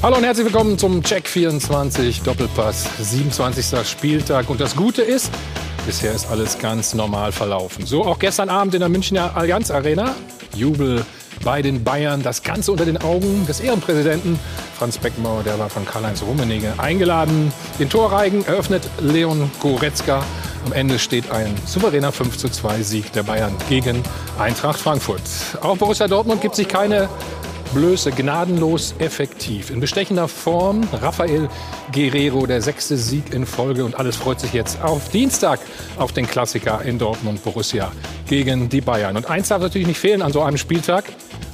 Hallo und herzlich willkommen zum Check 24 Doppelpass, 27. Spieltag. Und das Gute ist, bisher ist alles ganz normal verlaufen. So auch gestern Abend in der Münchner Allianz Arena. Jubel bei den Bayern, das Ganze unter den Augen des Ehrenpräsidenten Franz Beckenbauer, der war von Karl-Heinz Rummenigge eingeladen. Den Torreigen eröffnet Leon Goretzka. Am Ende steht ein souveräner 5:2 Sieg der Bayern gegen Eintracht Frankfurt. Auch Borussia Dortmund gibt sich keine Blöße gnadenlos effektiv. In bestechender Form Rafael Guerrero, der sechste Sieg in Folge. Und alles freut sich jetzt auf Dienstag auf den Klassiker in Dortmund Borussia gegen die Bayern. Und eins darf natürlich nicht fehlen an so einem Spieltag.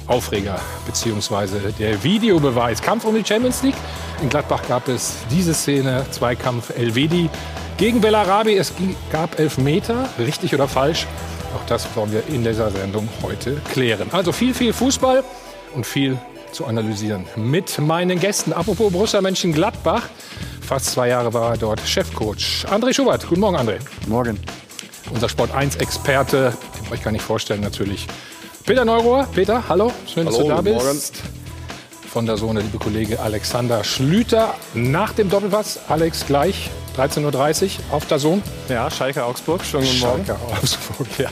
Aufreger beziehungsweise der Videobeweis. Kampf um die Champions League. In Gladbach gab es diese Szene, Zweikampf Elvedi gegen Bellarabi. Es gab elf Meter, richtig oder falsch. Auch das wollen wir in dieser Sendung heute klären. Also viel, viel Fußball und viel zu analysieren mit meinen Gästen. Apropos Borussia Mönchengladbach, fast zwei Jahre war er dort Chefcoach. André Schubert, guten Morgen André. Morgen. Unser Sport 1 Experte, den euch gar nicht vorstellen natürlich. Peter Neurohr, Peter, hallo, schön, dass hallo, du da bist. Morgen. Von der Sohn, der liebe Kollege Alexander Schlüter. Nach dem Doppelpass, Alex, gleich 13.30 Uhr auf der Sohn. Ja, Schalke Augsburg, schönen guten Morgen. Schalke Augsburg, ja.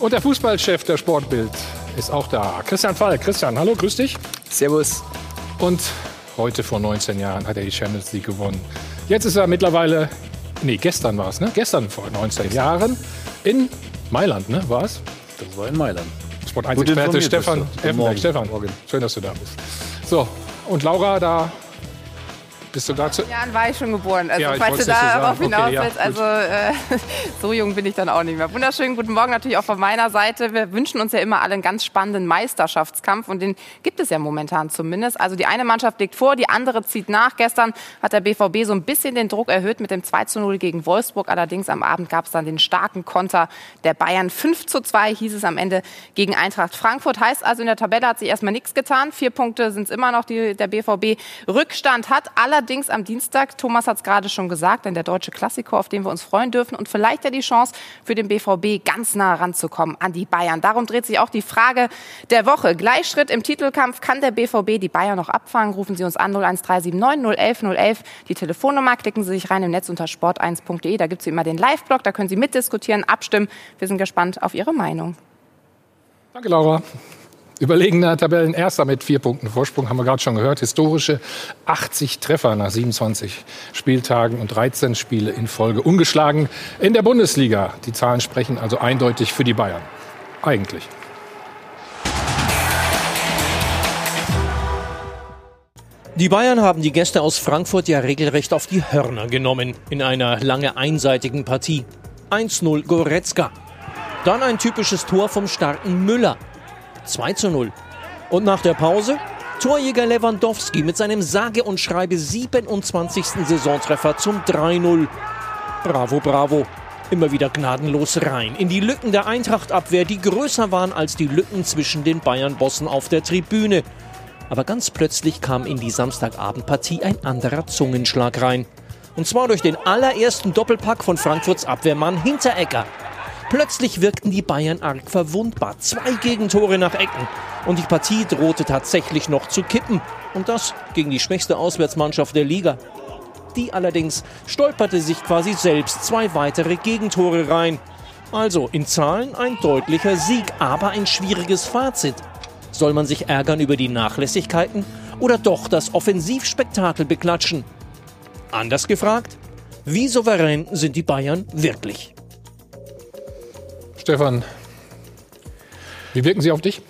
Und der Fußballchef der Sportbild ist auch da. Christian Fall. Christian, hallo, grüß dich. Servus. Und heute vor 19 Jahren hat er die Champions League gewonnen. Jetzt ist er mittlerweile, nee, gestern war es, ne? Gestern vor 19 Jahren in Mailand, ne? War es? Das war in Mailand. Sport 1 Gut Experte Stefan Effenberg. Morgen. Stefan, schön, dass du da bist. So, und Laura, da bist du dazu. Jahren war ich schon geboren. Also Ja, falls du darauf hinaus Okay, ja, willst, also äh, so jung bin ich dann auch nicht mehr. Wunderschönen guten Morgen natürlich auch von meiner Seite. Wir wünschen uns ja immer alle einen ganz spannenden Meisterschaftskampf und den gibt es ja momentan zumindest. Also die eine Mannschaft legt vor, die andere zieht nach. Gestern hat der BVB so ein bisschen den Druck erhöht mit dem 2 zu 0 gegen Wolfsburg. Allerdings am Abend gab es dann den starken Konter der Bayern. 5 zu 2 hieß es am Ende gegen Eintracht Frankfurt. Heißt also in der Tabelle hat sich erstmal nichts getan. Vier Punkte sind es immer noch, die der BVB Rückstand hat. Allerdings am Dienstag, Thomas hat es gerade schon gesagt, denn der deutsche Klassiker, auf den wir uns freuen dürfen und vielleicht ja die Chance für den BVB ganz nah ranzukommen an die Bayern. Darum dreht sich auch die Frage der Woche. Gleichschritt im Titelkampf. Kann der BVB die Bayern noch abfangen? Rufen Sie uns an 01379 011 011. Die Telefonnummer klicken Sie sich rein im Netz unter sport1.de. Da gibt es immer den Live-Blog. Da können Sie mitdiskutieren, abstimmen. Wir sind gespannt auf Ihre Meinung. Danke, Laura. Überlegener Tabellenerster mit vier Punkten Vorsprung, haben wir gerade schon gehört. Historische 80 Treffer nach 27 Spieltagen und 13 Spiele in Folge. Ungeschlagen in der Bundesliga. Die Zahlen sprechen also eindeutig für die Bayern. Eigentlich. Die Bayern haben die Gäste aus Frankfurt ja regelrecht auf die Hörner genommen in einer lange einseitigen Partie. 1-0 Goretzka. Dann ein typisches Tor vom starken Müller. 2 zu 0. Und nach der Pause Torjäger Lewandowski mit seinem sage und schreibe 27. Saisontreffer zum 3-0. Bravo, bravo. Immer wieder gnadenlos rein in die Lücken der Eintrachtabwehr, die größer waren als die Lücken zwischen den Bayern-Bossen auf der Tribüne. Aber ganz plötzlich kam in die Samstagabendpartie ein anderer Zungenschlag rein. Und zwar durch den allerersten Doppelpack von Frankfurts Abwehrmann Hinteregger. Plötzlich wirkten die Bayern arg verwundbar. Zwei Gegentore nach Ecken. Und die Partie drohte tatsächlich noch zu kippen. Und das gegen die schwächste Auswärtsmannschaft der Liga. Die allerdings stolperte sich quasi selbst zwei weitere Gegentore rein. Also in Zahlen ein deutlicher Sieg, aber ein schwieriges Fazit. Soll man sich ärgern über die Nachlässigkeiten oder doch das Offensivspektakel beklatschen? Anders gefragt, wie souverän sind die Bayern wirklich? Stefan, wie wirken sie auf dich?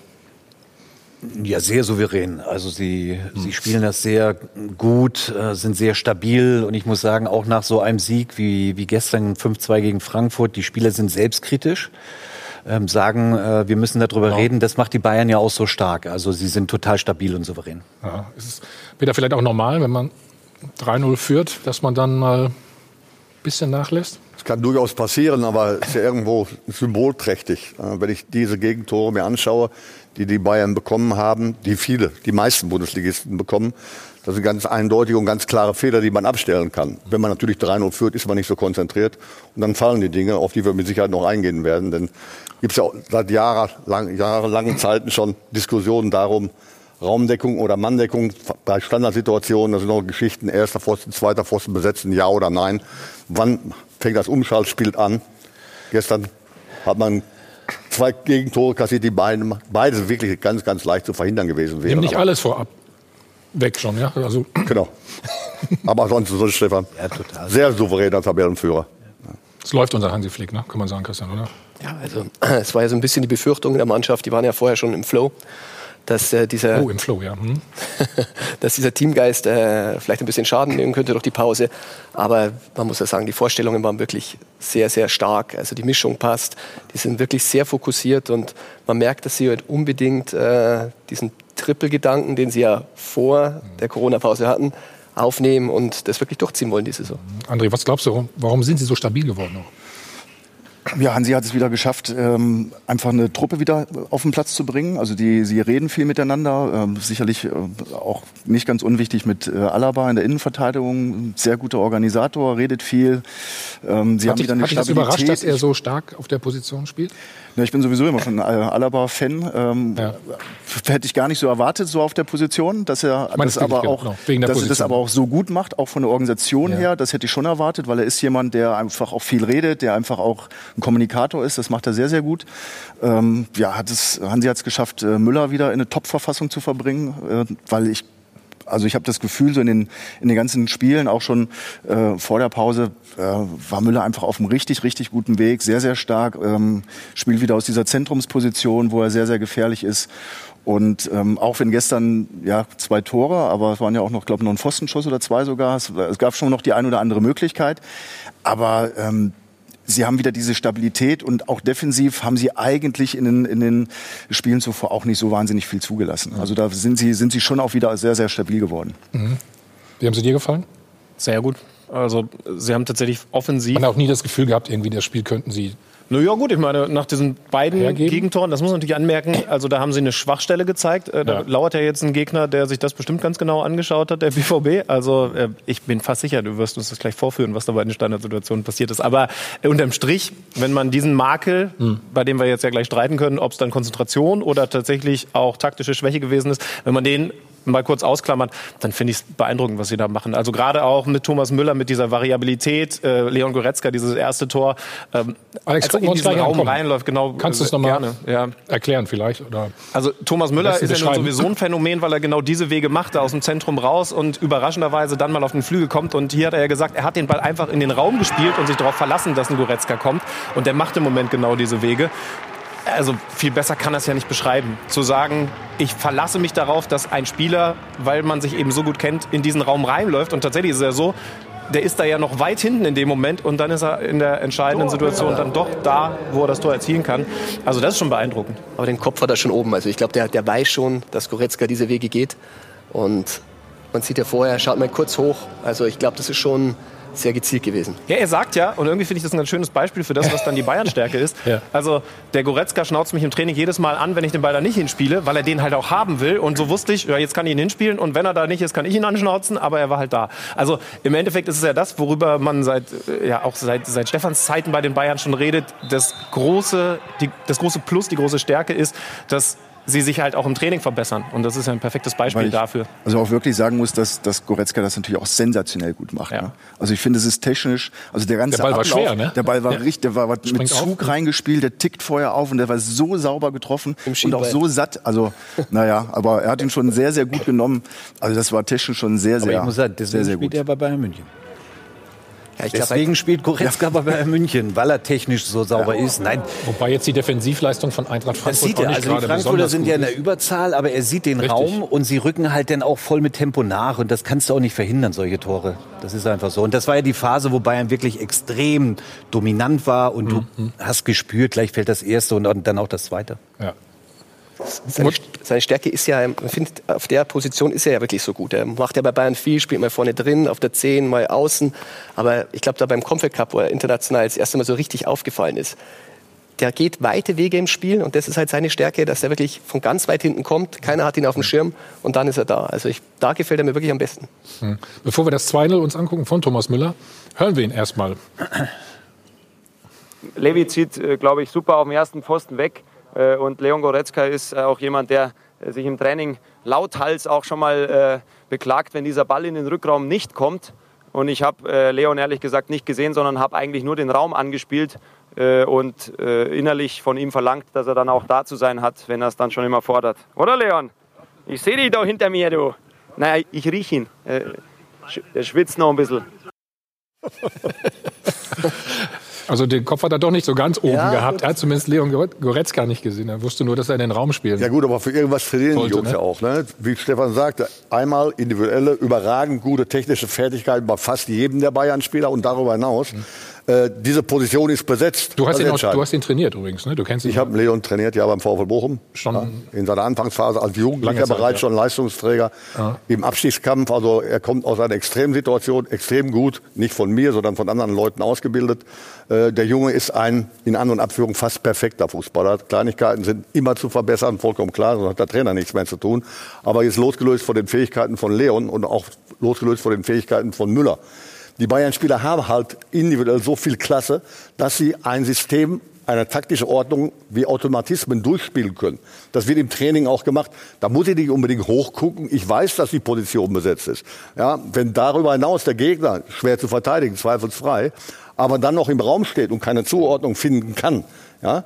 Ja, sehr souverän. Also sie, sie spielen das sehr gut, äh, sind sehr stabil und ich muss sagen, auch nach so einem Sieg wie, wie gestern 5-2 gegen Frankfurt, die Spieler sind selbstkritisch, ähm, sagen, äh, wir müssen darüber reden. Das macht die Bayern ja auch so stark. Also sie sind total stabil und souverän. Ja, ist es Peter vielleicht auch normal, wenn man 3-0 führt, dass man dann mal ein bisschen nachlässt? Kann durchaus passieren, aber ist ja irgendwo symbolträchtig. Äh, Wenn ich diese Gegentore mir anschaue, die die Bayern bekommen haben, die viele, die meisten Bundesligisten bekommen, das sind ganz eindeutige und ganz klare Fehler, die man abstellen kann. Wenn man natürlich 3-0 führt, ist man nicht so konzentriert und dann fallen die Dinge, auf die wir mit Sicherheit noch eingehen werden. Denn gibt es ja seit jahrelang, jahrelangen Zeiten schon Diskussionen darum, Raumdeckung oder Manndeckung bei Standardsituationen, das sind noch Geschichten, erster Pfosten, zweiter Pfosten besetzen, ja oder nein. Wann fängt das Umschaltspiel an? Gestern hat man zwei Gegentore kassiert, die beiden, beide wirklich ganz, ganz leicht zu verhindern gewesen wären. Nimm nicht alles vorab weg schon, ja? Also Genau. Aber ansonsten so Stefan. Ja, total. Sehr souveräner Tabellenführer. es läuft unser Hansi Flick, ne? kann man sagen, Christian, oder? Ja, also es war ja so ein bisschen die Befürchtung der Mannschaft, die waren ja vorher schon im Flow, dass äh, dieser Oh, im Flow, ja. Hm. dass dieser Teamgeist äh, vielleicht ein bisschen Schaden nehmen könnte durch die Pause. Aber man muss ja sagen, die Vorstellungen waren wirklich sehr, sehr stark. Also die Mischung passt. Die sind wirklich sehr fokussiert und man merkt, dass sie halt unbedingt äh, diesen Triple-Gedanken, den sie ja vor der Corona-Pause hatten, aufnehmen und das wirklich durchziehen wollen, die Saison. André, was glaubst du, warum- warum sind sie so stabil geworden? Noch? Ja, Hansi hat es wieder geschafft, ähm, einfach eine Truppe wieder auf den Platz zu bringen. Also die, sie reden viel miteinander. Ähm, sicherlich äh, auch nicht ganz unwichtig mit äh, Alaba in der Innenverteidigung. Sehr guter Organisator, redet viel. Ähm, sie Hat haben dich, wieder eine hat dich das Stabilität. überrascht, dass er so stark auf der Position spielt? Ja, ich bin sowieso immer schon äh, Alaba-Fan. Ähm, Ja. Hätte ich gar nicht so erwartet, so auf der Position, dass er meine, das aber auch, genau, wegen der dass er das Position. aber auch so gut macht, auch von der Organisation Ja. her. Das hätte ich schon erwartet, weil er ist jemand, der einfach auch viel redet, der einfach auch ein Kommunikator ist. Das macht er sehr, sehr gut. Ähm, ja, hat es, Hansi hat es geschafft, äh, Müller wieder in eine Top-Verfassung zu verbringen, äh, weil ich also ich habe das Gefühl, so in den, in den ganzen Spielen, auch schon äh, vor der Pause, äh, war Müller einfach auf einem richtig, richtig guten Weg, sehr, sehr stark, ähm, spielt wieder aus dieser Zentrumsposition, wo er sehr, sehr gefährlich ist. Und ähm, auch wenn gestern ja zwei Tore, aber es waren ja auch noch, glaube ich, noch ein Pfostenschuss oder zwei sogar. Es, es gab schon noch die ein oder andere Möglichkeit. Aber ähm, sie haben wieder diese Stabilität und auch defensiv haben sie eigentlich in den, in den Spielen zuvor auch nicht so wahnsinnig viel zugelassen. Also da sind sie, sind sie schon auch wieder sehr, sehr stabil geworden. Wie haben sie dir gefallen? Sehr gut. Also sie haben tatsächlich offensiv. Man hat auch nie das Gefühl gehabt, irgendwie das Spiel könnten sie. Na ja, gut, ich meine, nach diesen beiden Hergeben? Gegentoren, das muss man natürlich anmerken, also da haben sie eine Schwachstelle gezeigt. Äh, Da Ja. lauert ja jetzt ein Gegner, der sich das bestimmt ganz genau angeschaut hat, der BVB. Also äh, ich bin fast sicher, du wirst uns das gleich vorführen, was da bei den Standardsituationen passiert ist. Aber äh, unterm Strich, wenn man diesen Makel, Hm. bei dem wir jetzt ja gleich streiten können, ob es dann Konzentration oder tatsächlich auch taktische Schwäche gewesen ist, wenn man den mal kurz ausklammert, dann finde ich es beeindruckend, was sie da machen. Also gerade auch mit Thomas Müller, mit dieser Variabilität, äh, Leon Goretzka, dieses erste Tor, ähm, Alex, als er in diesen Raum komm. reinläuft, genau. Kannst du es äh, nochmal gerne, ja. erklären vielleicht? Oder? Also Thomas Müller ist ja nun sowieso ein Phänomen, weil er genau diese Wege macht, da aus dem Zentrum raus und überraschenderweise dann mal auf den Flügel kommt. Und hier hat er ja gesagt, er hat den Ball einfach in den Raum gespielt und sich darauf verlassen, dass ein Goretzka kommt. Und der macht im Moment genau diese Wege. Also viel besser kann er es ja nicht beschreiben. Zu sagen, ich verlasse mich darauf, dass ein Spieler, weil man sich eben so gut kennt, in diesen Raum reinläuft. Und tatsächlich ist es ja so, der ist da ja noch weit hinten in dem Moment und dann ist er in der entscheidenden Situation dann doch da, wo er das Tor erzielen kann. Also das ist schon beeindruckend. Aber den Kopf hat er schon oben. Also ich glaube, der, der weiß schon, dass Goretzka diese Wege geht. Und man sieht ja vorher, schaut mal kurz hoch. Also ich glaube, das ist schon sehr gezielt gewesen. Ja, er sagt ja, und irgendwie finde ich das ein ganz schönes Beispiel für das, was dann die Bayern-Stärke ist. Ja. Also der Goretzka schnauzt mich im Training jedes Mal an, wenn ich den Ball da nicht hinspiele, weil er den halt auch haben will. Und so wusste ich, ja, jetzt kann ich ihn hinspielen und wenn er da nicht ist, kann ich ihn anschnauzen, aber er war halt da. Also im Endeffekt ist es ja das, worüber man seit, äh, ja, auch seit, seit Stefans Zeiten bei den Bayern schon redet. Das große, die, das große Plus, die große Stärke ist, dass sie sich halt auch im Training verbessern. Und das ist ja ein perfektes Beispiel ich dafür. Also auch wirklich sagen muss, dass, dass Goretzka das natürlich auch sensationell gut macht. Ja. Ne? Also ich finde, es ist technisch, also der ganze Der Ball war Ablauf, schwer, ne? der Ball war Ja. richtig, der war mit Springt Zug auf. reingespielt, der tickt vorher auf und der war so sauber getroffen Im und auch so satt. Also naja, aber er hat ihn schon sehr, sehr gut genommen. Also das war technisch schon sehr, Aber sehr, ich muss sagen, sehr, deswegen sehr spielt gut. er bei Bayern München. Ja, ich glaub, Deswegen spielt Goretzka bei Bayern München, weil er technisch so sauber ist. Nein, Wobei jetzt die Defensivleistung von Eintracht das Frankfurt sieht auch er. nicht Also die Frankfurter sind ja in der. Überzahl, aber er sieht den Richtig. Raum und sie rücken halt dann auch voll mit Tempo nach und das kannst du auch nicht verhindern, solche Tore. Das ist einfach so. Und das war ja die Phase, wo Bayern wirklich extrem dominant war und du hast gespürt, gleich fällt das erste und dann auch das zweite. Ja. Seine, seine Stärke ist ja, man findet, auf der Position ist er ja wirklich so gut. Er macht ja bei Bayern viel, spielt mal vorne drin, auf der 10, mal außen. Aber ich glaube, da beim Comfort Cup, wo er international das erste Mal so richtig aufgefallen ist, der geht weite Wege im Spiel und das ist halt seine Stärke, dass er wirklich von ganz weit hinten kommt. Keiner hat ihn auf dem Schirm und dann ist er da. Also ich, da gefällt er mir wirklich am besten. Bevor wir das 2-0 uns angucken von Thomas Müller, hören wir ihn erstmal. Levi zieht, äh, glaube ich, super auf dem ersten Pfosten weg. Äh, Und Leon Goretzka ist äh, auch jemand, der äh, sich im Training lauthals auch schon mal beklagt, wenn dieser Ball in den Rückraum nicht kommt. Und ich habe Leon ehrlich gesagt nicht gesehen, sondern habe eigentlich nur den Raum angespielt und innerlich von ihm verlangt, dass er dann auch da zu sein hat, wenn er es dann schon immer fordert. Oder Leon? Ich sehe dich da hinter mir, du. Naja, ich rieche ihn. Er schwitzt noch ein bisschen. Also den Kopf hat er doch nicht so ganz oben Ja, gehabt. Er hat zumindest Leon Gore- Goretzka nicht gesehen. Er wusste nur, dass er in den Raum spielt. Ja gut, aber für irgendwas trainieren die Jungs ne? ja auch. Ne? Wie Stefan sagte, einmal individuelle, überragend gute technische Fertigkeiten bei fast jedem der Bayern-Spieler und darüber hinaus. Äh, diese Position ist besetzt. Du hast, Das ihn auch, du hast ihn trainiert übrigens, ne? Du kennst ihn. Ich habe Leon trainiert, ja beim VfL Bochum. Schon- ja, in seiner Anfangsphase als Jugendlicher Zeit, bereits ja. schon Leistungsträger im Abstiegskampf. Also er kommt aus einer Extremsituation extrem gut, nicht von mir, sondern von anderen Leuten ausgebildet. Äh, der Junge ist ein in An- und Abführung fast perfekter Fußballer. Kleinigkeiten sind immer zu verbessern, vollkommen klar, sonst hat der Trainer nichts mehr zu tun. Aber jetzt losgelöst von den Fähigkeiten von Leon und auch losgelöst von den Fähigkeiten von Müller. Die Bayern-Spieler haben halt individuell so viel Klasse, dass sie ein System, eine taktische Ordnung wie Automatismen durchspielen können. Das wird im Training auch gemacht. Da muss ich nicht unbedingt hochgucken. Ich weiß, dass die Position besetzt ist. Ja, wenn darüber hinaus der Gegner schwer zu verteidigen, zweifelsfrei, aber dann noch im Raum steht und keine Zuordnung finden kann, ja,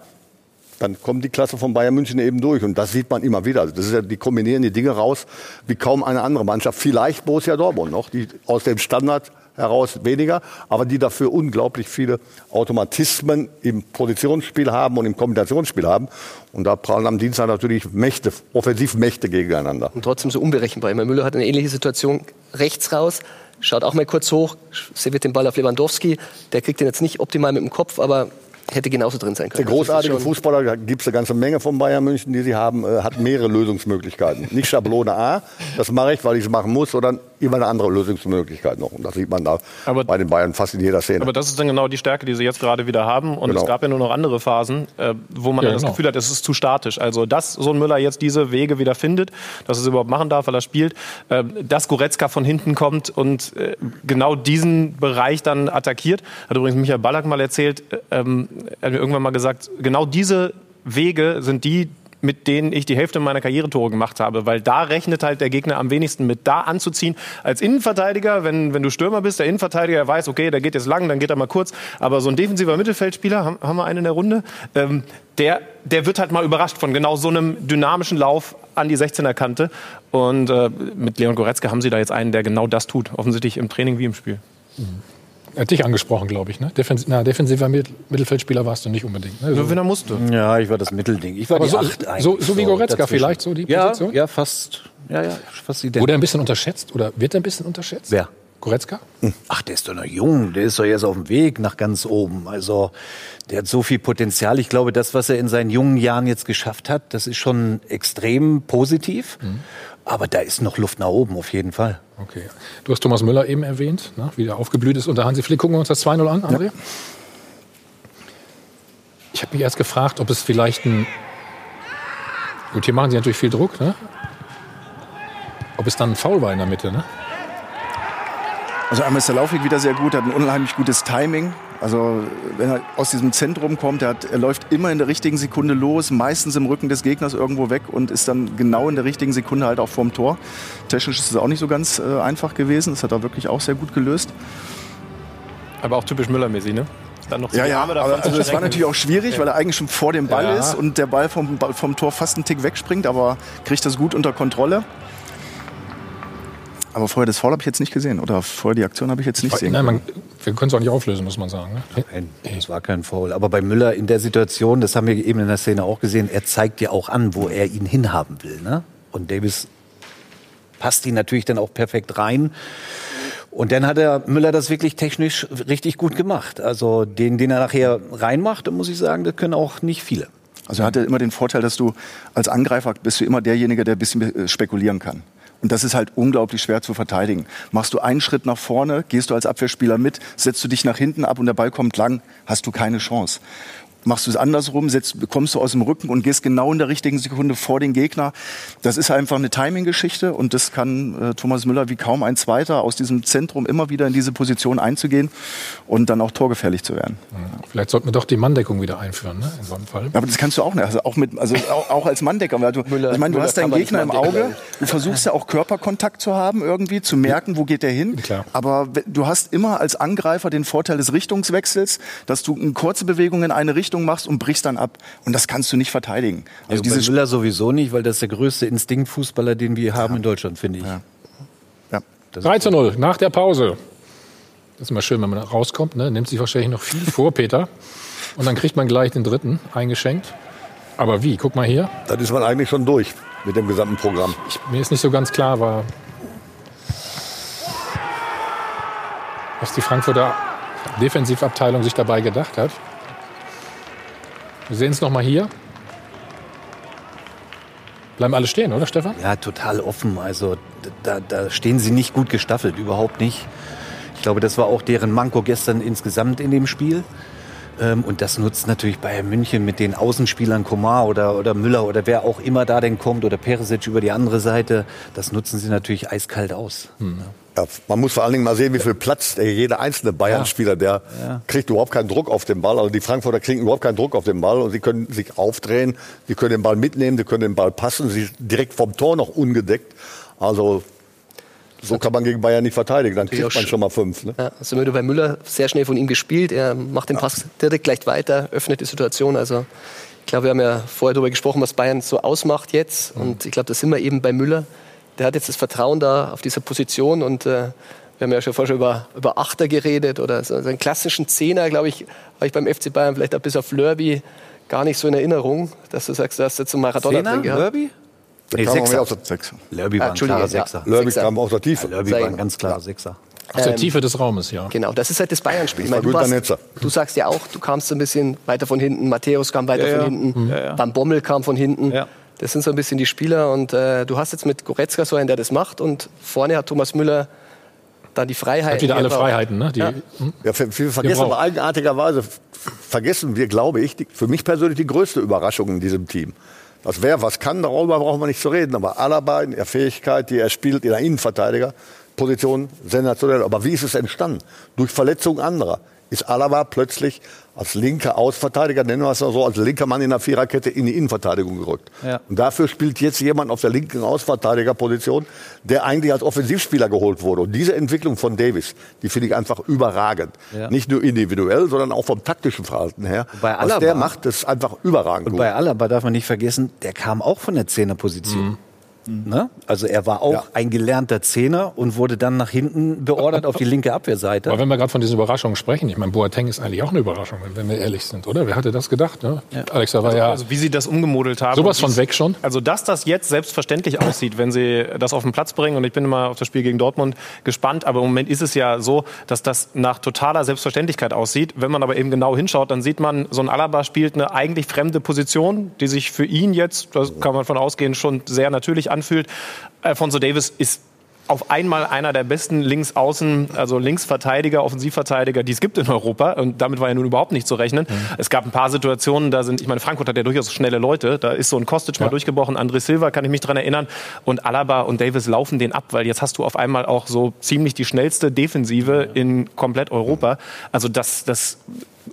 dann kommt die Klasse von Bayern München eben durch. Und das sieht man immer wieder. Also das ist ja, die kombinieren die Dinge raus wie kaum eine andere Mannschaft. Vielleicht Borussia Dortmund noch, die aus dem Standard heraus weniger, aber die dafür unglaublich viele Automatismen im Positionsspiel haben und im Kombinationsspiel haben. Und da prallen am Dienstag natürlich Mächte, Offensivmächte gegeneinander. Und trotzdem so unberechenbar. Immer Müller hat eine ähnliche Situation rechts raus, schaut auch mal kurz hoch, serviert den Ball auf Lewandowski. Der kriegt den jetzt nicht optimal mit dem Kopf, aber hätte genauso drin sein können. Der großartige Also Fußballer, da gibt es eine ganze Menge von Bayern München, die sie haben, äh, hat mehrere Lösungsmöglichkeiten. Nicht Schablone A, das mache ich, weil ich es machen muss, sondern immer eine andere Lösungsmöglichkeit noch. Und das sieht man da Aber- bei den Bayern fast in jeder Szene. Aber das ist dann genau die Stärke, die sie jetzt gerade wieder haben. Und Genau. es gab ja nur noch andere Phasen, äh, wo man Ja, dann das genau. Gefühl hat, es ist zu statisch. Also, dass so ein Müller jetzt diese Wege wieder findet, dass er es überhaupt machen darf, weil er spielt, äh, dass Goretzka von hinten kommt und äh, genau diesen Bereich dann attackiert. Hat übrigens Michael Ballack mal erzählt, äh, ähm, hat mir irgendwann mal gesagt, genau diese Wege sind die, mit denen ich die Hälfte meiner Karrieretore gemacht habe, weil da rechnet halt der Gegner am wenigsten mit. Da anzuziehen als Innenverteidiger, wenn, wenn du Stürmer bist, der Innenverteidiger weiß, okay, der geht jetzt lang, dann geht er mal kurz, aber so ein defensiver Mittelfeldspieler, haben, haben wir einen in der Runde, ähm, der, der wird halt mal überrascht von genau so einem dynamischen Lauf an die 16er Kante und äh, mit Leon Goretzka haben sie da jetzt einen, der genau das tut, offensichtlich im Training wie im Spiel. Er hat dich angesprochen, glaube ich. Ne? Defens na, defensiver Mittel Mittelfeldspieler warst du nicht unbedingt. Ne? Nur wenn er musste. Ja, ich war das Mittelding. Ich war Aber die so- Acht eigentlich. so- so wie Goretzka dazwischen. vielleicht, so die ja, Position? Ja, fast. Ja, ja, fast identisch. Wurde er ein bisschen unterschätzt oder wird er ein bisschen unterschätzt? Wer? Goretzka? Ach, der ist doch noch jung. Der ist doch erst auf dem Weg nach ganz oben. Also, der hat so viel Potenzial. Ich glaube, das, was er in seinen jungen Jahren jetzt geschafft hat, das ist schon extrem positiv. Aber da ist noch Luft nach oben, auf jeden Fall. Okay. Du hast Thomas Müller eben erwähnt, ne? wie der aufgeblüht ist unter Hansi Flick. Gucken wir uns das 2-0 an, André? Ich habe mich erst gefragt, ob es vielleicht ein. Gut, hier machen sie natürlich viel Druck, ne? Ob es dann ein Foul war in der Mitte, ne? Also einmal ist der Laufweg wieder sehr gut, hat ein unheimlich gutes Timing. Also wenn er aus diesem Zentrum kommt, er, hat, er läuft immer in der richtigen Sekunde los, meistens im Rücken des Gegners irgendwo weg und ist dann genau in der richtigen Sekunde halt auch vorm Tor. Technisch ist es auch nicht so ganz äh, einfach gewesen, das hat er wirklich auch sehr gut gelöst. Aber auch typisch Müller-mäßig, ne? Dann noch Ja, ja, aber also das war natürlich auch schwierig, weil er eigentlich schon vor dem Ball Ja. ist und der Ball vom, vom Tor fast einen Tick wegspringt, aber kriegt das gut unter Kontrolle. Aber vorher das Foul habe ich jetzt nicht gesehen oder vorher die Aktion habe ich jetzt nicht sehen Nein, können. man, wir können es auch nicht auflösen, muss man sagen. Ne? Nein, das war kein Foul. Aber bei Müller in der Situation, das haben wir eben in der Szene auch gesehen, er zeigt ja auch an, wo er ihn hinhaben will. Ne? Und Davis passt ihn natürlich dann auch perfekt rein. Und dann hat der Müller das wirklich technisch richtig gut gemacht. Also den, den er nachher reinmacht, da muss ich sagen, das können auch nicht viele. Also er hatte immer den Vorteil, dass du als Angreifer bist du immer derjenige, der ein bisschen äh, spekulieren kann. Und das ist halt unglaublich schwer zu verteidigen. Machst du einen Schritt nach vorne, gehst du als Abwehrspieler mit, setzt du dich nach hinten ab und der Ball kommt lang, hast du keine Chance. Machst du es andersrum, setzt, kommst du aus dem Rücken und gehst genau in der richtigen Sekunde vor den Gegner. Das ist einfach eine Timing-Geschichte und das kann äh, Thomas Müller wie kaum ein Zweiter aus diesem Zentrum immer wieder in diese Position einzugehen und dann auch torgefährlich zu werden. Vielleicht sollten wir doch die Manndeckung wieder einführen, ne? in so einem Fall. Aber das kannst du auch nicht. Also auch, mit, also auch, auch als Manndecker. Weil du, Müller- ich meine, du Müller hast deinen Gegner im Auge. Du versuchst ja auch Körperkontakt zu haben irgendwie, zu merken, wo geht der hin. Klar. Aber du hast immer als Angreifer den Vorteil des Richtungswechsels, dass du eine kurze Bewegung in eine Richtung machst und brichst dann ab. Und das kannst du nicht verteidigen. Also Also diese Müller sowieso nicht, weil das ist der größte Instinktfußballer, den wir haben in Deutschland, finde ich. Ja. Das 3 zu 0 nach der Pause. Das ist immer schön, wenn man rauskommt. Ne? Nimmt sich wahrscheinlich noch viel vor, Peter. Und dann kriegt man gleich den dritten eingeschenkt. Aber wie? Guck mal hier. Dann ist man eigentlich schon durch mit dem gesamten Programm. Ich, mir ist nicht so ganz klar, war, was die Frankfurter Defensivabteilung sich dabei gedacht hat. Wir sehen es noch mal hier. Bleiben alle stehen, oder Stefan? Ja, total offen. Also da, da stehen sie nicht gut gestaffelt, überhaupt nicht. Ich glaube, das war auch deren Manko gestern insgesamt in dem Spiel. Ähm, Und das nutzt natürlich Bayern München mit den Außenspielern Komar oder, oder Müller oder wer auch immer da denn kommt oder Perisic über die andere Seite. Das nutzen sie natürlich eiskalt aus. Ja, man muss vor allen Dingen mal sehen, wie viel Platz der jeder einzelne Bayern-Spieler, der kriegt überhaupt keinen Druck auf den Ball. Also die Frankfurter kriegen überhaupt keinen Druck auf den Ball und sie können sich aufdrehen, sie können den Ball mitnehmen, sie können den Ball passen, sie sind direkt vom Tor noch ungedeckt. Also so kann man gegen Bayern nicht verteidigen, dann kriegt man schon mal fünf. Ne? Ja, also wird bei Müller sehr schnell von ihm gespielt. Er macht den Pass direkt gleich weiter, öffnet die Situation. Also ich glaube, wir haben ja vorher darüber gesprochen, was Bayern so ausmacht jetzt. Und ich glaube, da sind wir eben bei Müller. Der hat jetzt das Vertrauen da auf dieser Position und äh, wir haben ja schon vorher schon über, über Achter geredet oder so, so einen klassischen Zehner, glaube ich, habe ich beim FC Bayern vielleicht ein bisschen auf Lörby gar nicht so in Erinnerung, dass du sagst, du hast jetzt einen Maradona drin gehabt. Lurby? Da Nee, kam Sechser. aus der, Sechs. Lurby war ein Entschuldige, klarer ja. Sechser. Lörby Sechser. kam aus der Tiefe. Lurby war ein ganz klarer Sechser. Aus der Tiefe des Raumes, ja. Genau, das ist halt das Bayern-Spiel. Ich meine, du, warst, du sagst ja auch, du kamst so ein bisschen weiter von hinten, Matthäus kam weiter Ja, von ja. hinten, Ja, ja. Van Bommel kam von hinten. Das sind so ein bisschen die Spieler und äh, du hast jetzt mit Goretzka so einen, der das macht und vorne hat Thomas Müller dann die Freiheit. Hat wieder alle Freiheiten, ne? Die, Ja. hm? Ja, wir vergessen aber eigenartigerweise, vergessen wir, glaube ich, die, für mich persönlich die größte Überraschung in diesem Team. Das wer was kann, darüber brauchen wir nicht zu reden. Aber Alaba in der Fähigkeit, die er spielt in der Innenverteidigerposition, sensationell. Aber wie ist es entstanden? Durch Verletzung anderer. Ist Alaba plötzlich als linker Ausverteidiger, nennen wir es mal so, als linker Mann in der Viererkette in die Innenverteidigung gerückt. Ja. Und dafür spielt jetzt jemand auf der linken Ausverteidigerposition, der eigentlich als Offensivspieler geholt wurde. Und diese Entwicklung von Davis, die finde ich einfach überragend. Ja. Nicht nur individuell, sondern auch vom taktischen Verhalten her. Bei Was Alaba- der macht, ist einfach überragend Und gut. bei Alaba darf man nicht vergessen, der kam auch von der Zehnerposition. Ne? Also er war auch Ja. ein gelernter Zehner und wurde dann nach hinten beordert auf die linke Abwehrseite. Aber wenn wir gerade von diesen Überraschungen sprechen, ich meine, Boateng ist eigentlich auch eine Überraschung, wenn wir ehrlich sind, oder? Wer hatte das gedacht? Ne? Alex, da war ja Also wie sie das umgemodelt haben. sowas von weg schon. Also dass das jetzt selbstverständlich aussieht, wenn sie das auf den Platz bringen und ich bin immer auf das Spiel gegen Dortmund gespannt, aber im Moment ist es ja so, dass das nach totaler Selbstverständlichkeit aussieht. Wenn man aber eben genau hinschaut, dann sieht man, so ein Alaba spielt eine eigentlich fremde Position, die sich für ihn jetzt, das kann man von ausgehen, schon sehr natürlich anfühlt. Alfonso Davis ist auf einmal einer der besten Linksaußen, also Linksverteidiger, Offensivverteidiger, die es gibt in Europa. Und damit war ja nun überhaupt nicht zu rechnen. Es gab ein paar Situationen, da sind, ich meine, Frankfurt hat ja durchaus schnelle Leute. Da ist so ein Kostic mal durchgebrochen, André Silva, kann ich mich dran erinnern. Und Alaba und Davis laufen den ab, weil jetzt hast du auf einmal auch so ziemlich die schnellste Defensive in komplett Europa. Also das, das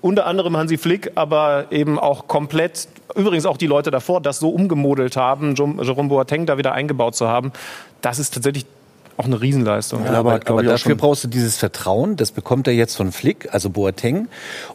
unter anderem Hansi Flick, aber eben auch komplett, übrigens auch die Leute davor, das so umgemodelt haben, Jerome Boateng da wieder eingebaut zu haben, das ist tatsächlich auch eine Riesenleistung. Ja, aber, hat, glaub aber auch dafür brauchst du dieses Vertrauen, das bekommt er jetzt von Flick, also Boateng.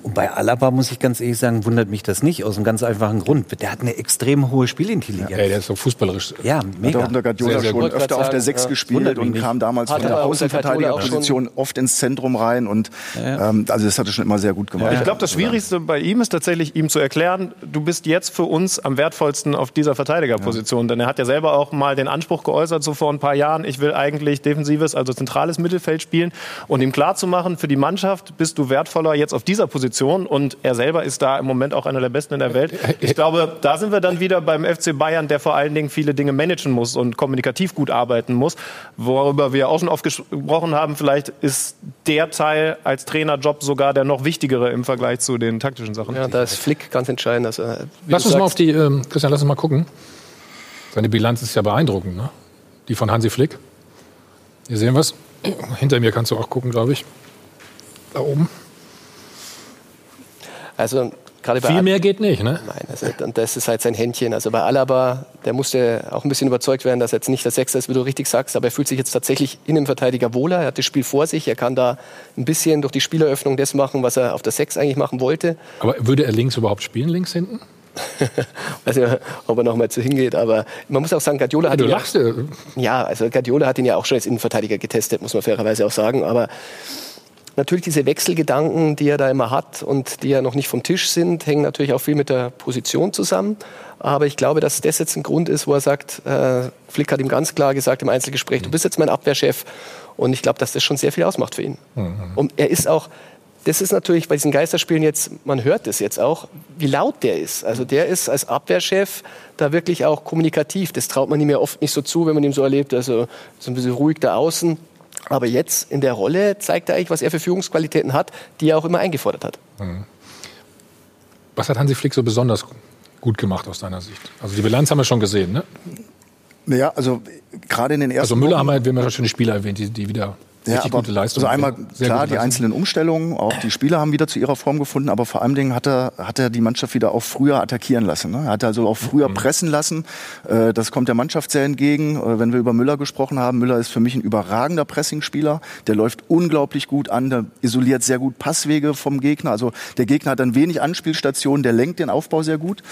Und bei Alaba muss ich ganz ehrlich sagen, wundert mich das nicht, aus einem ganz einfachen Grund. Der hat eine extrem hohe Spielintelligenz. Ey, der ist so fußballerisch. Ja, Hat mega. auch unter Guardiola Sehr, sehr schon gut. öfter auf der Ja. Sechs gespielt Wundert mich und kam damals Hat von der aber Außenverteidigerposition oft ins Zentrum rein und ähm, also das hat er schon immer sehr gut gemacht. Ich glaube, das Schwierigste bei ihm ist tatsächlich, ihm zu erklären, du bist jetzt für uns am wertvollsten auf dieser Verteidigerposition. Denn er hat ja selber auch mal den Anspruch geäußert, so vor ein paar Jahren, ich will eigentlich eigentlich defensives, also zentrales Mittelfeld spielen und ihm klarzumachen, für die Mannschaft bist du wertvoller jetzt auf dieser Position und er selber ist da im Moment auch einer der Besten in der Welt. Ich glaube, da sind wir dann wieder beim FC Bayern, der vor allen Dingen viele Dinge managen muss und kommunikativ gut arbeiten muss, worüber wir auch schon oft gesprochen haben. Vielleicht ist der Teil als Trainerjob sogar der noch wichtigere im Vergleich zu den taktischen Sachen. Ja, da ist Flick ganz entscheidend. Also, lass uns mal auf die, ähm, Christian, lass uns mal gucken. Seine Bilanz ist ja beeindruckend, ne? Die von Hansi Flick. Hier sehen wir es. Hinter mir kannst du auch gucken, glaube ich. Da oben. Also gerade bei Viel mehr geht nicht, ne? Nein, also, und das ist halt sein Händchen. Also bei Alaba, der musste auch ein bisschen überzeugt werden, dass er jetzt nicht der Sechster ist, wie du richtig sagst, aber er fühlt sich jetzt tatsächlich Innenverteidiger wohler. Er hat das Spiel vor sich, er kann da ein bisschen durch die Spieleröffnung das machen, was er auf der Sechs eigentlich machen wollte. Aber würde er links überhaupt spielen, links hinten? weiß nicht, ob er noch mal zu hingeht, aber man muss auch sagen, Guardiola hat du ihn lachst, ja, ja, also Guardiola hat ihn ja auch schon als Innenverteidiger getestet, muss man fairerweise auch sagen, aber natürlich diese Wechselgedanken, die er da immer hat und die ja noch nicht vom Tisch sind, hängen natürlich auch viel mit der Position zusammen. Aber ich glaube, dass das jetzt ein Grund ist, wo er sagt, äh, Flick hat ihm ganz klar gesagt im Einzelgespräch, du bist jetzt mein Abwehrchef. Und ich glaube, dass das schon sehr viel ausmacht für ihn. Mhm. Und er ist auch, das ist natürlich bei diesen Geisterspielen jetzt, man hört es jetzt auch, wie laut der ist. Also der ist als Abwehrchef da wirklich auch kommunikativ. Das traut man ihm ja oft nicht so zu, wenn man ihn so erlebt. Also so ein bisschen ruhig da außen. Aber jetzt in der Rolle zeigt er eigentlich, was er für Führungsqualitäten hat, die er auch immer eingefordert hat. Mhm. Was hat Hansi Flick so besonders gut gemacht aus deiner Sicht? Also die Bilanz haben wir schon gesehen, ne? Naja, also gerade in den ersten Also Müller haben wir, wir haben ja schon die Spieler erwähnt, die, die wieder ja, Richtig aber gute Leistung. Also einmal Sehr klar die einzelnen Umstellungen, auch die Spieler haben wieder zu ihrer Form gefunden, aber vor allen Dingen hat er, hat er die Mannschaft wieder auch früher attackieren lassen. Ne? Er hat also auch früher Mhm. pressen lassen. Äh, Das kommt der Mannschaft sehr entgegen. Äh, Wenn wir über Müller gesprochen haben, Müller ist für mich ein überragender Pressingspieler. Der läuft unglaublich gut an, der isoliert sehr gut Passwege vom Gegner. Also der Gegner hat dann wenig Anspielstationen, der lenkt den Aufbau sehr gut.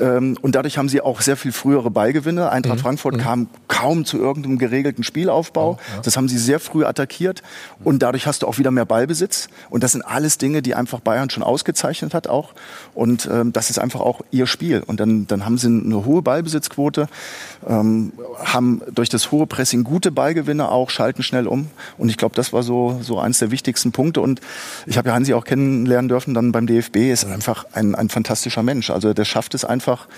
Ähm, Und dadurch haben sie auch sehr viel frühere Ballgewinne. Eintracht Mhm. Frankfurt kam kaum zu irgendeinem geregelten Spielaufbau. Das haben sie sehr früh attackiert. Und dadurch hast du auch wieder mehr Ballbesitz. Und das sind alles Dinge, die einfach Bayern schon ausgezeichnet hat auch. Und ähm, das ist einfach auch ihr Spiel. Und dann, dann haben sie eine hohe Ballbesitzquote, ähm, haben durch das hohe Pressing gute Ballgewinne auch, schalten schnell um. Und ich glaube, das war so, so eins der wichtigsten Punkte. Und ich habe ja Hansi auch kennenlernen dürfen dann beim DFB. Ist einfach ein, ein fantastischer Mensch. Also der schafft es einfach,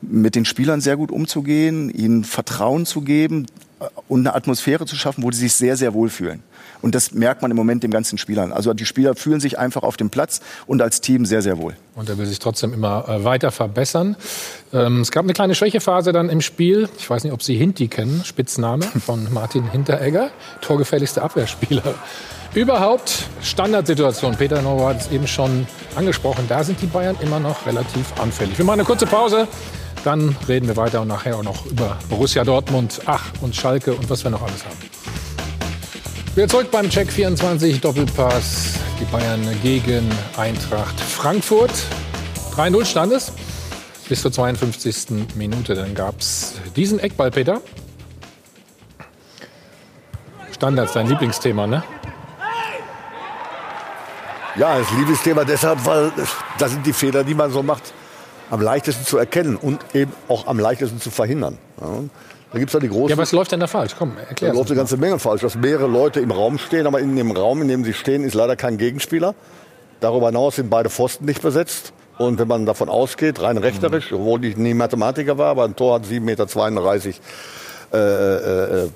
mit den Spielern sehr gut umzugehen, ihnen Vertrauen zu geben und eine Atmosphäre zu schaffen, wo sie sich sehr, sehr wohl fühlen. Und das merkt man im Moment den ganzen Spielern. Also die Spieler fühlen sich einfach auf dem Platz und als Team sehr, sehr wohl. Und er will sich trotzdem immer äh, weiter verbessern. Ähm, es gab eine kleine Schwächephase dann im Spiel. Ich weiß nicht, ob Sie Hinti kennen, Spitzname von Martin Hinteregger, torgefährlichster Abwehrspieler. Überhaupt Standardsituation. Peter Neuer hat es eben schon angesprochen. Da sind die Bayern immer noch relativ anfällig. Wir machen eine kurze Pause. Dann reden wir weiter und nachher auch noch über Borussia Dortmund, ach und Schalke und was wir noch alles haben. Wieder zurück beim Check 24 Doppelpass. Die Bayern gegen Eintracht Frankfurt. 3-0 stand es bis zur 52. Minute. Dann gab es diesen Eckball, Peter. Standards, dein Lieblingsthema, ne? Ja, das Liebesthema deshalb, weil das sind die Fehler, die man so macht, am leichtesten zu erkennen und eben auch am leichtesten zu verhindern. Ja. Da gibt es ja die großen. Ja, was läuft denn da falsch? Komm, Da erklär läuft eine ganze Menge falsch, dass mehrere Leute im Raum stehen, aber in dem Raum, in dem sie stehen, ist leider kein Gegenspieler. Darüber hinaus sind beide Pfosten nicht besetzt. Und wenn man davon ausgeht, rein rechterisch, obwohl ich nie Mathematiker war, aber ein Tor hat 7,32 Meter äh, äh, äh,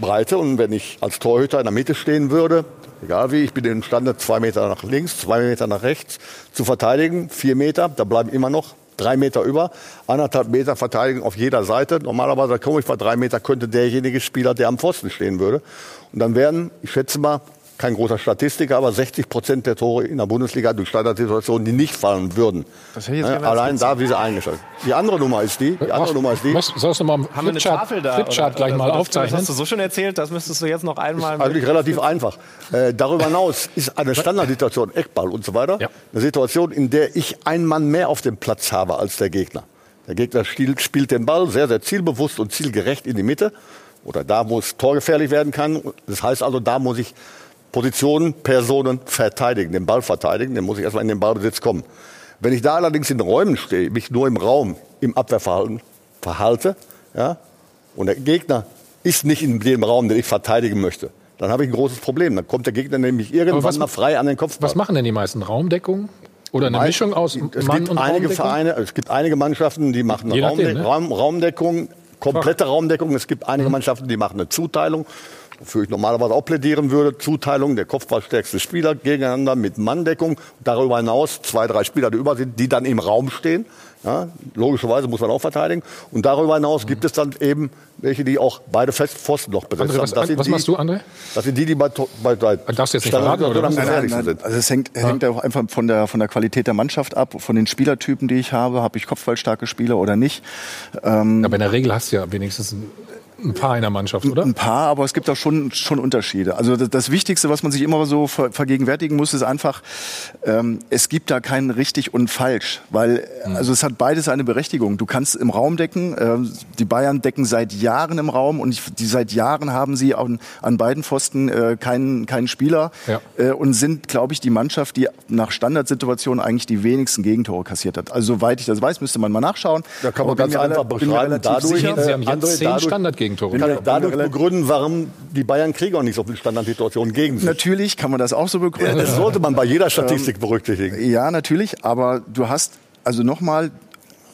Breite. Und wenn ich als Torhüter in der Mitte stehen würde, egal wie, ich bin imstande, zwei Meter nach links, zwei Meter nach rechts zu verteidigen, vier Meter, da bleiben immer noch drei Meter über, anderthalb Meter Verteidigung auf jeder Seite. Normalerweise komme ich bei drei Meter, könnte derjenige Spieler, der am Pfosten stehen würde. Und dann werden, ich schätze mal, kein großer Statistiker, aber 60 Prozent der Tore in der Bundesliga durch Standardsituationen, die nicht fallen würden. Das hätte ich jetzt Ja, gerne als allein da, wie sie eingestellt. Die andere Nummer ist die, die andere Nummer ist die. Was, sollst du mal am Haben wir eine Flipchart, Tafel da? Flipchart oder- gleich oder mal so? Das aufzeichnen? hast du so schon erzählt, das müsstest du jetzt noch einmal. Eigentlich relativ einfach. Äh, darüber hinaus ist eine Standardsituation, Eckball und so weiter, Ja. eine Situation, in der ich einen Mann mehr auf dem Platz habe als der Gegner. Der Gegner spielt, spielt den Ball sehr, sehr zielbewusst und zielgerecht in die Mitte oder da, wo es torgefährlich werden kann. Das heißt also, da muss ich Positionen, Personen verteidigen, den Ball verteidigen, dann muss ich erstmal in den Ballbesitz kommen. Wenn ich da allerdings in Räumen stehe, mich nur im Raum, im Abwehrverhalten verhalte, ja, und der Gegner ist nicht in dem Raum, den ich verteidigen möchte, dann habe ich ein großes Problem. Dann kommt der Gegner nämlich irgendwann was- mal frei an den Kopf. Was machen denn die meisten? Raumdeckung? Oder eine Mischung aus es Mann gibt und einige? Vereine, es gibt einige Mannschaften, die machen Raumde ne? Raum, Raumdeckung, komplette Raumdeckung. Es gibt Mhm. einige Mannschaften, die machen eine Zuteilung, wofür ich normalerweise auch plädieren würde. Zuteilung der kopfballstärkste Spieler gegeneinander mit Manndeckung. Darüber hinaus zwei, drei Spieler, die über sind, die dann im Raum stehen. Ja, logischerweise muss man auch verteidigen. Und darüber hinaus gibt es dann eben welche, die auch beide Festpfosten noch besetzt André, was, haben. Das sind was die, machst du, André? Das sind die, die bei, bei, bei Darfst du jetzt nicht verraten, oder Nein, nein, nein. sind. Also es hängt, hängt auch einfach von der, von der Qualität der Mannschaft ab, von den Spielertypen, die ich habe. Habe ich kopfballstarke Spieler oder nicht? Ähm, Aber in der Regel hast du ja wenigstens ein, ein paar in der Mannschaft, oder? Ein paar, aber es gibt auch schon, schon Unterschiede. Also das, das Wichtigste, was man sich immer so ver, vergegenwärtigen muss, ist einfach, ähm, es gibt da kein richtig und falsch, weil also es hat beides eine Berechtigung. Du kannst im Raum decken, ähm, die Bayern decken seit Jahren im Raum und ich, die seit Jahren haben sie an, an beiden Pfosten äh, keinen, keinen Spieler Ja. äh, und sind, glaube ich, die Mannschaft, die nach Standardsituationen eigentlich die wenigsten Gegentore kassiert hat. Also soweit ich das weiß, müsste man mal nachschauen. Da kann man Aber ganz einfach beschreiben, dadurch, sicher. Sie haben jetzt André, zehn dadurch- Standardgegentore. kann ich dadurch begründen, warum die Bayern kriegen auch nicht so viele Standardsituationen gegen sich. Natürlich kann man das auch so begründen. Das sollte man bei jeder Statistik berücksichtigen. Ja, natürlich, aber du hast, also nochmal,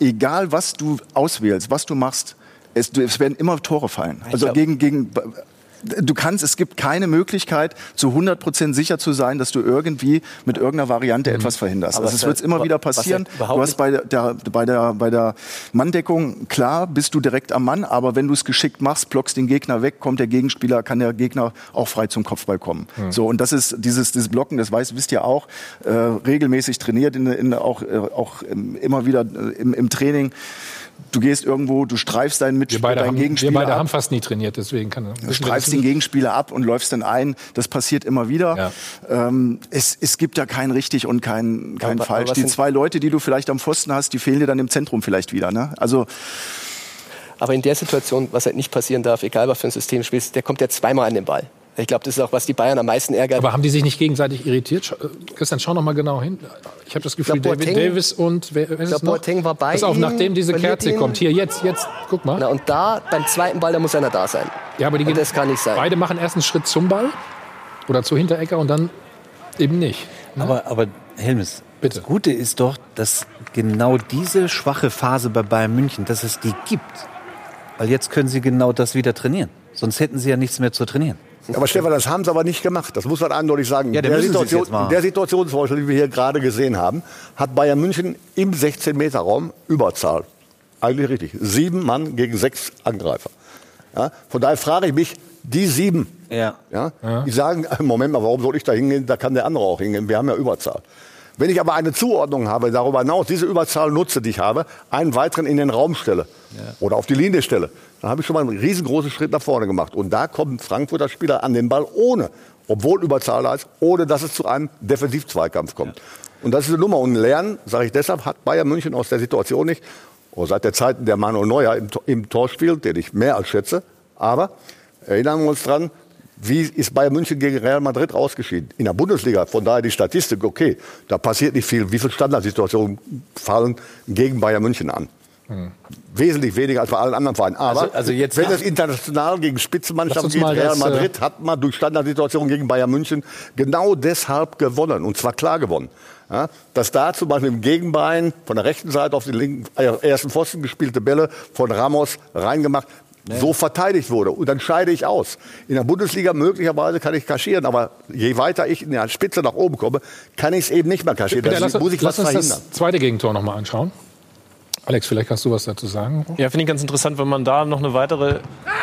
egal was du auswählst, was du machst, es, es werden immer Tore fallen. Also glaub- gegen, gegen, du kannst, es gibt keine Möglichkeit, zu 100 Prozent sicher zu sein, dass du irgendwie mit irgendeiner Variante etwas verhinderst. Aber Also es wird immer wieder passieren. Du hast bei der, bei der, bei der Manndeckung, klar, bist du direkt am Mann, aber wenn du es geschickt machst, blockst den Gegner weg, kommt der Gegenspieler, kann der Gegner auch frei zum Kopfball kommen. So, und das ist dieses, dieses Blocken, das weiß, wisst ihr auch, äh, regelmäßig trainiert, in, in, auch, äh, auch ähm, immer wieder äh, im, im Training. Du gehst irgendwo, du streifst deinen Mitspieler, deinen haben, wir Gegenspieler beide ab. haben fast nie trainiert, deswegen kann Du streifst den Gegenspieler ab und läufst dann ein. Das passiert immer wieder. Ähm, es, es gibt da kein richtig und kein, kein Aber- aber falsch. was Die zwei Leute, die du vielleicht am Pfosten hast, die fehlen dir dann im Zentrum vielleicht wieder. Ne? Also Aber in der Situation, was halt nicht passieren darf, egal was für ein System du spielst, der kommt ja zweimal an den Ball. Ich glaube, das ist auch, was die Bayern am meisten ärgert. Aber haben die sich nicht gegenseitig irritiert? Schau- äh, Christian, schau noch mal genau hin. Ich habe das Gefühl, glaub, David Boateng- Davis und wer, wer ist glaub? Boateng war bei Pass auf, ihm, nachdem diese Kerze ihn. kommt. Hier, jetzt, jetzt, guck mal. Na, und da, beim zweiten Ball, da muss einer da sein. ja, aber die und gehen, das kann nicht sein. Beide machen erst einen Schritt zum Ball oder zu Hinterecker und dann eben nicht. Aber, aber Helmes, Bitte. das Gute ist doch, dass genau diese schwache Phase bei Bayern München, dass es die gibt. Weil jetzt können sie genau das wieder trainieren. Sonst hätten sie ja nichts mehr zu trainieren. Aber Stefan, das haben sie aber nicht gemacht. Das muss man eindeutig sagen. Ja, der Situation, der Situation, zum Beispiel, die wir hier gerade gesehen haben, hat Bayern München im 16-Meter-Raum Überzahl. Eigentlich richtig. Sieben Mann gegen sechs Angreifer. Ja, von daher frage ich mich, die sieben, Ja. ja, die sagen, Moment mal, warum soll ich da hingehen? Da kann der andere auch hingehen. Wir haben ja Überzahl. Wenn ich aber eine Zuordnung habe, darüber hinaus diese Überzahl nutze, die ich habe, einen weiteren in den Raum stelle oder auf die Linie stelle, dann habe ich schon mal einen riesengroßen Schritt nach vorne gemacht. Und da kommen Frankfurter Spieler an den Ball ohne, obwohl Überzahl da ist, ohne dass es zu einem Defensivzweikampf kommt. Und das ist eine Nummer. Und Lernen, sage ich deshalb, hat Bayern München aus der Situation nicht, oder seit der Zeiten der Manuel Neuer im, im Tor spielt, den ich mehr als schätze. Aber erinnern wir uns dran, wie ist Bayern München gegen Real Madrid ausgeschieden? In der Bundesliga, von daher die Statistik, okay, da passiert nicht viel. Wie viele Standardsituationen fallen gegen Bayern München an? Wesentlich weniger als bei allen anderen Vereinen. Aber Also- also jetzt wenn es international gegen Spitzenmannschaften geht, Real das, äh, Madrid hat man durch Standardsituationen gegen Bayern München genau deshalb gewonnen. Und zwar klar gewonnen. Ja, dass da zum Beispiel im Gegenbein von der rechten Seite auf den linken, äh, ersten Pfosten gespielte Bälle von Ramos reingemacht, so verteidigt wurde. Und dann scheide ich aus. In der Bundesliga möglicherweise kann ich kaschieren, aber je weiter ich in der Spitze nach oben komme, kann ich es eben nicht mehr kaschieren. Bitte, lass, muss ich lass was uns verhindern. das zweite Gegentor noch mal anschauen. Alex, vielleicht kannst du was dazu sagen. Ja, finde ich ganz interessant, wenn man da noch eine weitere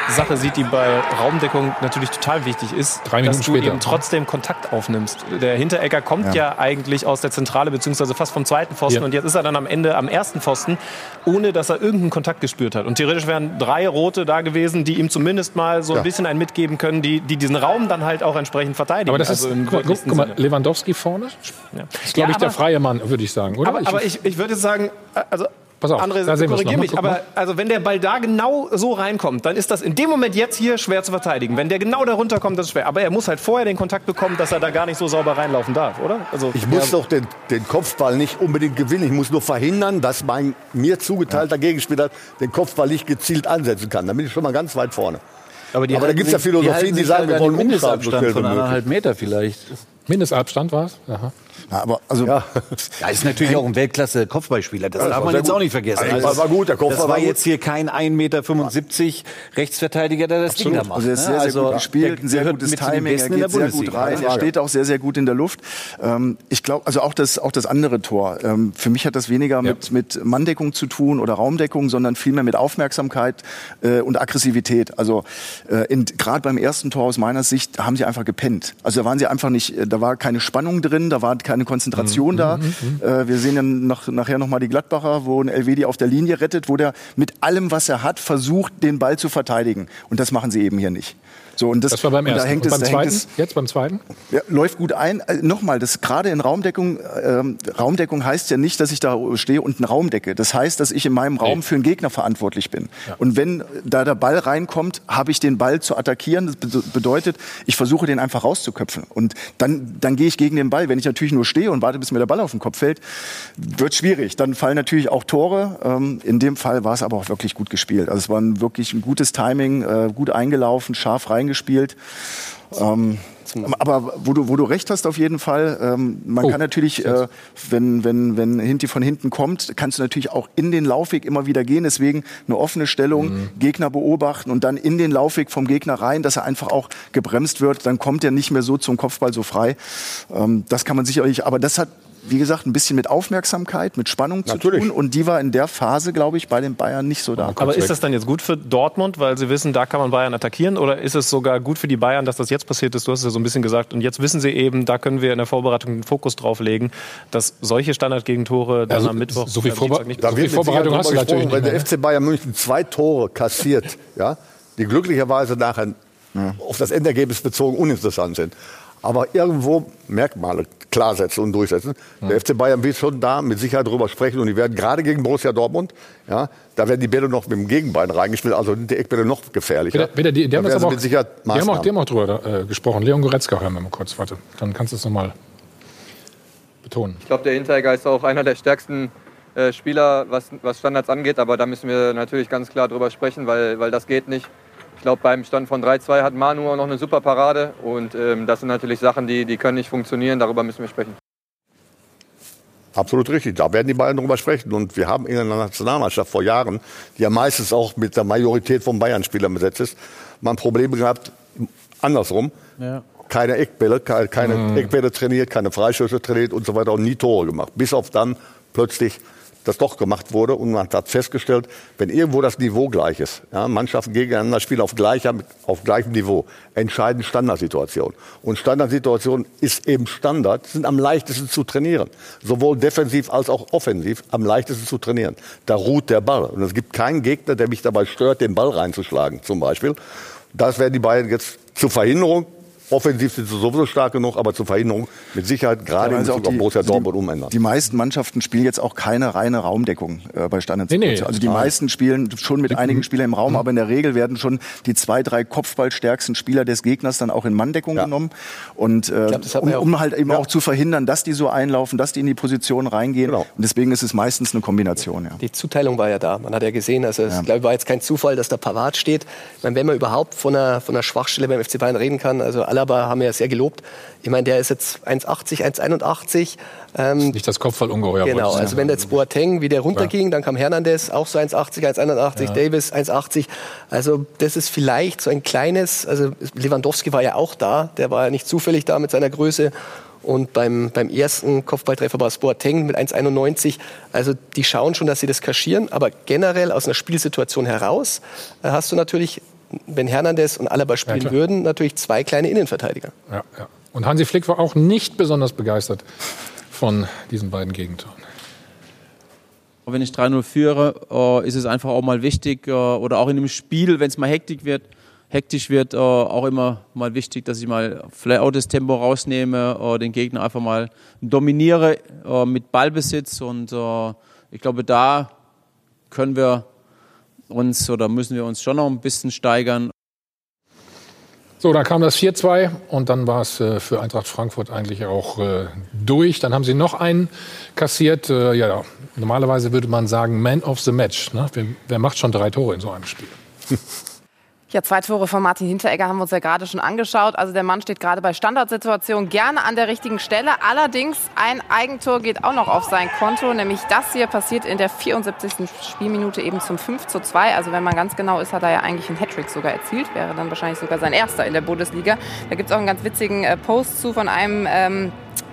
Sache sieht, die bei Raumdeckung natürlich total wichtig ist, Drei Minuten dass du später. eben trotzdem Kontakt aufnimmst. Der Hinterecker kommt ja, eigentlich aus der Zentrale beziehungsweise fast vom zweiten Pfosten Ja. und jetzt ist er dann am Ende am ersten Pfosten, ohne dass er irgendeinen Kontakt gespürt hat. Und theoretisch wären drei Rote da gewesen, die ihm zumindest mal so ein Ja. bisschen einen mitgeben können, die, die diesen Raum dann halt auch entsprechend verteidigen. Aber das Also ist, im guck, guck, mal. Lewandowski vorne. Ja. ist, glaube Ja, ich, der freie Mann, würde ich sagen, oder? Aber, aber ich, ich würde sagen, also Pass auf, André, da sehen wir's korrigier noch mal, mich, aber also wenn der Ball da genau so reinkommt, dann ist das in dem Moment jetzt hier schwer zu verteidigen. Wenn der genau da runterkommt, das ist schwer. Aber er muss halt vorher den Kontakt bekommen, dass er da gar nicht so sauber reinlaufen darf, oder? Also Ich muss doch den, den Kopfball nicht unbedingt gewinnen. Ich muss nur verhindern, dass mein mir zugeteilter Gegenspieler den Kopfball nicht gezielt ansetzen kann. Dann bin ich schon mal ganz weit vorne. Aber, da gibt es ja Philosophien, die, die sagen, wir wollen Mindestabstand von anderthalb Meter vielleicht. Mindestabstand war es? Ja, aber also ja. ja, ist natürlich auch ein Weltklasse-Kopfballspieler. Das, ja, das darf man jetzt gut. auch nicht vergessen. Also, das war gut, der Kopf das war, war jetzt hier kein 1,75 Meter Rechtsverteidiger, der das Absolut. Ding da macht. Also er ist sehr, sehr also, gut gespielt, ein sehr gutes Timing, er geht sehr gut rein, er steht auch sehr, sehr gut in der Luft. Ähm, ich glaube, also auch das, auch das andere Tor. Ähm, für mich hat das weniger ja. mit, mit Manndeckung zu tun oder Raumdeckung, sondern vielmehr mit Aufmerksamkeit äh, und Aggressivität. Also äh, gerade beim ersten Tor aus meiner Sicht haben sie einfach gepennt. Also da waren sie einfach nicht, äh, da war keine Spannung drin, da war keine Konzentration mhm. da. Mhm. mhm. Äh, wir sehen dann nach, nachher nochmal die Gladbacher, wo ein Elvedi auf der Linie rettet, wo der mit allem, was er hat, versucht, den Ball zu verteidigen. Und das machen sie eben hier nicht. So, und das, das war beim ersten. Da hängt es, beim zweiten? Es, jetzt beim zweiten? Ja, läuft gut ein. Äh, Nochmal, das gerade in Raumdeckung, äh, Raumdeckung heißt ja nicht, dass ich da stehe und einen Raum decke. Das heißt, dass ich in meinem Raum nee. für einen Gegner verantwortlich bin. Ja. Und wenn da der Ball reinkommt, habe ich den Ball zu attackieren. Das bedeutet, ich versuche den einfach rauszuköpfen. Und dann, dann gehe ich gegen den Ball. Wenn ich natürlich nur stehe und warte, bis mir der Ball auf den Kopf fällt, wird schwierig. Dann fallen natürlich auch Tore. Ähm, in dem Fall war es aber auch wirklich gut gespielt. Also es war ein wirklich ein gutes Timing, äh, gut eingelaufen, scharf reingespielt gespielt. Ähm, aber wo du, wo du recht hast auf jeden Fall, ähm, man oh, kann natürlich, äh, wenn, wenn, wenn Hinti von hinten kommt, kannst du natürlich auch in den Laufweg immer wieder gehen. Deswegen eine offene Stellung, mhm. Gegner beobachten und dann in den Laufweg vom Gegner rein, dass er einfach auch gebremst wird. Dann kommt er nicht mehr so zum Kopfball so frei. Ähm, das kann man sicherlich, aber das hat wie gesagt, ein bisschen mit Aufmerksamkeit, mit Spannung Natürlich. zu tun. Und die war in der Phase, glaube ich, bei den Bayern nicht so da. Aber ist das dann jetzt gut für Dortmund, weil sie wissen, da kann man Bayern attackieren? Oder ist es sogar gut für die Bayern, dass das jetzt passiert ist? Du hast es ja so ein bisschen gesagt. Und jetzt wissen sie eben, da können wir in der Vorbereitung den Fokus drauf legen, dass solche Standardgegentore dann also, am Mittwoch so viel, Vorbe nicht so viel Vorbereitung hast du natürlich nicht Wenn der FC Bayern München zwei Tore kassiert, ja, die glücklicherweise nachher ja. auf das Endergebnis bezogen uninteressant sind aber irgendwo Merkmale klarsetzen und durchsetzen. Mhm. Der FC Bayern wird schon da mit Sicherheit drüber sprechen und die werden gerade gegen Borussia Dortmund, ja, da werden die Bälle noch mit dem Gegenbein reingespielt, also die Eckbälle noch gefährlicher. Bitte, die, die, haben aber auch, die, haben auch, die haben auch drüber äh, gesprochen. Leon Goretzka hören wir mal kurz, warte, dann kannst du es nochmal betonen. Ich glaube, der Hinteregger ist auch einer der stärksten äh, Spieler, was, was Standards angeht, aber da müssen wir natürlich ganz klar drüber sprechen, weil, weil das geht nicht. Ich glaube, beim Stand von 3-2 hat Manu auch noch eine super Parade. Und ähm, das sind natürlich Sachen, die, die können nicht funktionieren. Darüber müssen wir sprechen. Absolut richtig. Da werden die beiden drüber sprechen. Und wir haben in der Nationalmannschaft vor Jahren, die ja meistens auch mit der Majorität von Bayern-Spielern besetzt ist, mal ein Problem gehabt, andersrum. Ja. Keine Eckbälle, keine, mhm. Eckbälle trainiert, keine Freischüsse trainiert und so weiter und nie Tore gemacht. Bis auf dann plötzlich das doch gemacht wurde. Und man hat festgestellt, wenn irgendwo das Niveau gleich ist, ja, Mannschaften gegeneinander spielen auf, gleicher, auf gleichem Niveau, entscheiden Standardsituationen. Und Standardsituationen ist eben Standard, sind am leichtesten zu trainieren. Sowohl defensiv als auch offensiv am leichtesten zu trainieren. Da ruht der Ball. Und es gibt keinen Gegner, der mich dabei stört, den Ball reinzuschlagen, zum Beispiel. Das werden die beiden jetzt zur Verhinderung Offensiv sind sie sowieso stark genug, aber zur Verhinderung mit Sicherheit gerade ja, in Bezug auf Borussia also Dortmund umändern. Die meisten Mannschaften spielen jetzt auch keine reine Raumdeckung äh, bei Standardsituationen. Nee, nee. Also die meisten spielen schon mit einigen Spielern im Raum, mhm. aber in der Regel werden schon die zwei, drei Kopfballstärksten Spieler des Gegners dann auch in Manndeckung ja. genommen. Und äh, glaub, um, um, halt eben ja. auch zu verhindern, dass die so einlaufen, dass die in die Position reingehen. Genau. Und deswegen ist es meistens eine Kombination. Ja. Die Zuteilung war ja da. Man hat ja gesehen, also es glaube, war jetzt kein Zufall, dass da Pavard steht. Ich meine, wenn man überhaupt von einer, von einer Schwachstelle beim FC Bayern reden kann, also Alaba haben wir ja sehr gelobt. Ich meine, der ist jetzt 1,80, 1,81. Ähm, nicht das Kopfballungeheuer. Genau, also wenn jetzt Boateng wieder runterging, ja. dann kam Hernandez, auch so 1,80, 1,81, ja. Davis 1,80. Also das ist vielleicht so ein kleines, also Lewandowski war ja auch da, der war ja nicht zufällig da mit seiner Größe. Und beim, beim ersten Kopfballtreffer war es Boateng mit 1,91. Also die schauen schon, dass sie das kaschieren. Aber generell aus einer Spielsituation heraus äh, hast du natürlich wenn Hernandez und Alaba spielen ja, würden, natürlich zwei kleine Innenverteidiger. Ja, ja. Und Hansi Flick war auch nicht besonders begeistert von diesen beiden Gegentoren. Wenn ich 3-0 führe, äh, ist es einfach auch mal wichtig, äh, oder auch in dem Spiel, wenn es mal hektisch wird, hektisch wird, äh, auch immer mal wichtig, dass ich mal vielleicht auch das Tempo rausnehme, den Gegner einfach mal dominiere mit Ballbesitz. Und ich glaube, da können wir uns oder müssen wir uns schon noch ein bisschen steigern. So, dann kam das 4-2 und dann war es äh, für Eintracht Frankfurt eigentlich auch äh, durch. Dann haben sie noch einen kassiert. Äh, ja, normalerweise würde man sagen Man of the Match. Ne? Wer, wer, macht schon drei Tore in so einem Spiel? Ja, zwei Tore von Martin Hinteregger haben wir uns ja gerade schon angeschaut. Also der Mann steht gerade bei Standardsituationen gerne an der richtigen Stelle. Allerdings ein Eigentor geht auch noch auf sein Konto, nämlich das hier passiert in der 74. Spielminute eben zum 5 zu 2. Also wenn man ganz genau ist, hat er ja eigentlich einen Hattrick sogar erzielt. Wäre dann wahrscheinlich sogar sein erster in der Bundesliga. Da gibt es auch einen ganz witzigen äh, Post zu von einem ähm,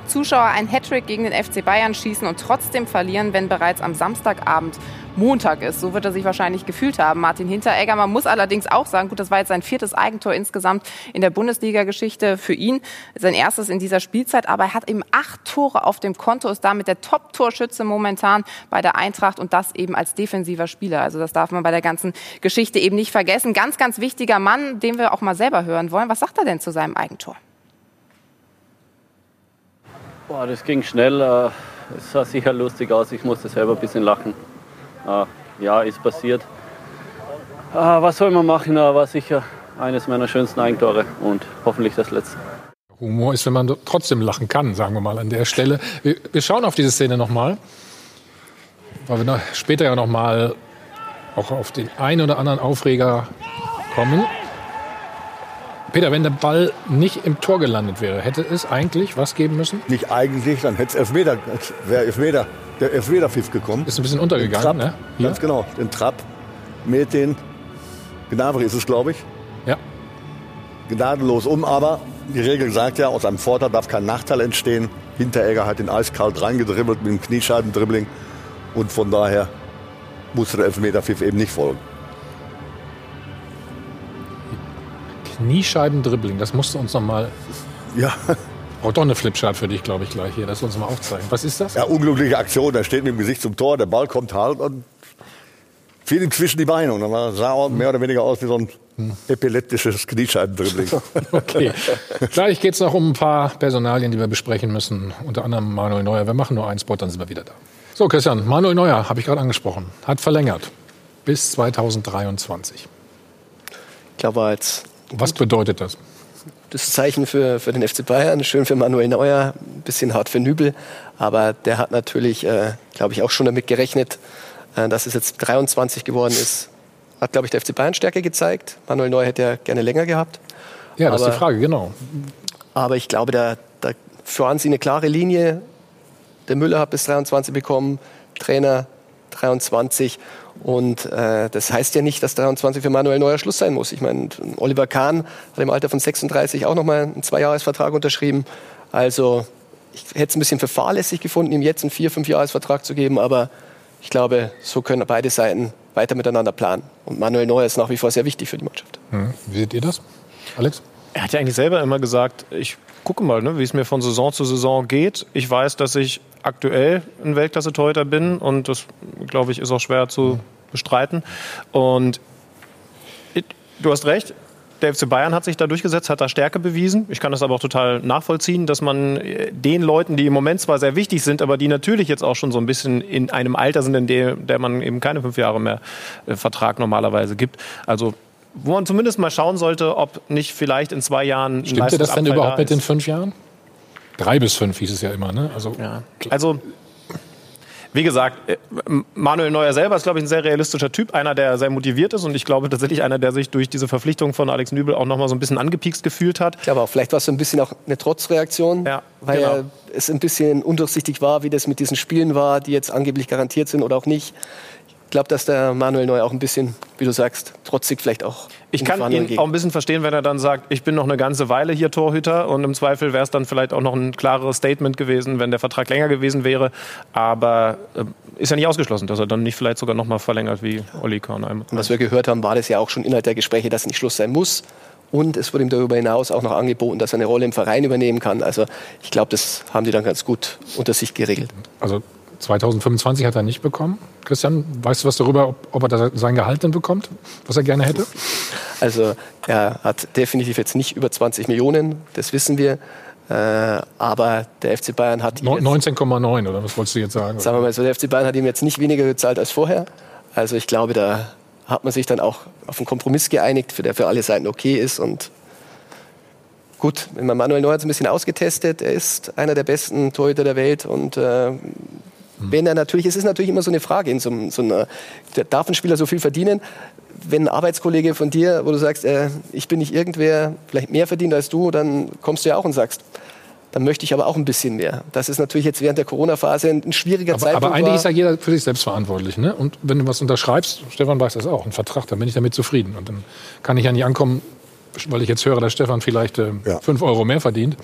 Zuschauer einen Hattrick gegen den FC Bayern schießen und trotzdem verlieren, wenn bereits am Samstagabend Montag ist. So wird er sich wahrscheinlich gefühlt haben, Martin Hinteregger. Man muss allerdings auch sagen, gut, das war jetzt sein viertes Eigentor insgesamt in der Bundesliga-Geschichte für ihn. Sein erstes in dieser Spielzeit, aber er hat eben acht Tore auf dem Konto, ist damit der Top-Torschütze momentan bei der Eintracht und das eben als defensiver Spieler. Also das darf man bei der ganzen Geschichte eben nicht vergessen. Ganz, ganz wichtiger Mann, den wir auch mal selber hören wollen. Was sagt er denn zu seinem Eigentor? Boah, das ging schnell. Äh, es sah sicher lustig aus. Ich musste selber ein bisschen lachen. Äh, ja, ist passiert. Äh, was soll man machen? War sicher eines meiner schönsten Eigentore und hoffentlich das letzte. Humor ist, wenn man trotzdem lachen kann, sagen wir mal an der Stelle. Wir, wir schauen auf diese Szene nochmal, weil wir später ja nochmal auch auf den einen oder anderen Aufreger kommen. Peter, wenn der Ball nicht im Tor gelandet wäre, hätte es eigentlich was geben müssen? Nicht eigentlich, dann hätte es Elfmeter, wäre Elfmeter, der Elfmeter-Pfiff gekommen. Ist ein bisschen untergegangen, Trapp, ne? Ganz genau, den Trapp mit den Gnabry ist es, glaube ich. Ja. Gnadenlos um, aber die Regel sagt ja, aus einem Vorteil darf kein Nachteil entstehen. Hinteregger hat den eiskalt reingedribbelt mit dem Kniescheibendribbling und von daher musste der Elfmeter-Pfiff eben nicht folgen. Kniescheibendribbling, das musst du uns noch mal. Ja. Auch doch eine Flipchart für dich, glaube ich, gleich hier. Das uns mal aufzeigen. Was ist das? Ja, unglückliche Aktion. Er steht mit dem Gesicht zum Tor, der Ball kommt halt und fiel ihm zwischen die Beine. Und dann sah er mehr oder weniger aus wie so ein epileptisches Kniescheibendribbling. okay. Gleich geht es noch um ein paar Personalien, die wir besprechen müssen. Unter anderem Manuel Neuer. Wir machen nur einen Spot, dann sind wir wieder da. So, Christian, Manuel Neuer, habe ich gerade angesprochen, hat verlängert bis 2023. Ich glaube, als was bedeutet das? Das Zeichen für, für den FC Bayern, schön für Manuel Neuer, ein bisschen hart für Nübel. Aber der hat natürlich, äh, glaube ich, auch schon damit gerechnet, äh, dass es jetzt 23 geworden ist. Hat, glaube ich, der FC Bayern Stärke gezeigt. Manuel Neuer hätte ja gerne länger gehabt. Ja, das aber, ist die Frage, genau. Aber ich glaube, da, da fahren sie eine klare Linie. Der Müller hat bis 23 bekommen, Trainer 23. Und äh, das heißt ja nicht, dass 23 für Manuel Neuer Schluss sein muss. Ich meine, Oliver Kahn hat im Alter von 36 auch nochmal einen Zweijahresvertrag unterschrieben. Also ich hätte es ein bisschen für fahrlässig gefunden, ihm jetzt einen Vier-, Fünfjahresvertrag zu geben. Aber ich glaube, so können beide Seiten weiter miteinander planen. Und Manuel Neuer ist nach wie vor sehr wichtig für die Mannschaft. Hm. Wie seht ihr das, Alex? Er hat ja eigentlich selber immer gesagt, ich gucke mal, ne, wie es mir von Saison zu Saison geht. Ich weiß, dass ich aktuell ein Weltklasse-Torhüter bin und das, glaube ich, ist auch schwer zu bestreiten. Und du hast recht, der FC Bayern hat sich da durchgesetzt, hat da Stärke bewiesen. Ich kann das aber auch total nachvollziehen, dass man äh, den Leuten, die im Moment zwar sehr wichtig sind, aber die natürlich jetzt auch schon so ein bisschen in einem Alter sind, in dem der man eben keine fünf Jahre mehr äh, Vertrag normalerweise gibt. Also wo man zumindest mal schauen sollte, ob nicht vielleicht in zwei Jahren. Stimmte das denn überhaupt da mit den fünf Jahren? Drei bis fünf hieß es ja immer, ne? Also, ja. also wie gesagt, äh, Manuel Neuer selber ist, glaube ich, ein sehr realistischer Typ, einer, der sehr motiviert ist und ich glaube tatsächlich einer, der sich durch diese Verpflichtung von Alex Nübel auch noch mal so ein bisschen angepiekst gefühlt hat. Glaube auch, vielleicht war es so ein bisschen auch eine Trotzreaktion, ja, weil genau. es ein bisschen undurchsichtig war, wie das mit diesen Spielen war, die jetzt angeblich garantiert sind oder auch nicht. Ich glaube, dass der Manuel Neuer auch ein bisschen, wie du sagst, trotzig vielleicht auch. Ich kann ihn gegen. auch ein bisschen verstehen, wenn er dann sagt, ich bin noch eine ganze Weile hier Torhüter und im Zweifel wäre es dann vielleicht auch noch ein klareres Statement gewesen, wenn der Vertrag länger gewesen wäre. Aber äh, ist ja nicht ausgeschlossen, dass er dann nicht vielleicht sogar noch mal verlängert wie Olli Kahn. Und was wir gehört haben, war das ja auch schon Inhalt der Gespräche, dass nicht Schluss sein muss. Und es wurde ihm darüber hinaus auch noch angeboten, dass er eine Rolle im Verein übernehmen kann. Also ich glaube, das haben die dann ganz gut unter sich geregelt. Also 2025 hat er nicht bekommen. Christian, weißt du was darüber, ob, ob er sein Gehalt denn bekommt, was er gerne hätte? Also er hat definitiv jetzt nicht über 20 Millionen, das wissen wir. Äh, aber der FC Bayern hat 19,9 oder was wolltest du jetzt sagen? Sagen wir mal so, der FC Bayern hat ihm jetzt nicht weniger gezahlt als vorher. Also ich glaube, da hat man sich dann auch auf einen Kompromiss geeinigt, für der für alle Seiten okay ist und gut, Manuel Neuer hat es ein bisschen ausgetestet. Er ist einer der besten Torhüter der Welt und äh, wenn er natürlich, es ist natürlich immer so eine Frage in so, so einer, der- darf ein Spieler so viel verdienen? Wenn ein Arbeitskollege von dir, wo du sagst, äh, ich bin nicht irgendwer, vielleicht mehr verdient als du, dann kommst du ja auch und sagst, dann möchte ich aber auch ein bisschen mehr. Das ist natürlich jetzt während der Corona-Phase ein, ein schwieriger Aber, Zeitpunkt. aber eigentlich war. ist ja jeder für sich selbst verantwortlich. Ne? Und wenn du was unterschreibst, Stefan weiß das auch, einen Vertrag, dann bin ich damit zufrieden. Und dann kann ich ja nicht ankommen, weil ich jetzt höre, dass Stefan vielleicht äh, Ja. fünf Euro mehr verdient.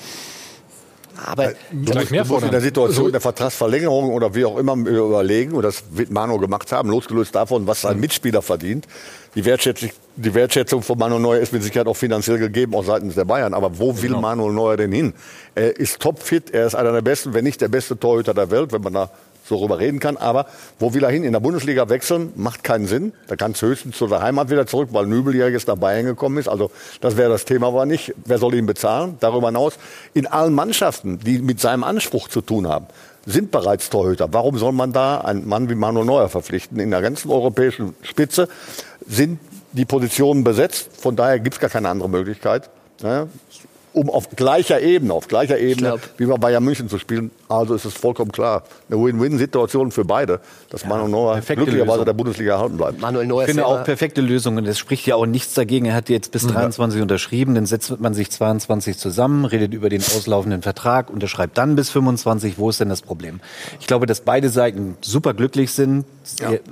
Aber Gleich mehr du musst in der. Situation So- der Vertragsverlängerung oder wie auch immer überlegen, und das wird Manu gemacht haben, losgelöst davon, was sein Mitspieler verdient. Die Wertschätzung, die Wertschätzung von Manuel Neuer ist mit Sicherheit auch finanziell gegeben, auch seitens der Bayern. Aber wo will Manuel Neuer denn hin? Er ist topfit, er ist einer der besten, wenn nicht der beste Torhüter der Welt, wenn man da so rüber reden kann. Aber wo will er hin? In der Bundesliga wechseln, macht keinen Sinn. Da kann es höchstens zu der Heimat wieder zurück, weil Nübel ja jetzt nach Bayern gekommen ist. Also das wäre das Thema, aber nicht. Wer soll ihn bezahlen? Darüber hinaus, in allen Mannschaften, die mit seinem Anspruch zu tun haben, sind bereits Torhüter. Warum soll man da einen Mann wie Manuel Neuer verpflichten? In der ganzen europäischen Spitze sind die Positionen besetzt. Von daher gibt es gar keine andere Möglichkeit. Ne? Um auf gleicher Ebene, auf gleicher Ebene, wie bei Bayern München zu spielen. Also ist es vollkommen klar. Eine Win-Win-Situation für beide, dass Manuel Neuer glücklicherweise Lösung. der Bundesliga erhalten bleibt. Manuel Neuer Ich finde auch perfekte Lösungen. Es spricht ja auch nichts dagegen. Er hat jetzt bis 23 unterschrieben, dann setzt man sich 22 zusammen, redet über den auslaufenden Vertrag, unterschreibt dann bis 25. Wo ist denn das Problem? Ich glaube, dass beide Seiten super glücklich sind.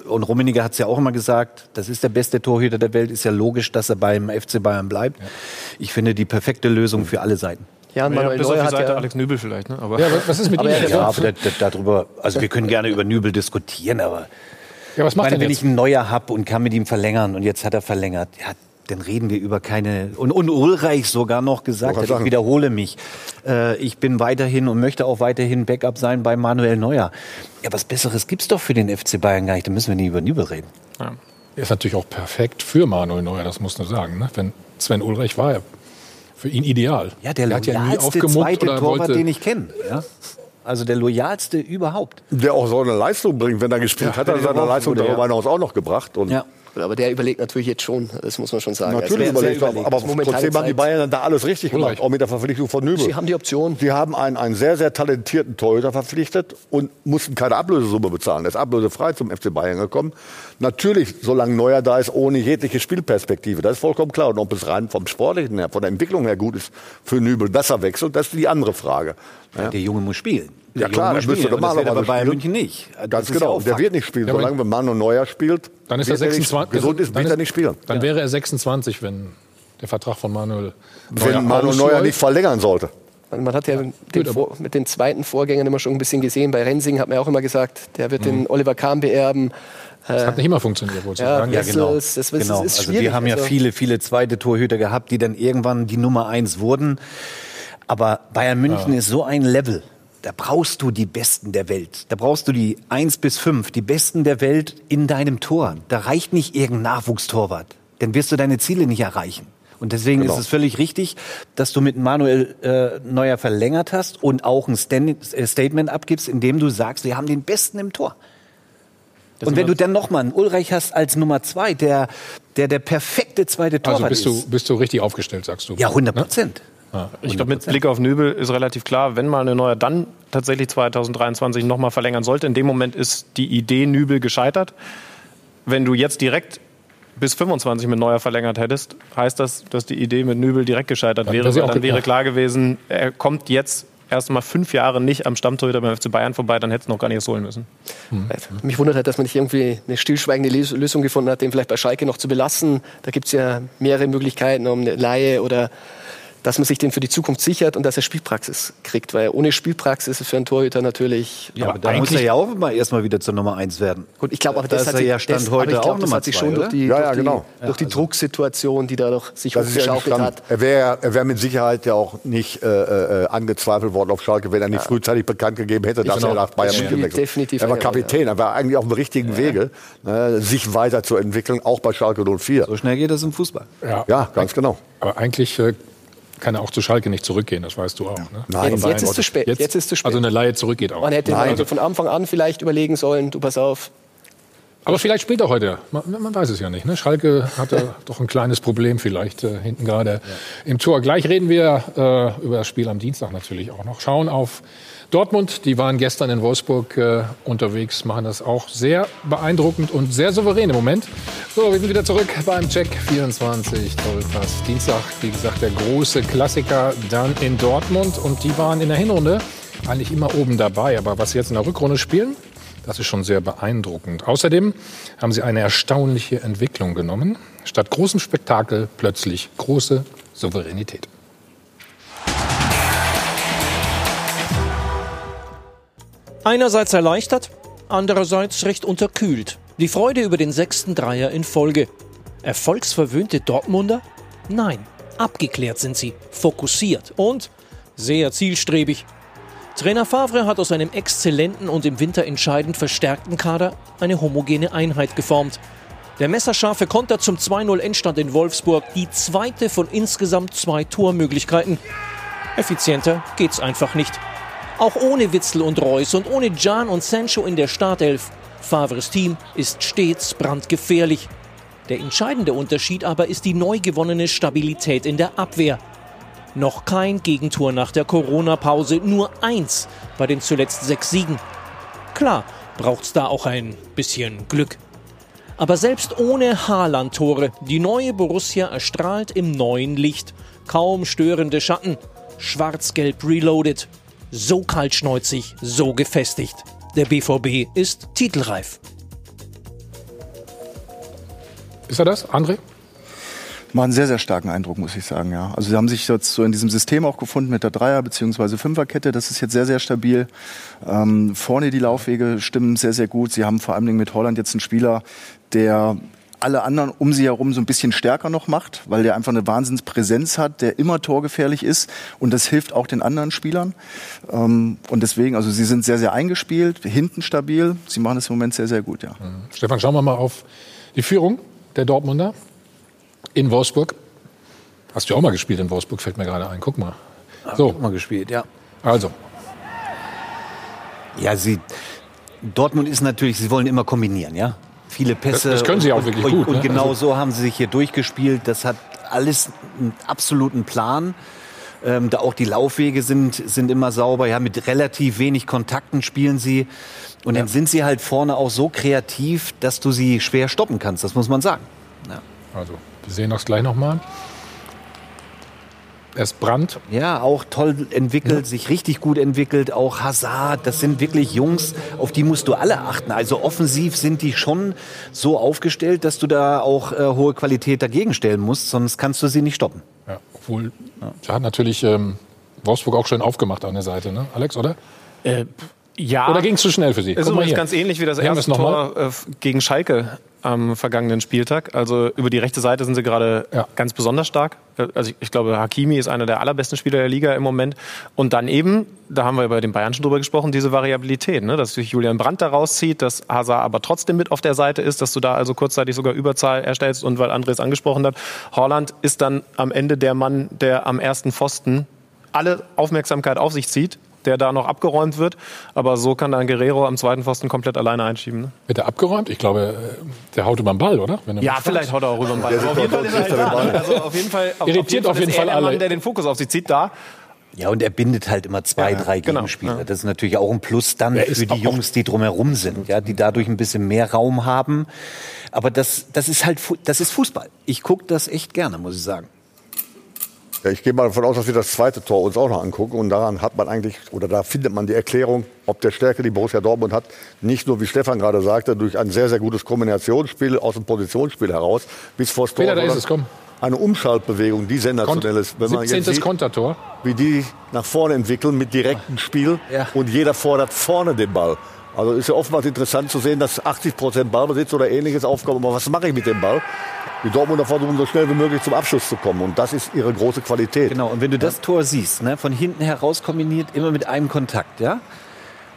Und Rummenigge hat es ja auch immer gesagt, das ist der beste Torhüter der Welt. Ist ja logisch, dass er beim FC Bayern bleibt. Ich finde die perfekte Lösung für alle Seiten. Ja, und Ja, Manuel auf Neuer hat Seite ja, Alex Nübel vielleicht. Ne? Aber Ja, was- ist mit ihm? Aber er- jetzt? Ja, aber da, da, darüber, also wir können gerne über Nübel diskutieren, aber Ja, was ich macht meine, er wenn jetzt? ich einen Neuer habe und kann mit ihm verlängern und jetzt hat er verlängert, ja, dann reden wir über keine. Und, und Ulreich sogar noch gesagt hat, ich wiederhole mich, äh, ich bin weiterhin und möchte auch weiterhin Backup sein bei Manuel Neuer. Ja, was Besseres gibt's doch für den FC Bayern gar nicht. Da müssen wir nicht über Nübel reden. Er ist natürlich auch perfekt für Manuel Neuer, das muss man sagen. Ne? Wenn Sven Ulreich war er für ihn ideal. Ja, der er hat ja nie zweite oder Torwart, wollte, den ich kenne. Ja? Also der loyalste überhaupt. Der auch so eine Leistung bringt, wenn er gespielt hat, hat er seine Leistung darüber ja. hinaus auch noch gebracht. Und Ja. Aber der überlegt natürlich jetzt schon, das muss man schon sagen. Natürlich Also, überlegt, er, aber trotzdem haben die. Bayern da alles richtig gemacht, auch mit der Verpflichtung von Nübel. Sie haben die Option. Sie haben einen, einen sehr, sehr talentierten Torhüter verpflichtet und mussten keine Ablösesumme bezahlen. Er ist ablösefrei zum FC Bayern gekommen. Natürlich, solange Neuer da ist, ohne jegliche Spielperspektive. Das ist vollkommen klar. Und ob es rein vom Sportlichen her, von der Entwicklung her gut ist für Nübel, dass er wechselt, das ist die andere Frage. Ja, Der Junge muss spielen. Der Ja, klar, müsste das er bei normalerweise Bayern spielen. München nicht. Das Ganz ist ja genau. auch der wird nicht spielen. Ja, aber- Solange wenn Manu Neuer spielt, dann ist er wird er nicht- 26. gesund ist, dann wird ist- er nicht spielen. Dann wäre er 26, wenn der Vertrag von Manuel Wenn Manu ausläuft. Neuer nicht verlängern sollte. Man hat ja den Vor mit den zweiten Vorgängern immer schon ein bisschen gesehen. Bei Rensing hat man ja auch immer gesagt, der wird den Oliver Kahn beerben. Das hat nicht immer funktioniert, wohl zu Ja, sagen. Ja, genau. Das ist- das ist- genau. ist also wir haben ja Also- viele, viele zweite Torhüter gehabt, die dann irgendwann die Nummer eins wurden. Aber Bayern München ist so ein Level. Da brauchst du die Besten der Welt. Da brauchst du die eins bis fünf, die Besten der Welt in deinem Tor. Da reicht nicht irgendein Nachwuchstorwart. Dann wirst du deine Ziele nicht erreichen. Und deswegen Genau. ist es völlig richtig, dass du mit Manuel äh, Neuer verlängert hast und auch ein Stand äh, Statement abgibst, indem du sagst, wir haben den Besten im Tor. und wenn du dann nochmal einen Ulreich hast als Nummer zwei, der der, der perfekte zweite Torwart Also bist ist. du, bist du richtig aufgestellt, sagst du. ja, 100 Prozent. Ich glaube, mit Blick auf Nübel ist relativ klar, wenn mal eine neue dann tatsächlich 2023 nochmal verlängern sollte. In dem Moment ist die Idee Nübel gescheitert. Wenn du jetzt direkt bis 25 mit Neuer verlängert hättest, heißt das, dass die Idee mit Nübel direkt gescheitert Dann wäre. dann wäre klar gewesen, er kommt jetzt erst mal fünf Jahre nicht am Stammtorhüter beim FC Bayern vorbei, dann hätte es noch gar nicht erst holen müssen. Mich wundert halt, dass man nicht irgendwie eine stillschweigende Lösung gefunden hat, den vielleicht bei Schalke noch zu belassen. Da gibt es ja mehrere Möglichkeiten, um eine Laie oder dass man sich den für die Zukunft sichert und dass er Spielpraxis kriegt. Weil ohne Spielpraxis ist für einen Torhüter natürlich. Ja, aber da muss er ja auch mal erstmal wieder zur Nummer eins werden. Gut, ich glaube, aber Da das ist hat er sich, ja Stand das, aber heute ich glaub, auch das Nummer hat sich zwei, schon durch die, Ja, durch ja, die, genau. durch die Drucksituation, die dadurch sich Das ja hochgeschaukelt entstanden. hat. Er wäre er wär mit Sicherheit ja auch nicht äh, äh, angezweifelt worden auf Schalke, wenn er nicht frühzeitig bekannt gegeben hätte, dass Genau. er nach Bayern Das München spielt wechselt. definitiv Er war Kapitän, er war eigentlich auf dem richtigen Wege, ne, sich weiterzuentwickeln, auch bei Schalke 04. So schnell geht das im Fußball. Ja, Ja, ganz genau. aber eigentlich äh, kann er auch zu Schalke nicht zurückgehen, das weißt du auch. Ne? Nein, Jetzt- jetzt ist zu spät, jetzt ist zu spät. Also eine Laie zurückgeht auch. Man hätte Nein. also von Anfang an vielleicht überlegen sollen, du pass auf, Aber vielleicht spielt er heute. Man, man weiß es ja nicht. Ne? Schalke hatte doch ein kleines Problem vielleicht äh, hinten gerade im Tor. Gleich reden wir äh, über das Spiel am Dienstag natürlich auch noch. Schauen auf Dortmund. Die waren gestern in Wolfsburg äh, unterwegs, machen das auch sehr beeindruckend und sehr souverän im Moment. So, wir sind wieder zurück beim Check 24 Doppelpass. Dienstag, wie gesagt, der große Klassiker dann in Dortmund und die waren in der Hinrunde eigentlich immer oben dabei. Aber was sie jetzt in der Rückrunde spielen, das ist schon sehr beeindruckend. Außerdem haben sie eine erstaunliche Entwicklung genommen. Statt großem Spektakel plötzlich große Souveränität. Einerseits erleichtert, andererseits recht unterkühlt. Die Freude über den sechsten Dreier in Folge. Erfolgsverwöhnte Dortmunder? Nein, abgeklärt sind sie, fokussiert und sehr zielstrebig. Trainer Favre hat aus einem exzellenten und im Winter entscheidend verstärkten Kader eine homogene Einheit geformt. Der messerscharfe Konter zum 2-0 Endstand in Wolfsburg, die zweite von insgesamt zwei Tormöglichkeiten. Effizienter geht's einfach nicht. Auch ohne Witzel und Reus und ohne Can und Sancho in der Startelf. Favres Team ist stets brandgefährlich. Der entscheidende Unterschied aber ist die neu gewonnene Stabilität in der Abwehr. Noch kein Gegentor nach der Corona-Pause, nur eins bei den zuletzt sechs Siegen. Klar, braucht's da auch ein bisschen Glück. Aber selbst ohne Haaland-Tore, die neue Borussia erstrahlt im neuen Licht. Kaum störende Schatten. Schwarz-gelb reloaded. So kaltschneuzig, so gefestigt. Der BVB ist titelreif. Ist er das, André? Macht einen sehr, sehr starken Eindruck, muss ich sagen, ja. Also sie haben sich jetzt so in diesem System auch gefunden mit der Dreier- bzw. Fünferkette. Das ist jetzt sehr, sehr stabil. Ähm, vorne die Laufwege stimmen sehr, sehr gut. Sie haben vor allem mit Holland jetzt einen Spieler, der alle anderen um sie herum so ein bisschen stärker noch macht, weil der einfach eine Wahnsinnspräsenz hat, der immer torgefährlich ist und das hilft auch den anderen Spielern. Ähm, und deswegen, also sie sind sehr, sehr eingespielt, hinten stabil. Sie machen es im Moment sehr, sehr gut, ja. Mhm. Stefan, schauen wir mal auf die Führung der Dortmunder in Wolfsburg. Hast du auch mal gespielt in Wolfsburg, fällt mir gerade ein. Guck mal. So. mal gespielt, ja. Also. Ja, sie, Dortmund ist natürlich, sie wollen immer kombinieren, ja. Viele Pässe. Das, das können sie auch wirklich und, gut. Und ne? genau also, so haben sie sich hier durchgespielt. Das hat alles einen absoluten Plan. Ähm, da auch die Laufwege sind, sind immer sauber. Ja, mit relativ wenig Kontakten spielen sie. Und dann sind sie halt vorne auch so kreativ, dass du sie schwer stoppen kannst. Das muss man sagen. Ja. Also, wir sehen das gleich nochmal. Es brannt. Ja, auch toll entwickelt, sich richtig gut entwickelt. Auch Hazard, das sind wirklich Jungs, auf die musst du alle achten. Also offensiv sind die schon so aufgestellt, dass du da auch äh, hohe Qualität dagegen stellen musst, sonst kannst du sie nicht stoppen. Ja, obwohl, ja. hat natürlich ähm, Wolfsburg auch schön aufgemacht an der Seite, ne? Alex, oder? Äh, ja. Oder ging es zu schnell für Sie? Es ist übrigens ganz ähnlich wie das erste Tor äh, gegen Schalke am vergangenen Spieltag. Also über die rechte Seite sind sie gerade Ja. ganz besonders stark. Also ich, ich glaube, Hakimi ist einer der allerbesten Spieler der Liga im Moment. Und dann eben, da haben wir bei den Bayern schon drüber gesprochen, diese Variabilität, ne? dass sich Julian Brandt da rauszieht, dass Hazard aber trotzdem mit auf der Seite ist, dass du da also kurzzeitig sogar Überzahl erstellst und weil André es angesprochen hat, Holland ist dann am Ende der Mann, der am ersten Pfosten alle Aufmerksamkeit auf sich zieht, der da noch abgeräumt wird. Aber so kann dann Guerrero am zweiten Pfosten komplett alleine einschieben. Ne? Wird er abgeräumt? Ich glaube, äh, der haut über den Ball, oder? Wenn er Ja, vielleicht haut er auch rüber den Ball. Aber auf jeden Fall ist er halt da. Also auf jeden Fall, auf, Irritiert auf jeden Fall der alle. Mann, der den Fokus auf sich zieht, da. Ja, und er bindet halt immer zwei, Ja, drei genau. Gegenspieler. Ja. Das ist natürlich auch ein Plus dann Er für die Jungs, die drumherum sind, ja, die dadurch ein bisschen mehr Raum haben. Aber das, das ist halt, das ist Fußball. Ich gucke das echt gerne, muss ich sagen. Ja, ich gehe mal davon aus, dass wir das zweite Tor uns auch noch angucken. Und daran hat man eigentlich, oder da findet man die Erklärung, ob der Stärke, die Borussia Dortmund hat, nicht nur, wie Stefan gerade sagte, durch ein sehr, sehr gutes Kombinationsspiel aus dem Positionsspiel heraus bis vor das Tor. Peter, da ist es, komm. Eine Umschaltbewegung, die sensationell ist. Wenn man jetzt 17. sieht, Kontertor. wie die nach vorne entwickeln mit direktem Spiel Ja. und jeder fordert vorne den Ball. Also ist ja oftmals interessant zu sehen, dass 80 Prozent Ballbesitz oder ähnliches aufkommen. Aber was mache ich mit dem Ball? Die Dortmunder versuchen so schnell wie möglich zum Abschluss zu kommen. Und das ist ihre große Qualität. Genau, und wenn du das Tor siehst, ne, von hinten heraus kombiniert, immer mit einem Kontakt, ja.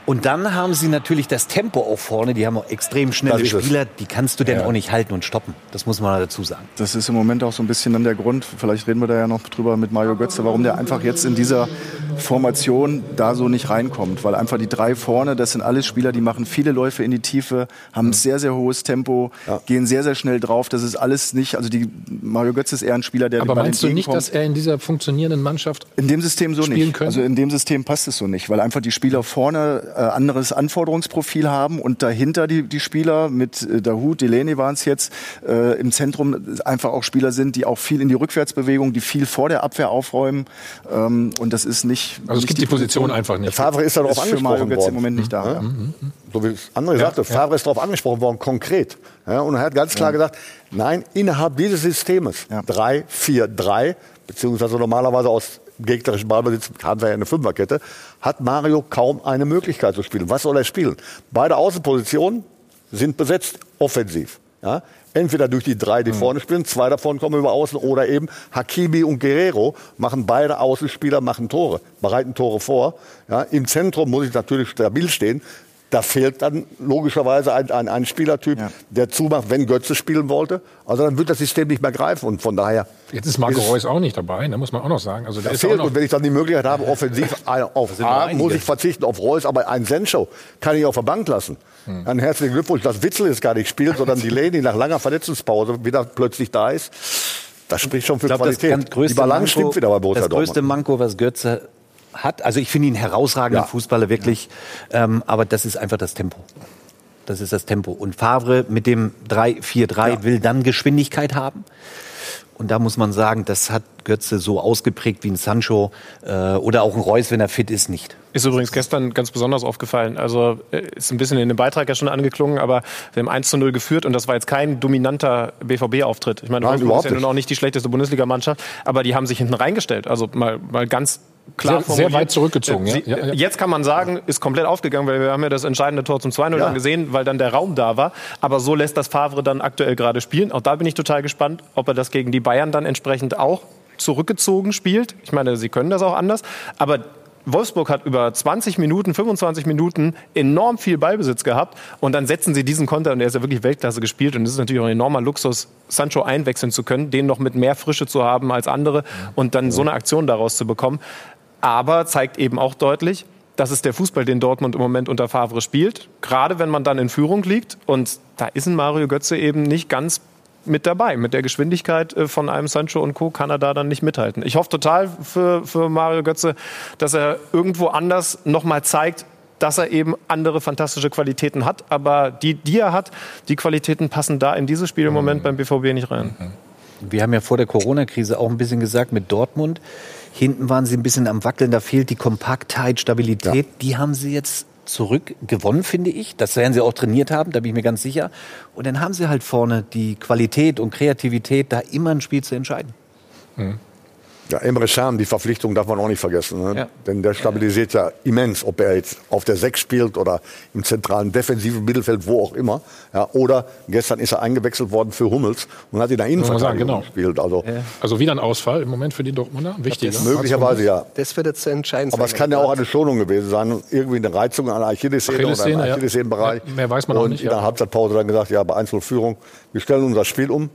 Und dann haben sie natürlich das Tempo auch vorne, die haben auch extrem schnelle. Spieler, die kannst du denn Ja. auch nicht halten und stoppen. Das muss man dazu sagen. Das ist im Moment auch so ein bisschen dann der Grund, vielleicht reden wir da ja noch drüber mit Mario Götze, warum der einfach jetzt in dieser Formation da so nicht reinkommt, weil einfach die drei vorne, das sind alles Spieler, die machen viele Läufe in die Tiefe, haben ein sehr, sehr hohes Tempo, Ja. gehen sehr, sehr schnell drauf. Das ist alles nicht, also die, Mario Götze ist eher ein Spieler, der Aber meinst du nicht, dass er in dieser funktionierenden Mannschaft In dem System so spielen nicht. könnte? Also in dem System passt es so nicht, weil einfach die Spieler vorne äh, anderes Anforderungsprofil haben und dahinter die, die Spieler mit äh, Dahut, Delaney waren es jetzt, äh, im Zentrum einfach auch Spieler sind, die auch viel in die Rückwärtsbewegung, die viel vor der Abwehr aufräumen. Ähm, und das ist nicht. Also es nicht gibt die Position einfach nicht. Favre ist darauf ist für Mario angesprochen worden. im Moment nicht da. Ja? Ja. So wie es André sagte, Favre ist darauf angesprochen worden, konkret. Ja, und er hat ganz klar gesagt, nein, innerhalb dieses Systems, Ja. 3, 4, 3, beziehungsweise normalerweise aus gegnerischen Ballbesitz haben wir ja eine Fünferkette, hat Mario kaum eine Möglichkeit zu spielen. Was soll er spielen? Beide Außenpositionen sind besetzt, offensiv. Ja? Entweder durch die drei, die vorne spielen, zwei davon kommen über außen, oder eben Hakimi und Guerrero machen beide Außenspieler, machen Tore, bereiten Tore vor. Ja? Im Zentrum muss ich natürlich stabil stehen. Da fehlt dann logischerweise ein, ein, ein Spielertyp, Ja. der zumacht, wenn Götze spielen wollte. Also dann wird das System nicht mehr greifen. Und von daher Jetzt ist Marco Ist- Reus auch nicht dabei, da muss man auch noch sagen. Also der das fehlt. noch, Und wenn ich dann die Möglichkeit habe, offensiv auf A, muss ich verzichten auf Reus, aber ein Sencho kann ich auf der Bank lassen. Hm. Einen herzlichen Glückwunsch, dass Witzel jetzt gar nicht spielt, sondern die Leni nach langer Verletzungspause wieder plötzlich da ist. Das spricht schon für Ich glaube, das Qualität. größte die Balance Manko, stimmt wieder bei Borussia Das größte Dortmund. Manko, was Götze hat, also ich finde ihn herausragender Ja. Fußballer, wirklich, ähm, aber das ist einfach das Tempo. Das ist das Tempo. Und Favre mit dem 3-4-3 will dann Geschwindigkeit haben. Und da muss man sagen, das hat Götze so ausgeprägt wie ein Sancho äh, oder auch ein Reus, wenn er fit ist, nicht. Ist übrigens gestern ganz besonders aufgefallen. Also äh, ist ein bisschen in dem Beitrag ja schon angeklungen, aber wir haben 1 zu 0 geführt und das war jetzt kein dominanter BVB-Auftritt. Ich meine, Nein, Wolfsburg ist ja nun auch nicht die schlechteste Bundesligamannschaft, aber die haben sich hinten reingestellt. Also mal, mal ganz klar Sehr- sehr weit zurückgezogen, ja. Sie, Ja, ja. Jetzt kann man sagen, ist komplett aufgegangen, weil wir haben ja das entscheidende Tor zum 2-0 Ja. dann gesehen, weil dann der Raum da war. Aber so lässt das Favre dann aktuell gerade spielen. Auch da bin ich total gespannt, ob er das gegen die Bayern dann entsprechend auch zurückgezogen spielt. Ich meine, sie können das auch anders. Aber Wolfsburg hat über 20 Minuten, 25 Minuten enorm viel Ballbesitz gehabt und dann setzen sie diesen Konter und der ist ja wirklich Weltklasse gespielt und es ist natürlich auch ein enormer Luxus, Sancho einwechseln zu können, den noch mit mehr Frische zu haben als andere und dann so eine Aktion daraus zu bekommen. Aber zeigt eben auch deutlich, das ist der Fußball, den Dortmund im Moment unter Favre spielt. Gerade wenn man dann in Führung liegt. Und da ist ein Mario Götze eben nicht ganz mit dabei. Mit der Geschwindigkeit äh, von einem Sancho und Co. kann er da dann nicht mithalten. Ich hoffe total für, für Mario Götze, dass er irgendwo anders nochmal zeigt, dass er eben andere fantastische Qualitäten hat. Aber die, die er hat, die Qualitäten passen da in dieses Spiel im Moment beim BVB nicht rein. Wir haben ja vor der Corona-Krise auch ein bisschen gesagt mit Dortmund. Hinten waren sie ein bisschen am Wackeln, da fehlt die Kompaktheit, Stabilität. Die haben sie jetzt zurückgewonnen, finde ich. Das werden sie auch trainiert haben, da bin ich mir ganz sicher. Und dann haben sie halt vorne die Qualität und Kreativität, da immer ein Spiel zu entscheiden. Ja, Emre Can, die Verpflichtung darf man auch nicht vergessen. Ne? Ja. Denn der stabilisiert ja immens, ob er jetzt auf der 6 spielt oder im zentralen defensiven Mittelfeld, wo auch immer. Ja, oder gestern ist er eingewechselt worden für Hummels und hat in der man sagen, Innenverteidigung genau. gespielt. Also also wieder ein Ausfall im Moment für die Dortmunder. Wichtiger. möglicherweise ja. Das wird jetzt entscheidend Aber es kann ja auch eine Schonung gewesen sein. Irgendwie eine Reizung an der Achillessehne, oder im. Achillessehnenbereich. Ja, mehr weiß man auch und nicht, in der ja. Halbzeitpause dann gesagt, ja, bei 1 Führung, wir stellen unser Spiel um.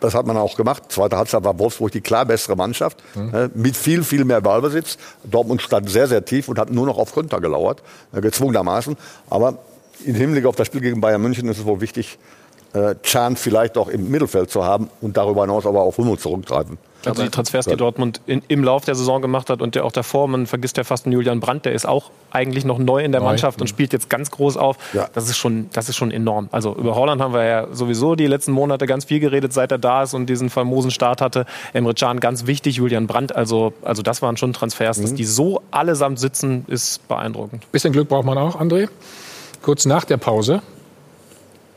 Das hat man auch gemacht. Zweite Halbzeit war Wolfsburg die klar bessere Mannschaft. Mhm. ja, Mit viel, viel mehr Ballbesitz. Dortmund stand sehr, sehr tief und hat nur noch auf Konter gelauert. äh, Gezwungenermaßen. Aber im Hinblick auf das Spiel gegen Bayern München ist es wohl wichtig, äh, Can vielleicht auch im Mittelfeld zu haben und darüber hinaus aber auf Hummel zurückgreifen. Also die Transfers, die Dortmund in, im Lauf der Saison gemacht hat und der auch davor, man vergisst ja fast einen Julian Brandt, der ist auch eigentlich noch neu in der Neu. Mannschaft und spielt jetzt ganz groß auf. Ja. Das, ist schon, das ist schon enorm. Also über Holland haben wir ja sowieso die letzten Monate ganz viel geredet, seit er da ist und diesen famosen Start hatte. Emre Can ganz wichtig, Julian Brandt, also, also das waren schon Transfers. Dass die so allesamt sitzen, ist beeindruckend. Bisschen Glück braucht man auch, André. Kurz nach der Pause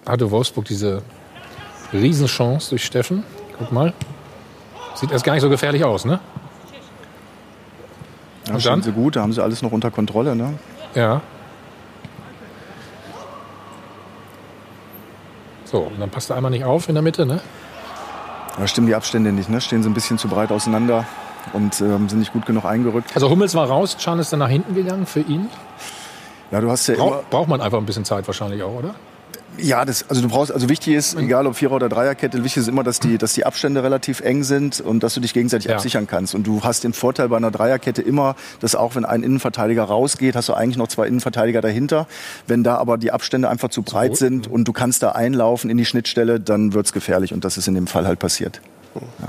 hatte Wolfsburg diese Riesenchance durch Steffen. Guck mal. Sieht erst gar nicht so gefährlich aus, ne? Ja, Und dann? sie gut, da haben sie alles noch unter Kontrolle. Ne? Ja. So, und dann passt er einmal nicht auf in der Mitte, ne? Da stimmen die Abstände nicht, ne? stehen sie ein bisschen zu breit auseinander und ähm, sind nicht gut genug eingerückt. Also Hummels war raus, Can ist dann nach hinten gegangen für ihn. Ja, du hast ja immer, Braucht, braucht man einfach ein bisschen Zeit wahrscheinlich auch, oder? Ja, das, also du brauchst, also wichtig ist, egal ob Vierer- oder Dreierkette, wichtig ist immer, dass die, dass die Abstände relativ eng sind und dass du dich gegenseitig Ja. absichern kannst. Und du hast den Vorteil bei einer Dreierkette immer, dass auch wenn ein Innenverteidiger rausgeht, hast du eigentlich noch zwei Innenverteidiger dahinter. Wenn da aber die Abstände einfach zu breit sind und du kannst da einlaufen in die Schnittstelle, dann wird's gefährlich und das ist in dem Fall halt passiert.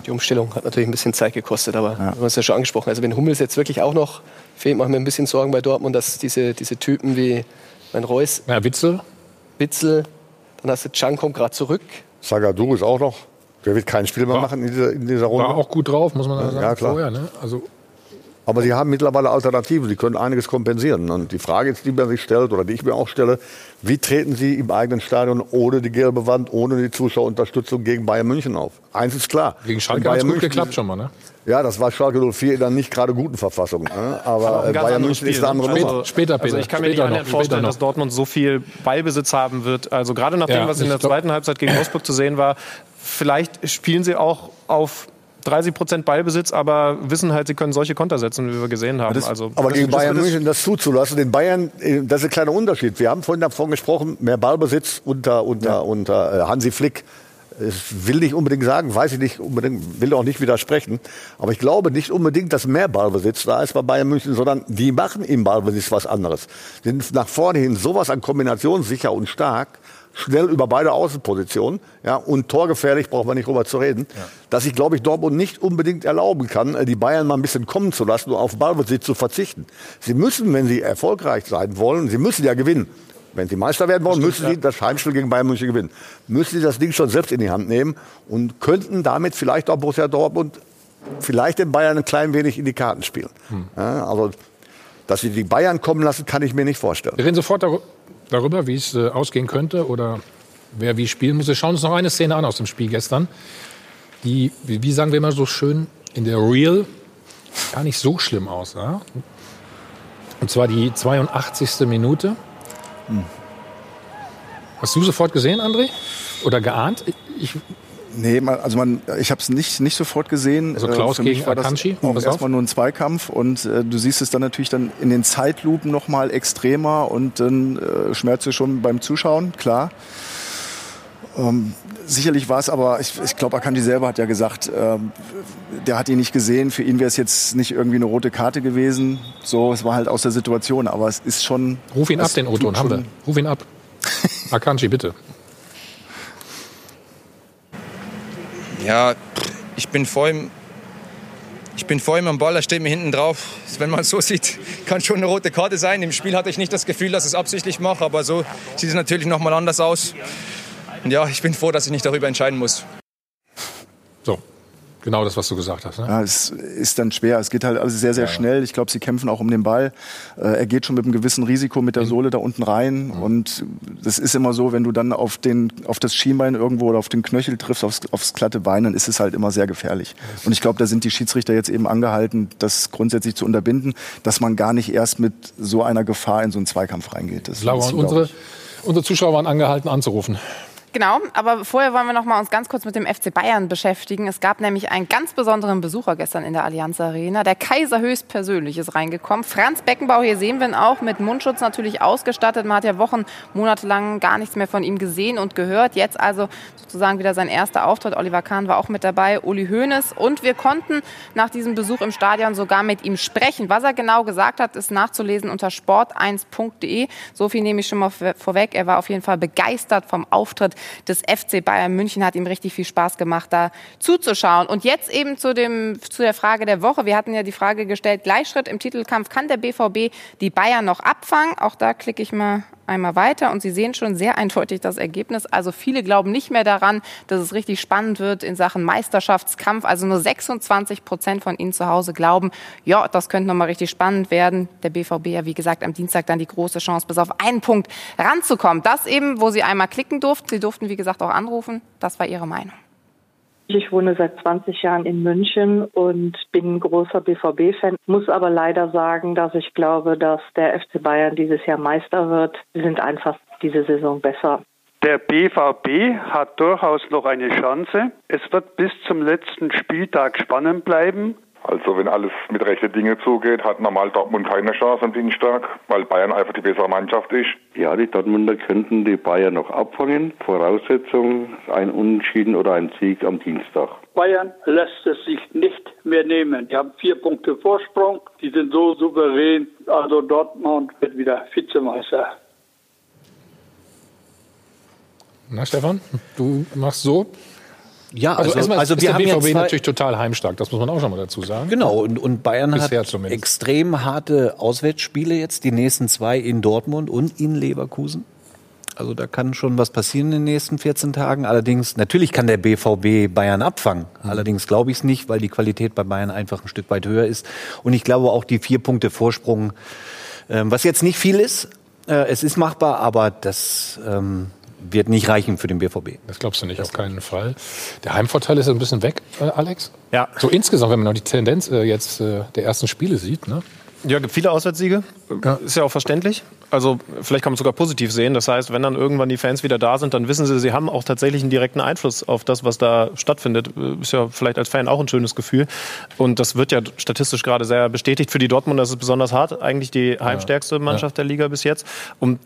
Die Umstellung hat natürlich ein bisschen Zeit gekostet, aber wir haben es ja schon angesprochen. Also wenn Hummels jetzt wirklich auch noch fehlt, machen wir ein bisschen Sorgen bei Dortmund, dass diese, diese Typen wie mein Reus, Ja, Witzel. Witzel, dann hast du Can kommt gerade zurück. Zagadou ist auch noch. Der wird kein Spiel mehr War- machen in dieser, in dieser Runde. War auch gut drauf, muss man sagen. Ja, klar. Vorher, ne? Also Aber sie haben mittlerweile Alternativen. Sie können einiges kompensieren. Und die Frage jetzt, die man sich stellt oder die ich mir auch stelle, wie treten sie im eigenen Stadion ohne die gelbe Wand, ohne die Zuschauerunterstützung gegen Bayern München auf? Eins ist klar. gegen Schalke hat es Bayern gut München- geklappt schon mal, ne? Ja, das war Schalke 04 in einer nicht gerade guten Verfassung. Ne? Aber äh, ganz Bayern München ist eine andere ne? Nummer. Also- Später, Also Peter. ich kann mir nicht Später annähernd noch, vorstellen, dass. Dortmund so viel Ballbesitz haben wird. Also gerade nach dem, Ja, was in der zweiten Halbzeit gegen Wolfsburg zu sehen war, vielleicht spielen sie auch auf 30 Prozent Ballbesitz, aber wissen halt, sie können solche Konter setzen, wie wir gesehen haben. also Aber das- gegen das Bayern München das zuzulassen, den Bayern, äh, das ist ein kleiner Unterschied. Wir haben vorhin davon gesprochen, mehr Ballbesitz unter, unter, unter äh, Hansi Flick. Ich will nicht unbedingt sagen, weiß ich nicht unbedingt, will auch nicht widersprechen. Aber ich glaube nicht unbedingt, dass mehr Ballbesitz da ist bei Bayern München, sondern die machen im Ballbesitz was anderes. Sind nach vorne hin sowas an Kombination sicher und stark, schnell über beide Außenpositionen, ja, und torgefährlich, braucht man nicht drüber zu reden, dass ich, glaube ich, Dortmund nicht unbedingt erlauben kann, äh, die Bayern mal ein bisschen kommen zu lassen und auf Ballbesitz zu verzichten. Sie müssen, wenn sie erfolgreich sein wollen, sie müssen ja gewinnen. Wenn sie Meister werden wollen, müssen sie das Heimspiel gegen Bayern München gewinnen. Müssen sie das Ding schon selbst in die Hand nehmen und könnten damit vielleicht auch Borussia Dortmund vielleicht den Bayern ein klein wenig in die Karten spielen. Ja, also, dass sie die Bayern kommen lassen, kann ich mir nicht vorstellen. Wir reden sofort darü- darüber, wie es äh, ausgehen könnte oder wer wie spielen muss. Wir schauen uns noch eine Szene an aus dem Spiel gestern, die, wie, wie sagen wir immer so schön, in der Real gar nicht so schlimm aussah. Und zwar die 82. Minute. Hast du sofort gesehen, André? Oder geahnt? Ich, Nee, man, also man, ich habe es nicht, nicht sofort gesehen. Also Klaus Äh, für mich gegen war das Akanji? auch Pass auf. erstmal nur ein Zweikampf und äh, du siehst es dann natürlich dann in den Zeitlupen noch mal extremer und dann äh, schmerzt es schon beim Zuschauen, klar. Ähm, sicherlich war es aber, ich, ich glaube, Akanji selber hat ja gesagt, ähm, der hat ihn nicht gesehen. Für ihn wäre es jetzt nicht irgendwie eine rote Karte gewesen. So, es war halt aus der Situation, aber es ist schon. ruf ihn ab, den O-Ton, haben wir. Ruf ihn ab. Akanji, bitte. Ja, ich bin vor ihm. Ich bin vor ihm am Ball, er steht mir hinten drauf. Wenn man es so sieht, kann schon eine rote Karte sein. Im Spiel hatte ich nicht das Gefühl, dass ich es absichtlich mache, aber so sieht es natürlich noch mal anders aus. Ja, ich bin froh, dass ich nicht darüber entscheiden muss. So, genau das, was du gesagt hast. Ne? Ja, es ist dann schwer. Es geht halt alles sehr, sehr schnell. Ich glaube, sie kämpfen auch um den Ball. Äh, er geht schon mit einem gewissen Risiko mit der Sohle da unten rein. Und das ist immer so, wenn du dann auf, den, auf das Schienbein irgendwo oder auf den Knöchel triffst, aufs, aufs glatte Bein, dann ist es halt immer sehr gefährlich. Und ich glaube, da sind die Schiedsrichter jetzt eben angehalten, das grundsätzlich zu unterbinden, dass man gar nicht erst mit so einer Gefahr in so einen Zweikampf reingeht. Das Laura, unsere, unsere Zuschauer waren angehalten anzurufen. Genau, aber vorher wollen wir noch mal uns ganz kurz mit dem FC Bayern beschäftigen. Es gab nämlich einen ganz besonderen Besucher gestern in der Allianz Arena. Der Kaiser höchstpersönlich ist reingekommen. Franz Beckenbauer, hier sehen wir ihn auch, mit Mundschutz natürlich ausgestattet. Man hat ja Wochen, Monate lang gar nichts mehr von ihm gesehen und gehört. Jetzt also sozusagen wieder sein erster Auftritt. Oliver Kahn war auch mit dabei, Uli Hoeneß. Und wir konnten nach diesem Besuch im Stadion sogar mit ihm sprechen. Was er genau gesagt hat, ist nachzulesen unter sport1.de. So viel nehme ich schon mal vor- vorweg. Er war auf jeden Fall begeistert vom Auftritt des FC Bayern München. Hat ihm richtig viel Spaß gemacht, da zuzuschauen. Und jetzt eben zu, dem, zu der Frage der Woche. Wir hatten ja die Frage gestellt, Gleichschritt im Titelkampf. Kann der BVB die Bayern noch abfangen? Auch da klicke ich mal einmal weiter und Sie sehen schon sehr eindeutig das Ergebnis. Also viele glauben nicht mehr daran, dass es richtig spannend wird in Sachen Meisterschaftskampf. Also nur 26 Prozent von Ihnen zu Hause glauben, ja, das könnte nochmal richtig spannend werden. Der BVB ja, wie gesagt, am Dienstag dann die große Chance, bis auf einen Punkt ranzukommen. Das eben, wo Sie einmal klicken durften. Sie durften, wie gesagt, auch anrufen. Das war Ihre Meinung. Ich wohne seit 20 Jahren in München und bin ein großer BVB-Fan, muss aber leider sagen, dass ich glaube, dass der FC Bayern dieses Jahr Meister wird. Sie sind einfach diese Saison besser. Der BVB hat durchaus noch eine Chance. Es wird bis zum letzten Spieltag spannend bleiben. Also wenn alles mit rechten Dingen zugeht, hat normal Dortmund keine Chance am Dienstag, weil Bayern einfach die bessere Mannschaft ist. Ja, die Dortmunder könnten die Bayern noch abfangen. Voraussetzung ein Unentschieden oder ein Sieg am Dienstag. Bayern lässt es sich nicht mehr nehmen. Die haben vier Punkte Vorsprung. Die sind so souverän. Also Dortmund wird wieder Vizemeister. Na, Stefan, du machst so. Ja, also, also- also ist wir der haben BVB natürlich total heimstark, das muss man auch schon mal dazu sagen. Genau, und, und Bayern Bisher hat zumindest. extrem harte Auswärtsspiele jetzt, die nächsten zwei in Dortmund und in Leverkusen. Also da kann schon was passieren in den nächsten 14 Tagen. Allerdings, natürlich kann der BVB Bayern abfangen. Mhm. Allerdings glaube ich es nicht, weil die Qualität bei Bayern einfach ein Stück weit höher ist. Und ich glaube auch die vier Punkte Vorsprung, ähm, was jetzt nicht viel ist, äh, es ist machbar, aber das ähm, wird nicht reichen für den BVB. Das glaubst du nicht, auf keinen Fall. Der Heimvorteil ist ein bisschen weg, äh, Alex. Ja. So insgesamt, wenn man noch die Tendenz äh, jetzt äh, der ersten Spiele sieht, ne? Ja, gibt viele Auswärtssiege. Ist ja auch verständlich. Also vielleicht kann man es sogar positiv sehen. Das heißt, wenn dann irgendwann die Fans wieder da sind, dann wissen sie, sie haben auch tatsächlich einen direkten Einfluss auf das, was da stattfindet. Ist ja vielleicht als Fan auch ein schönes Gefühl. Und das wird ja statistisch gerade sehr bestätigt. Für die Dortmunder ist es besonders hart. Eigentlich die heimstärkste Mannschaft der Liga bis jetzt. Um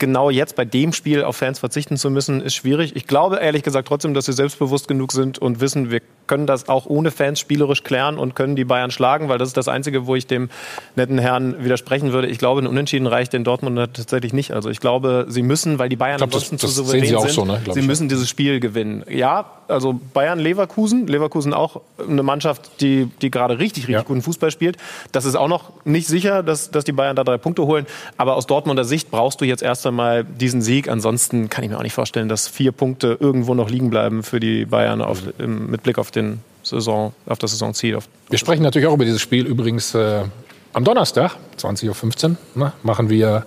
genau jetzt bei dem Spiel auf Fans verzichten zu müssen, ist schwierig. Ich glaube ehrlich gesagt trotzdem, dass sie selbstbewusst genug sind und wissen, wir können das auch ohne Fans spielerisch klären und können die Bayern schlagen, weil das ist das Einzige, wo ich dem netten Herrn widersprechen würde. Ich glaube, ein Unentschieden reicht den Dortmunder tatsächlich nicht. Also ich glaube, sie müssen, weil die Bayern glaub, das- ansonsten zu das souverän sehen sie auch sind, so, ne? Sie müssen dieses Spiel gewinnen. Ja, also Bayern-Leverkusen, Leverkusen auch eine Mannschaft, die, die gerade richtig, richtig guten Fußball spielt. Das ist auch noch nicht sicher, dass, dass die Bayern da drei Punkte holen. Aber aus Dortmunder Sicht brauchst du jetzt erst einmal diesen Sieg. Ansonsten kann ich mir auch nicht vorstellen, dass vier Punkte irgendwo noch liegen bleiben für die Bayern auf, mit Blick auf den Saison, auf das Saisonziel. Auf Wir sprechen natürlich auch über dieses Spiel. Übrigens äh, am Donnerstag, 20.15 Uhr, ne, machen wir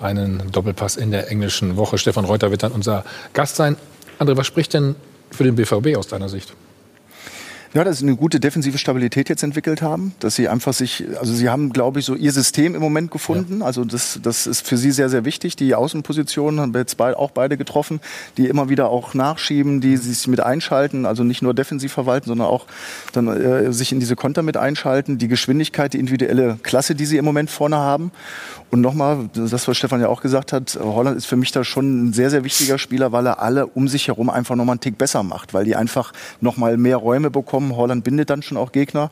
einen Doppelpass in der englischen Woche. Stefan Reuter wird dann unser Gast sein. André, was spricht denn für den BVB aus deiner Sicht? Ja, dass sie eine gute defensive Stabilität jetzt entwickelt haben, dass sie einfach sich, also sie haben, glaube ich, so ihr System im Moment gefunden. Also das, das ist für sie sehr, sehr wichtig. Die Außenpositionen haben wir jetzt beid, auch beide getroffen, die immer wieder auch nachschieben, die sich mit einschalten, also nicht nur defensiv verwalten, sondern auch dann äh, sich in diese Konter mit einschalten. Die Geschwindigkeit, die individuelle Klasse, die sie im Moment vorne haben. Und nochmal, das, was Stefan ja auch gesagt hat, Holland ist für mich da schon ein sehr, sehr wichtiger Spieler, weil er alle um sich herum einfach nochmal einen Tick besser macht, weil die einfach nochmal mehr Räume bekommen. Holland bindet dann schon auch Gegner.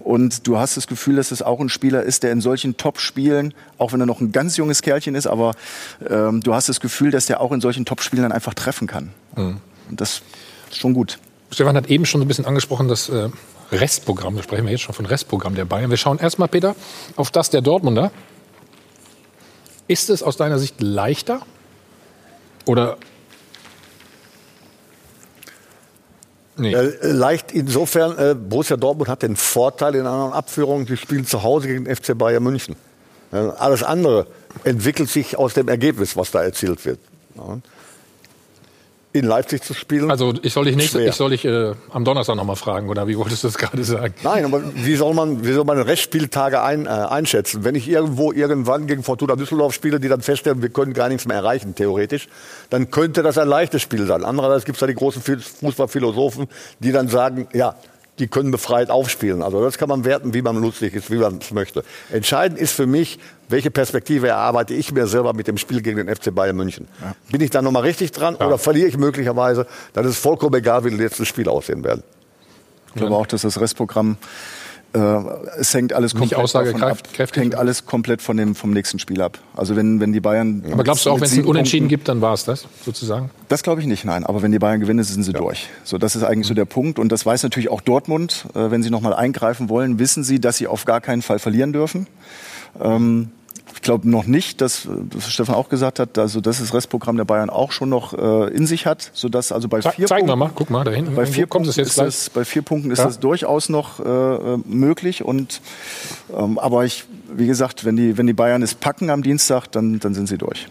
Und du hast das Gefühl, dass es auch ein Spieler ist, der in solchen Top-Spielen, auch wenn er noch ein ganz junges Kerlchen ist, aber ähm, du hast das Gefühl, dass der auch in solchen Top-Spielen dann einfach treffen kann. Mhm. Und das ist schon gut. Stefan hat eben schon so ein bisschen angesprochen, das äh, Restprogramm. Da sprechen wir jetzt schon von Restprogramm der Bayern. Wir schauen erstmal, Peter, auf das der Dortmunder. Ist es aus deiner Sicht leichter? Oder Nee. Äh, leicht insofern, äh, Borussia Dortmund hat den Vorteil in einer Abführung, die spielen zu Hause gegen den FC Bayern München. Äh, alles andere entwickelt sich aus dem Ergebnis, was da erzielt wird. In Leipzig zu spielen. Also ich soll dich, nächste, ich soll dich äh, am Donnerstag noch mal fragen, oder wie wolltest du das gerade sagen? Nein, aber wie soll man, wie soll man Restspieltage ein, äh, einschätzen? Wenn ich irgendwo irgendwann gegen Fortuna Düsseldorf spiele, die dann feststellen, wir können gar nichts mehr erreichen, theoretisch, dann könnte das ein leichtes Spiel sein. Andererseits gibt es da die großen Fußballphilosophen, die dann sagen, ja, die können befreit aufspielen. Also das kann man werten, wie man lustig ist, wie man es möchte. Entscheidend ist für mich, welche Perspektive erarbeite ich mir selber mit dem Spiel gegen den FC Bayern München. Bin ich da nochmal richtig dran oder verliere ich möglicherweise? Dann ist es vollkommen egal, wie die letzten Spiele aussehen werden. Ich glaube auch, dass das Restprogramm äh, es hängt alles komplett davon ab, hängt alles komplett von dem vom nächsten Spiel ab. Also wenn wenn die Bayern Aber glaubst du auch, wenn es ein Unentschieden Punkten- gibt, dann war es das, sozusagen? Das glaube ich nicht, nein. Aber wenn die Bayern gewinnen, sind sie durch. So, das ist eigentlich so der Punkt. Und das weiß natürlich auch Dortmund. Äh, wenn sie nochmal eingreifen wollen, wissen sie, dass sie auf gar keinen Fall verlieren dürfen. Ähm, ich glaube noch nicht, dass, das Stefan auch gesagt hat, also dass das Restprogramm der Bayern auch schon noch äh, in sich hat, sodass also bei Ze vier wir Punkten, mal, guck mal, da hinten. bei vier kommt es Punkten jetzt ist das, bei vier Punkten ist Ja. das durchaus noch äh, äh, möglich. Und ähm, aber ich, wie gesagt, wenn die wenn die Bayern es packen am Dienstag, dann dann sind sie durch.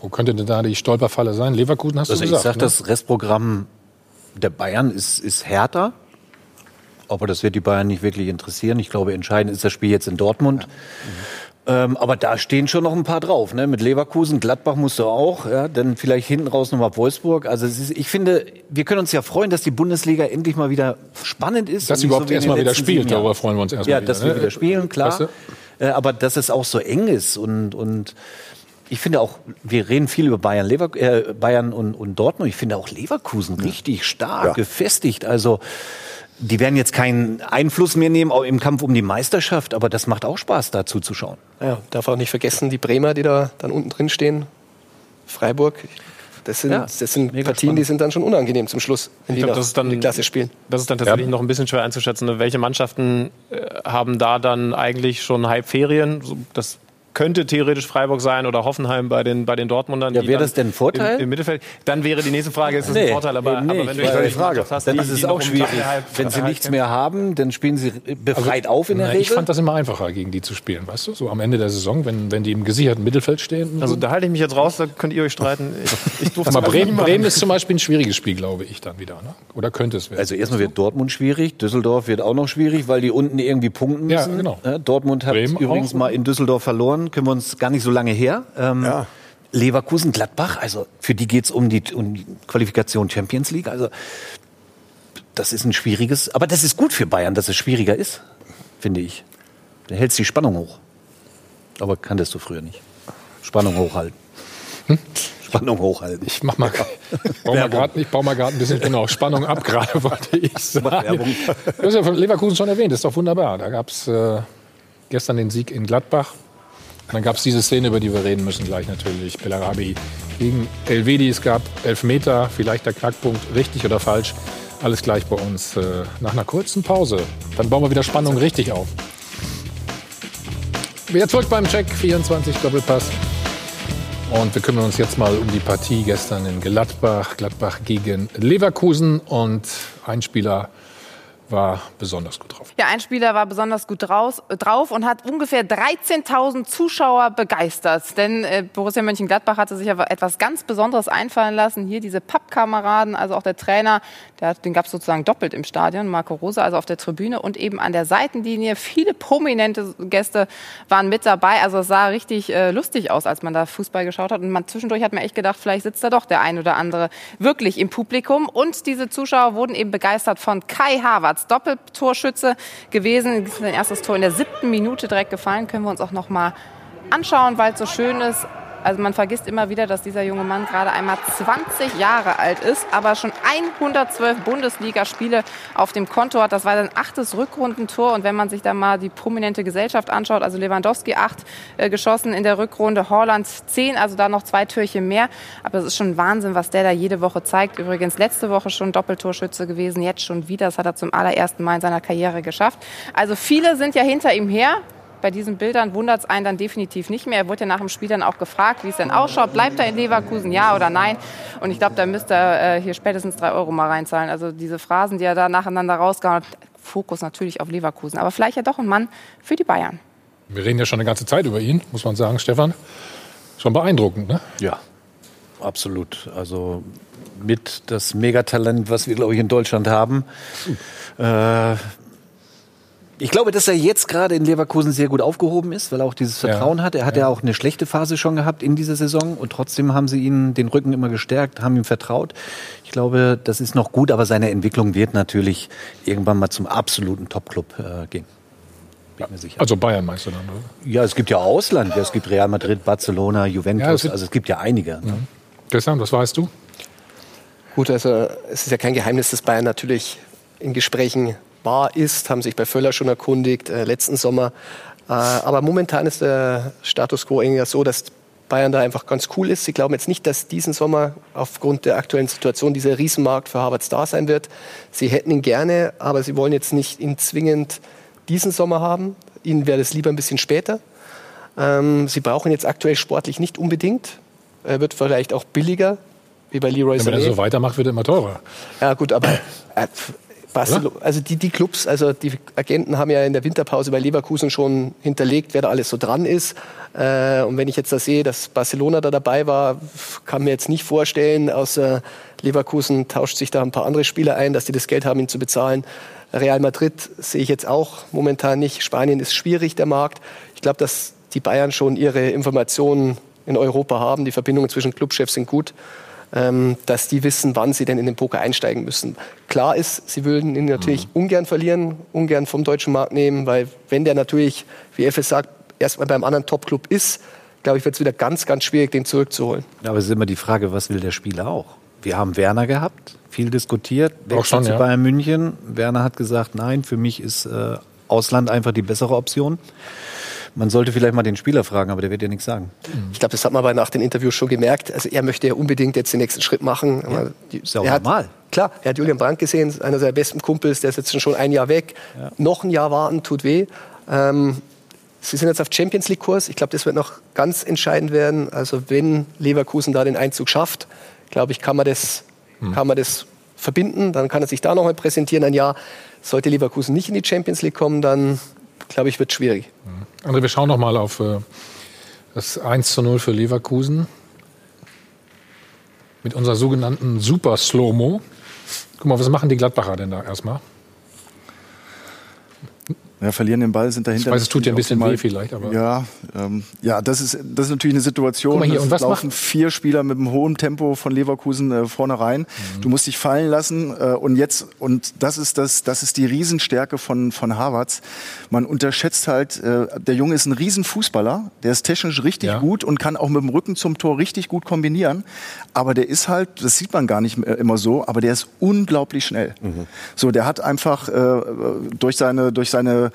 Wo könnte denn da die Stolperfalle sein? Leverkusen hast Also du ich gesagt. sage, ne? das Restprogramm der Bayern ist, ist härter. Aber das wird die Bayern nicht wirklich interessieren. Ich glaube, entscheidend ist das Spiel jetzt in Dortmund. Ähm, aber da stehen schon noch ein paar drauf. Ne? Mit Leverkusen, Gladbach musst du auch. Ja? Dann vielleicht hinten raus nochmal Wolfsburg. Also ist, ich finde, wir können uns ja freuen, dass die Bundesliga endlich mal wieder spannend ist. Dass sie überhaupt so erstmal wieder spielt, darüber freuen wir uns erstmal Ja, dass wieder, wir ne? wieder spielen, klar. Weißt du? Äh, aber dass es auch so eng ist und, und ich finde auch, wir reden viel über Bayern, Lever äh, Bayern und, und Dortmund. Ich finde auch Leverkusen richtig stark, Ja. gefestigt. Also die werden jetzt keinen Einfluss mehr nehmen auch im Kampf um die Meisterschaft, aber das macht auch Spaß, da zuzuschauen. Ja, darf auch nicht vergessen, die Bremer, die da dann unten drin stehen. Freiburg. Das sind, Ja, das sind Partien, spannend. die sind dann schon unangenehm zum Schluss, wenn Ich die glaub, das ist dann- in die Klasse spielen. Das ist dann tatsächlich noch ein bisschen schwer einzuschätzen. ne? Welche Mannschaften äh, haben da dann eigentlich schon Halbferien? So, Das könnte theoretisch Freiburg sein oder Hoffenheim bei den, bei den Dortmundern. Ja, wäre das denn ein Vorteil? Im, Im Mittelfeld. Dann wäre die nächste Frage, ist das Nee, ein Vorteil? Aber, eben aber nicht, wenn du jetzt die Mannschaft hast, Dann die- ist es auch schwierig. Wenn sie nichts mehr haben, dann spielen sie befreit auf in der Na, Regel. Ich fand das immer einfacher, gegen die zu spielen, weißt du? So am Ende der Saison, wenn, wenn die im gesicherten Mittelfeld stehen. Also da halte ich mich jetzt raus, da könnt ihr euch streiten. Ich, ich durfte es Bremen. Bremen ist zum Beispiel ein schwieriges Spiel, glaube ich, dann wieder. Ne? Oder könnte es werden? Also erstmal wird Dortmund schwierig, Düsseldorf wird auch noch schwierig, weil die unten irgendwie punkten Ja, müssen. genau. Äh, Dortmund hat Bremen übrigens auch. mal in Düsseldorf verloren, können wir uns gar nicht so lange her. Ähm, Ja. Leverkusen, Gladbach, also für die geht's um die, um die Qualifikation Champions League. Also das ist ein schwieriges, aber das ist gut für Bayern, dass es schwieriger ist, finde ich. Da hältst die Spannung hoch. Aber kanntest du früher nicht. Spannung hochhalten. Spannung hochhalten. Ich mach mal, bau mal grad, ich baue mal gerade ein bisschen genau Spannung ab, gerade wollte ich sagen. Du hast ja von Leverkusen schon erwähnt, das ist doch wunderbar. Da gab es äh, gestern den Sieg in Gladbach. Und dann gab es diese Szene, über die wir reden müssen gleich natürlich. Bellarabi gegen Elvedi. Es gab Elfmeter, vielleicht der Knackpunkt, richtig oder falsch. Alles gleich bei uns. Äh, nach einer kurzen Pause. Dann bauen wir wieder Spannung richtig auf. Wieder zurück beim Check 24 Doppelpass. Und wir kümmern uns jetzt mal um die Partie gestern in Gladbach. Gladbach gegen Leverkusen. Und ein Spieler war besonders gut drauf. Ja, ein Spieler war besonders gut draus, drauf und hat ungefähr 13.000 Zuschauer begeistert. Denn äh, Borussia Mönchengladbach hatte sich aber etwas ganz Besonderes einfallen lassen. Hier diese Pappkameraden, also auch der Trainer, der, den gab es sozusagen doppelt im Stadion, Marco Rosa, also auf der Tribüne und eben an der Seitenlinie. Viele prominente Gäste waren mit dabei. Also es sah richtig äh, lustig aus, als man da Fußball geschaut hat. Und man zwischendurch hat man echt gedacht, vielleicht sitzt da doch der ein oder andere wirklich im Publikum. Und diese Zuschauer wurden eben begeistert von Kai Havertz, Doppeltorschütze gewesen. Sein erstes Tor in der siebten Minute direkt gefallen. Können wir uns auch noch mal anschauen, weil es so schön ist. Also man vergisst immer wieder, dass dieser junge Mann gerade einmal 20 Jahre alt ist, aber schon 112 Bundesligaspiele auf dem Konto hat. Das war sein achtes Rückrundentor. Und wenn man sich da mal die prominente Gesellschaft anschaut, also Lewandowski acht äh, geschossen in der Rückrunde, Holland zehn, also da noch zwei Türchen mehr. Aber es ist schon Wahnsinn, was der da jede Woche zeigt. Übrigens letzte Woche schon Doppeltorschütze gewesen, jetzt schon wieder. Das hat er zum allerersten Mal in seiner Karriere geschafft. Also viele sind ja hinter ihm her. Bei diesen Bildern wundert es einen dann definitiv nicht mehr. Er wurde ja nach dem Spiel dann auch gefragt, wie es denn ausschaut. Bleibt er in Leverkusen, ja oder nein? Und ich glaube, da müsste er äh, hier spätestens drei Euro mal reinzahlen. Also diese Phrasen, die er da nacheinander rausgehauen hat, Fokus natürlich auf Leverkusen. Aber vielleicht ja doch ein Mann für die Bayern. Wir reden ja schon eine ganze Zeit über ihn, muss man sagen, Stefan. Schon beeindruckend, ne? Ja, absolut. Also mit das Megatalent, was wir, glaube ich, in Deutschland haben. Äh, ich glaube, dass er jetzt gerade in Leverkusen sehr gut aufgehoben ist, weil er auch dieses Vertrauen Ja. hat. Er hat ja. auch eine schlechte Phase schon gehabt in dieser Saison und trotzdem haben sie ihn den Rücken immer gestärkt, haben ihm vertraut. Ich glaube, das ist noch gut, aber seine Entwicklung wird natürlich irgendwann mal zum absoluten Top-Club äh, gehen. Bin mir sicher. Also Bayern meinst du dann, oder? Ja, es gibt ja Ausland. Ja, Es gibt Real Madrid, Barcelona, Juventus. Ja, es also es gibt ja einige. Ne? Christian, was weißt du? Gut, also es ist ja kein Geheimnis, dass Bayern natürlich in Gesprächen war, ist, haben sich bei Völler schon erkundigt, äh, letzten Sommer. Äh, aber momentan ist der Status quo irgendwie so, dass Bayern da einfach ganz cool ist. Sie glauben jetzt nicht, dass diesen Sommer aufgrund der aktuellen Situation dieser Riesenmarkt für Harvards da sein wird. Sie hätten ihn gerne, aber sie wollen jetzt nicht ihn zwingend diesen Sommer haben. Ihnen wäre das lieber ein bisschen später. Ähm, sie brauchen jetzt aktuell sportlich nicht unbedingt. Er wird vielleicht auch billiger, wie bei Leroy Wenn er so weitermacht, wird er immer teurer. Ja gut, aber äh, Barcelo also die, die Clubs, also die Agenten haben ja in der Winterpause bei Leverkusen schon hinterlegt, wer da alles so dran ist. Äh, und wenn ich jetzt da sehe, dass Barcelona da dabei war, kann mir jetzt nicht vorstellen, außer Leverkusen tauscht sich da ein paar andere Spieler ein, dass die das Geld haben, ihn zu bezahlen. Real Madrid sehe ich jetzt auch momentan nicht. Spanien ist schwierig, der Markt. Ich glaube, dass die Bayern schon ihre Informationen in Europa haben. Die Verbindungen zwischen Clubchefs sind gut. Ähm, dass die wissen, wann sie denn in den Poker einsteigen müssen. Klar ist, sie würden ihn natürlich mhm. ungern verlieren, ungern vom deutschen Markt nehmen, weil wenn der natürlich, wie FS sagt, erstmal beim anderen Top-Club ist, glaube ich, wird es wieder ganz, ganz schwierig, den zurückzuholen. Aber es ist immer die Frage, was will der Spieler auch? Wir haben Werner gehabt, viel diskutiert, auch schon, zu ja. Bayern München. Werner hat gesagt, nein, für mich ist äh, Ausland einfach die bessere Option. Man sollte vielleicht mal den Spieler fragen, aber der wird ja nichts sagen. Ich glaube, das hat man aber nach den Interviews schon gemerkt. Also er möchte ja unbedingt jetzt den nächsten Schritt machen. Ja, ist ja auch er normal. Hat, klar, er hat Julian Brandt gesehen, einer seiner besten Kumpels, der ist jetzt schon ein Jahr weg. Ja. Noch ein Jahr warten tut weh. Ähm, Sie sind jetzt auf Champions League Kurs. Ich glaube, das wird noch ganz entscheidend werden. Also wenn Leverkusen da den Einzug schafft, glaube ich, kann man das, hm. kann man das verbinden. Dann kann er sich da noch mal präsentieren. Ein Jahr sollte Leverkusen nicht in die Champions League kommen, dann glaube ich, wird es schwierig. Mhm. André, wir schauen noch mal auf äh, das 1 zu 0 für Leverkusen. Mit unserer sogenannten Super Slow-Mo. Guck mal, was machen die Gladbacher denn da erstmal? Ja, verlieren den Ball, sind dahinter. Ich weiß, es tut dir ein bisschen weh vielleicht, aber. Ja, ähm, ja das, ist, das ist natürlich eine Situation. Guck mal hier, und was laufen macht? vier Spieler mit einem hohen Tempo von Leverkusen äh, vorne rein. Mhm. Du musst dich fallen lassen. Äh, und jetzt, und das ist, das, das ist die Riesenstärke von, von Harvards. Man unterschätzt halt, äh, der Junge ist ein Riesenfußballer, der ist technisch richtig ja. gut und kann auch mit dem Rücken zum Tor richtig gut kombinieren. Aber der ist halt, das sieht man gar nicht immer so, aber der ist unglaublich schnell. Mhm. So, der hat einfach äh, durch seine, durch seine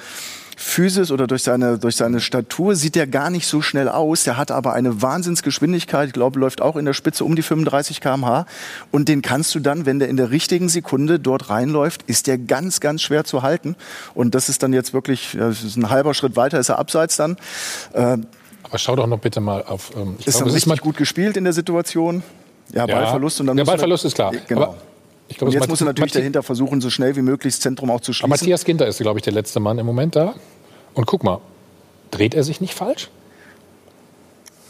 Physis oder durch seine, durch seine Statur sieht er gar nicht so schnell aus. Der hat aber eine Wahnsinnsgeschwindigkeit. Ich glaube, läuft auch in der Spitze um die 35 km/h. Und den kannst du dann, wenn der in der richtigen Sekunde dort reinläuft, ist der ganz, ganz schwer zu halten. Und das ist dann jetzt wirklich, ist ein halber Schritt weiter, ist er abseits dann. Äh, aber schau doch noch bitte mal auf. Ähm, ist glaube, dann richtig gut gespielt in der Situation. Ja, Ballverlust und dann. Der Ballverlust ist klar. Genau. Aber Glaub, und jetzt muss er natürlich Mathi dahinter versuchen, so schnell wie möglich das Zentrum auch zu schließen. Aber Matthias Ginter ist, glaube ich, der letzte Mann im Moment da. Und guck mal, dreht er sich nicht falsch?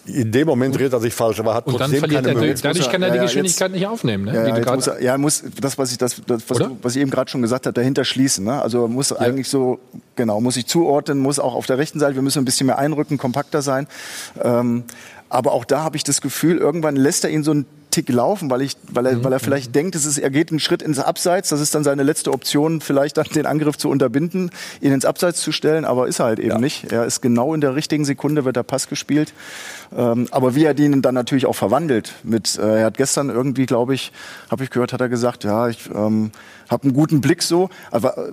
In dem Moment dreht er sich falsch, aber hat und trotzdem keine er, Dadurch kann er ja, die Geschwindigkeit jetzt, nicht aufnehmen. Ne? Ja, ja, muss er, ja, muss das, was ich, das, das was, was, ich eben gerade schon gesagt habe, dahinter schließen. Ne? Also muss ja. eigentlich so, genau, muss ich zuordnen, muss auch auf der rechten Seite, wir müssen ein bisschen mehr einrücken, kompakter sein. Ähm, aber auch da habe ich das Gefühl, irgendwann lässt er ihn so ein Tick laufen, weil, ich, weil, er, mhm. weil er vielleicht denkt, es ist, er geht einen Schritt ins Abseits. Das ist dann seine letzte Option, vielleicht dann den Angriff zu unterbinden, ihn ins Abseits zu stellen. Aber ist er halt eben ja. nicht. Er ist genau in der richtigen Sekunde, wird der Pass gespielt. Ähm, aber wie er den dann natürlich auch verwandelt. Mit, äh, er hat gestern irgendwie, glaube ich, habe ich gehört, hat er gesagt, ja, ich ähm, habe einen guten Blick so. Aber äh,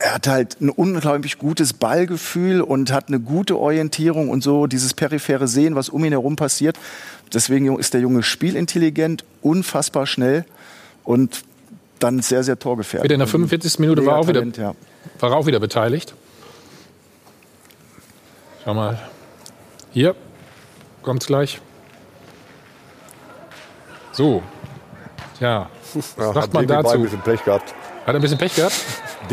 er hat halt ein unglaublich gutes Ballgefühl und hat eine gute Orientierung und so dieses periphere Sehen, was um ihn herum passiert. Deswegen ist der Junge spielintelligent, unfassbar schnell und dann sehr, sehr torgefährdet. Wieder in der 45. Minute war, auch wieder, ja. war auch wieder beteiligt. Schau mal. Hier kommt's gleich. So. Tja, was ja, sagt man dazu? Ein bisschen Pech gehabt. Hat er ein bisschen Pech gehabt?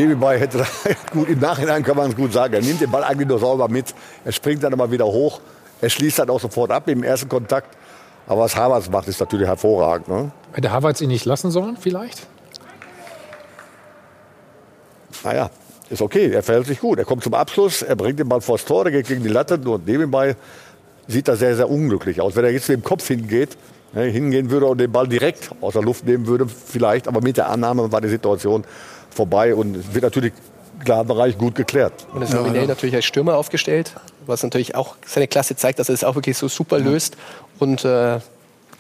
Bay hätte gut, im Nachhinein kann man es gut sagen. Er nimmt den Ball eigentlich nur sauber mit. Er springt dann immer wieder hoch. Er schließt dann auch sofort ab im ersten Kontakt. Aber was Havertz macht, ist natürlich hervorragend. Ne? Hätte Havertz ihn nicht lassen sollen, vielleicht? Naja, ist okay. Er verhält sich gut. Er kommt zum Abschluss, er bringt den Ball vors Tor, der geht gegen die Latte. Nur nebenbei sieht er sehr, sehr unglücklich aus. Wenn er jetzt mit dem Kopf hingeht, ne, hingehen würde und den Ball direkt aus der Luft nehmen würde, vielleicht. Aber mit der Annahme war die Situation vorbei und wird natürlich klar Bereich gut geklärt. Und ist nominell ja. natürlich als Stürmer aufgestellt, was natürlich auch seine Klasse zeigt, dass er es das auch wirklich so super löst und äh,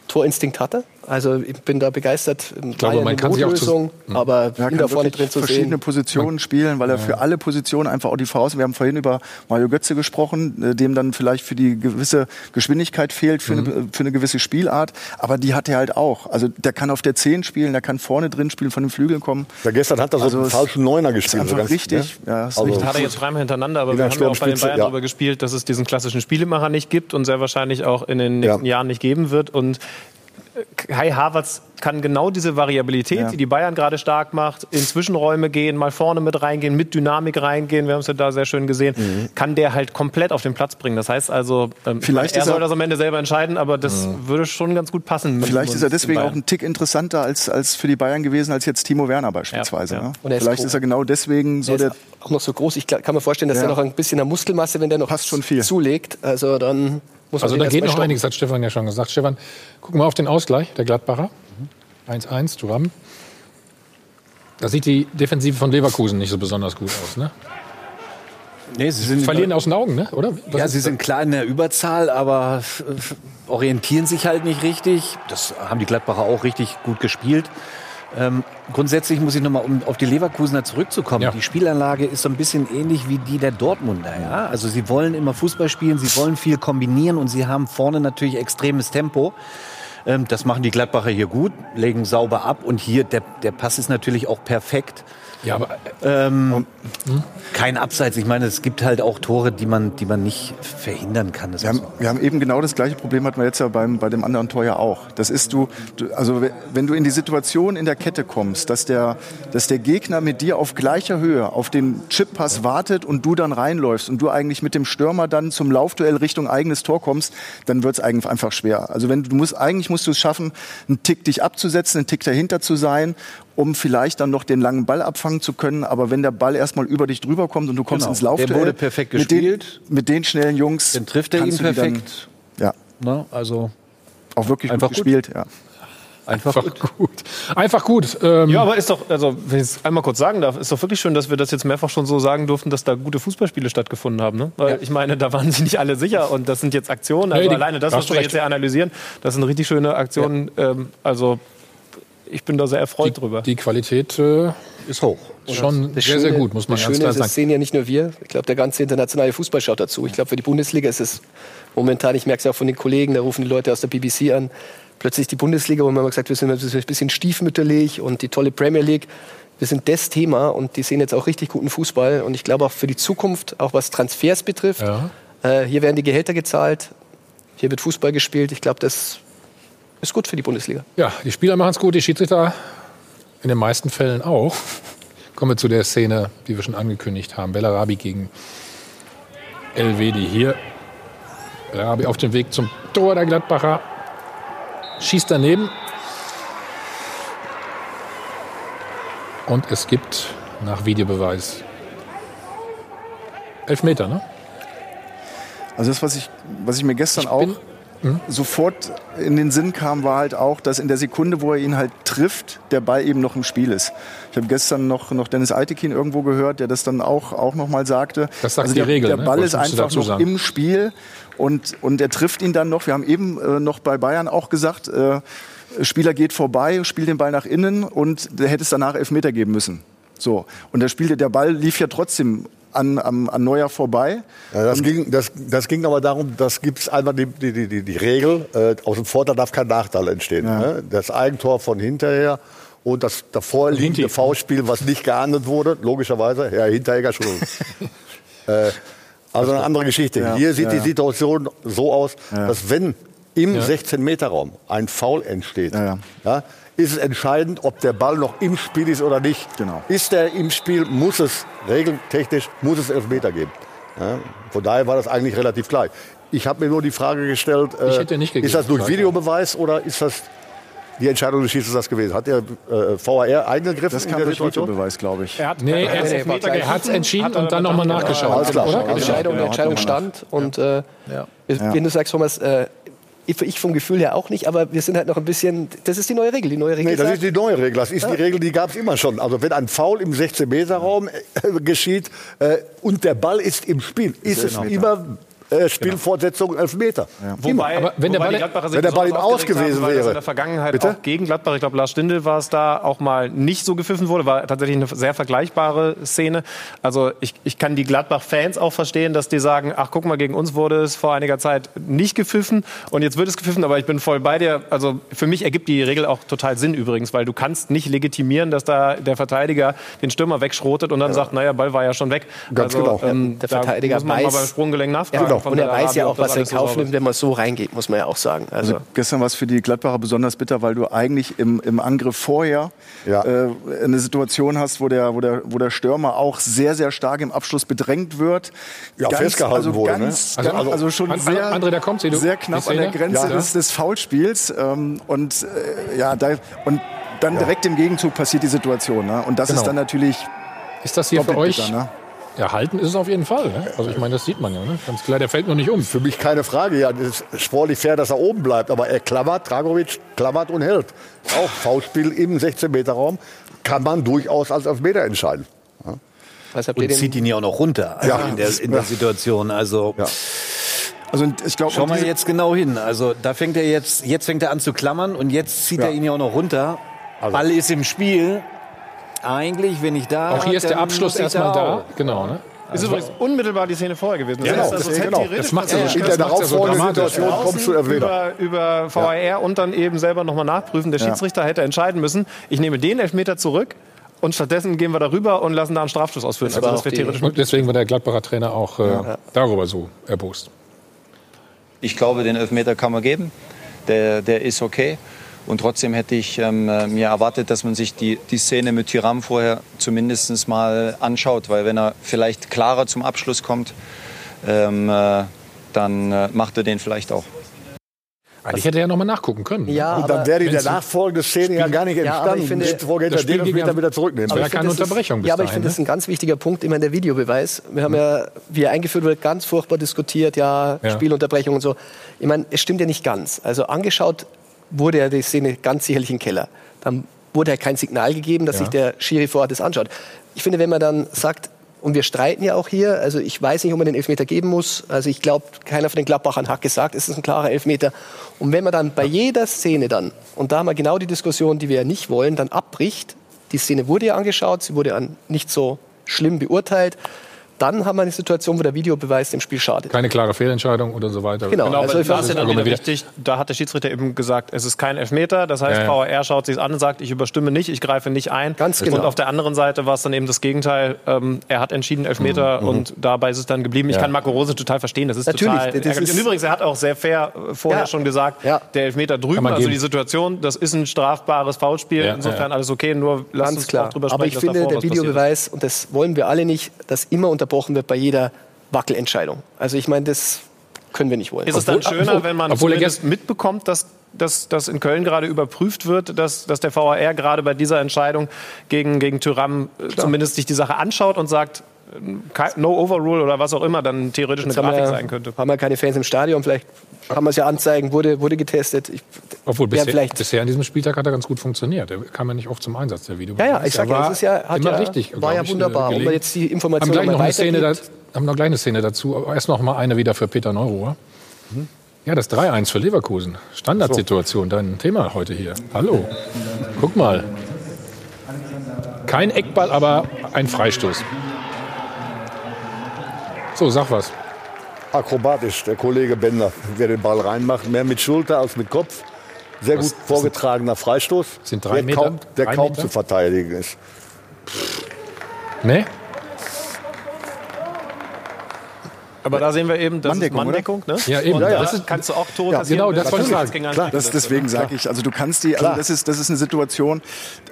Torinstinkt hatte. Also ich bin da begeistert. Ich glaube, man kann sich auch zu, aber ja, da vorne drin zu verschiedene sehen. Positionen spielen, weil er ja. für alle Positionen einfach auch die Faust. Wir haben vorhin über Mario Götze gesprochen, äh, dem dann vielleicht für die gewisse Geschwindigkeit fehlt, für, mhm. eine, für eine gewisse Spielart. Aber die hat er halt auch. Also der kann auf der 10 spielen, der kann vorne drin spielen, von den Flügeln kommen. Ja, gestern hat er so also einen falschen Neuner gespielt. Ist einfach richtig. Ja, ja also richtig. Hat er jetzt dreimal hintereinander, aber wir haben ja auch bei den Bayern darüber gespielt, dass es diesen klassischen Spielemacher nicht gibt und sehr wahrscheinlich auch in den nächsten Jahren nicht geben wird. Und Kai Havertz kann genau diese Variabilität, Ja. die die Bayern gerade stark macht, in Zwischenräume gehen, mal vorne mit reingehen, mit Dynamik reingehen, wir haben es ja da sehr schön gesehen, Mhm. kann der halt komplett auf den Platz bringen. Das heißt also, ähm, Vielleicht er ist er- soll das am Ende selber entscheiden, aber das würde schon ganz gut passen. Vielleicht ist er deswegen auch ein Tick interessanter als, als für die Bayern gewesen, als jetzt Timo Werner beispielsweise. Ja, ja. Ne? Ist Vielleicht groß. ist er genau deswegen so der der. ist auch noch so groß. Ich kann mir vorstellen, dass Ja. er noch ein bisschen an Muskelmasse, wenn der noch schon viel. zulegt, also dann muss Also da geht noch stoppen. einiges, hat Stefan ja schon gesagt. Stefan, gucken wir auf den Ausgleich der Gladbacher. 1-1, Thuram. Da sieht die Defensive von Leverkusen nicht so besonders gut aus, ne? Nee, sie sind Verlieren aus den Augen, ne? oder? Was Ja, sie sind klar in der Überzahl, aber orientieren sich halt nicht richtig. Das haben die Gladbacher auch richtig gut gespielt. Ähm, grundsätzlich muss ich nochmal, um auf die Leverkusener zurückzukommen. Ja. Die Spielanlage ist so ein bisschen ähnlich wie die der Dortmunder. Ja? Also sie wollen immer Fußball spielen, sie wollen viel kombinieren und sie haben vorne natürlich extremes Tempo. Ähm, das machen die Gladbacher hier gut, legen sauber ab und hier der, der Pass ist natürlich auch perfekt. Ja, aber Ähm, kein Abseits. Ich meine, es gibt halt auch Tore, die man, die man nicht verhindern kann. Das Wir haben, wir haben eben genau das gleiche Problem hatten wir jetzt ja beim, bei dem anderen Tor ja auch. Das ist du, du, also we- wenn du in die Situation in der Kette kommst, dass der, dass der Gegner mit dir auf gleicher Höhe auf den Chippass wartet und du dann reinläufst und du eigentlich mit dem Stürmer dann zum Laufduell Richtung eigenes Tor kommst, dann wird es eigentlich einfach schwer. Also wenn du, du musst, eigentlich musst du es schaffen, einen Tick dich abzusetzen, einen Tick dahinter zu sein, um vielleicht dann noch den langen Ball abfangen zu können. Aber wenn der Ball erstmal über dich drüber kommt und du kommst Genau. ins Laufduell, Der wurde perfekt mit den, gespielt. mit den schnellen Jungs, Dann trifft er ihn die dann- perfekt. ja, Ne? Also auch wirklich Einfach gut gut. gespielt. Ja. Einfach, Einfach gut. Einfach gut. Ähm, Ja, aber ist doch, also wenn ich es einmal kurz sagen darf, ist doch wirklich schön, dass wir das jetzt mehrfach schon so sagen durften, dass da gute Fußballspiele stattgefunden haben. Ne? Weil ich meine, da waren sich nicht alle sicher und das sind jetzt Aktionen. Also Nee, die- alleine das, was wir recht. jetzt hier analysieren, das sind richtig schöne Aktionen. Ähm, also ich bin da sehr erfreut drüber. Die Qualität äh, ist hoch. Schon Das sehr, sehr gut, muss man das ganz Schöne klar ist, sagen. das sehen ja nicht nur wir. Ich glaube, der ganze internationale Fußball schaut dazu. Ich glaube, für die Bundesliga ist es momentan, ich merke es auch von den Kollegen, da rufen die Leute aus der BBC an, plötzlich die Bundesliga, wo man immer gesagt, wir sind ein bisschen stiefmütterlich und die tolle Premier League. Wir sind das Thema und die sehen jetzt auch richtig guten Fußball. Und ich glaube auch für die Zukunft, auch was Transfers betrifft, Ja. äh, hier werden die Gehälter gezahlt, hier wird Fußball gespielt. Ich glaube, das ist gut für die Bundesliga. Ja, die Spieler machen es gut, die Schiedsrichter in den meisten Fällen auch. Kommen wir zu der Szene, die wir schon angekündigt haben. Bellarabi gegen Elvedi hier. Bellarabi auf dem Weg zum Tor der Gladbacher. Schießt daneben. Und es gibt nach Videobeweis Elfmeter, ne? Also das, was ich, was ich mir gestern auch sofort in den Sinn kam, war halt auch, dass in der Sekunde, wo er ihn halt trifft, der Ball eben noch im Spiel ist. Ich habe gestern noch, noch Dennis Altekin irgendwo gehört, der das dann auch, auch noch mal sagte. Das sagt also die der, Regel, Der ne? Ball ist Wolltest du einfach noch sagen? im Spiel und, und er trifft ihn dann noch. Wir haben eben äh, noch bei Bayern auch gesagt, äh, Spieler geht vorbei, spielt den Ball nach innen und der hätte es danach Elfmeter geben müssen. So. Und der spielte, der Ball lief ja trotzdem an, an, an Neuer vorbei. Ja, das, ging, das, das ging aber darum, das gibt es einmal die, die, die, die, Regel, äh, aus dem Vorteil darf kein Nachteil entstehen. Ne? Das Eigentor von hinterher und das davor liegende V-Spiel, was nicht geahndet wurde, logischerweise, ja, Hinteregger schon. äh, also eine andere Geschichte. Ja, Hier sieht ja, die ja. Situation so aus, Ja. dass wenn im Ja. 16-Meter-Raum ein Foul entsteht, Ja, ja, ist es entscheidend, ob der Ball noch im Spiel ist oder nicht. Genau. Ist er im Spiel, muss es regeltechnisch muss es Elfmeter geben. Ja, von daher war das eigentlich relativ klar. Ich habe mir nur die Frage gestellt, äh, gegeben. ist das durch Videobeweis oder ist das die Entscheidung des Schiedsrichters gewesen? Hat der äh, VAR eingegriffen Das kam der durch? Videobeweis, glaube ich. Er hat, Nee, er nee, hat nee, es hat's entschieden und dann nochmal nachgeschaut. Alles klar. oder? Alles Die Entscheidung, die ja, Entscheidung hat stand. Und äh, wenn du sagst, Thomas, äh, ich, ich vom Gefühl her auch nicht, aber wir sind halt noch ein bisschen. Das ist die neue Regel. Die neue Regel Nee, das ist die neue Regel. Das ist die Regel, die gab es immer schon. Also wenn ein Foul im 16-Meter-Raum äh, geschieht äh, und der Ball ist im Spiel, ist es immer äh, Spielfortsetzung Elfmeter. Immer. Wobei, Aber wenn der wobei Ball- Gladbacher sich wenn der Ball ihm aufgeregt ausgewesen haben, wäre. in der Vergangenheit Bitte? auch gegen Gladbach, ich glaube Lars Stindl war es da, auch mal nicht so gepfiffen wurde, war tatsächlich eine sehr vergleichbare Szene. Also ich, ich kann die Gladbach-Fans auch verstehen, dass die sagen, ach guck mal, gegen uns wurde es vor einiger Zeit nicht gepfiffen und jetzt wird es gepfiffen, aber ich bin voll bei dir. Also für mich ergibt die Regel auch total Sinn übrigens, weil du kannst nicht legitimieren, dass da der Verteidiger den Stürmer wegschrotet und dann sagt, naja, Ball war ja schon weg. Ganz also, genau. ähm, Der da Verteidiger muss man mal weiß- beim Sprunggelenk er nachfragen. Genau. Genau. Und er weiß ja auch, was er in Kauf nimmt, wenn man so reingeht, muss man ja auch sagen. Also, Also gestern war es für die Gladbacher besonders bitter, weil du eigentlich im, im Angriff vorher Ja. äh, eine Situation hast, wo der, wo, der, wo der Stürmer auch sehr, sehr stark im Abschluss bedrängt wird. Ja, festgehalten also wurde, ne? Ganz, Also- ganz, also schon An- sehr, André, da kommt sie, du- sehr knapp an der? Grenze Ja. des, des Foulspiels. Ähm, und äh, ja, da, und dann direkt im Gegenzug passiert die Situation. Ne? Und das Genau. ist dann natürlich Ist das hier für euch bitter, ne? Erhalten? Ist es auf jeden Fall. Ne? Also ich meine, das sieht man ja. Ne? Ganz klar, der fällt nur nicht um. Für mich keine Frage. Ja, das ist sportlich fair, dass er oben bleibt. Aber er klammert, Dragovic klammert und hält. Auch Foulspiel im 16-Meter-Raum kann man durchaus als Elfmeter entscheiden. was habt ihr Und zieht ihn ja auch noch runter also Ja. in, der, in der Ja. Situation. Also Also und ich glaube, schau mal jetzt genau hin. Also da fängt er jetzt, jetzt fängt er an zu klammern und jetzt zieht er ihn ja auch noch runter. Ball ist im Spiel. Eigentlich, wenn ich da. Auch hier ist der Abschluss erstmal da. auch. Genau. Ne? Ist übrigens unmittelbar die Szene vorher gewesen. Das Ja, heißt, genau. also, es hätte genau. Das macht's ja so- das In der ja so darauffolgenden dramatisch. Situation kommst du Elfmeter. über, über VAR und dann eben selber nochmal nachprüfen. Der Ja. Schiedsrichter hätte entscheiden müssen, ich nehme den Elfmeter zurück und stattdessen gehen wir darüber und lassen da einen Strafstoß ausführen. Das Also das Und deswegen war der Gladbacher Trainer auch äh, darüber so erbost. Ich glaube, den Elfmeter kann man geben. Der, der ist okay. Und trotzdem hätte ich ähm, äh, mir erwartet, dass man sich die, die Szene mit Tyram vorher zumindest mal anschaut. Weil wenn er vielleicht klarer zum Abschluss kommt, ähm, äh, dann äh, macht er den vielleicht auch. Eigentlich hätte er ja nochmal nachgucken können. Ja, Und dann wäre die nachfolgende Szene ja gar nicht Ja, aber entstanden. ich finde, das er den Spiel ging Elfmeter ja- wieder zurücknehmen. Aber ich ja keine das ist- Unterbrechung bis Ja, aber ich finde, das ist ne? ein ganz wichtiger Punkt, immer der Videobeweis. Wir haben ja, wie er eingeführt wurde, ganz furchtbar diskutiert, ja, Ja. Spielunterbrechung und so. Ich meine, es stimmt ja nicht ganz. Also angeschaut wurde ja die Szene ganz sicherlich im Keller. Dann wurde ja kein Signal gegeben, dass Ja. sich der Schiri vor Ort das anschaut. Ich finde, wenn man dann sagt, und wir streiten ja auch hier, also ich weiß nicht, ob man den Elfmeter geben muss. Also ich glaube, keiner von den Gladbachern hat gesagt, es ist ein klarer Elfmeter. Und wenn man dann bei jeder Szene dann, und da haben wir genau die Diskussion, die wir ja nicht wollen, dann abbricht, die Szene wurde ja angeschaut, sie wurde an nicht so schlimm beurteilt, dann haben wir eine Situation, wo der Videobeweis dem Spiel schadet. Keine klare Fehlentscheidung oder so weiter. Genau, Genau, also aber ich da ist ja das dann wieder wichtig, da hat der Schiedsrichter eben gesagt, es ist kein Elfmeter. Das heißt, Ja, ja. VAR schaut sich an und sagt, ich überstimme nicht, ich greife nicht ein. Ganz genau. Und auf der anderen Seite war es dann eben das Gegenteil. Ähm, er hat entschieden Elfmeter und dabei ist es dann geblieben. Ich Ja. kann Marco Rose total verstehen. Das ist Natürlich, total das ärgerlich. ist- Und übrigens, er hat auch sehr fair äh, vorher Ja. schon gesagt, Ja. der Elfmeter drüben, man also geben. die Situation, das ist ein strafbares Foulspiel. Ja, Insofern ja. alles okay, nur lass Ganz uns klar. auch drüber Aber sprechen, ich dass finde, der. Videobeweis, und das wollen wir alle nicht, dass immer unterbrochen wird bei jeder Wackelentscheidung. Also ich meine, das können wir nicht wollen. Ist es dann Obwohl- schöner, obwohl- wenn man obwohl er zumindest mitbekommt, dass dass das in Köln gerade überprüft wird, dass, dass der VAR gerade bei dieser Entscheidung gegen, gegen Tyram äh, zumindest sich die Sache anschaut und sagt, no overrule oder was auch immer dann theoretisch eine Jetzt haben Grafik wir, sein könnte. haben wir keine Fans im Stadion, vielleicht kann man es ja anzeigen, wurde, wurde getestet. Ich, Obwohl bisher, vielleicht bisher an diesem Spieltag hat er ganz gut funktioniert. Der kam ja nicht oft zum Einsatz, der Video. Ja, ja, ich sag ja, war es ist ja, hat immer ja, richtig. war ja ich, wunderbar. äh, Und gelegen. jetzt die haben Information gleich noch eine Szene, da, haben noch gleich eine Szene dazu. Aber erst noch mal eine wieder für Peter Neuruhr. Ja, das 3-1 für Leverkusen. Standardsituation, dein Thema heute hier. Hallo. Guck mal. Kein Eckball, aber ein Freistoß. So, sag was. Akrobatisch, der Kollege Bender, wer den Ball reinmacht. Mehr mit Schulter als mit Kopf. Sehr Was- gut vorgetragener Freistoß, sind drei der, Meter? kaum, der Drei kaum Meter? zu verteidigen ist. Ne? Aber da sehen wir eben, das Manndeckung, ist Manndeckung. Ne? Ja, eben. Und Ja, ja. da Das ist- kannst du auch Tore Ja, genau, das wollte ich sagen. Das, deswegen sage ich, also du kannst die, also das ist, das ist eine Situation,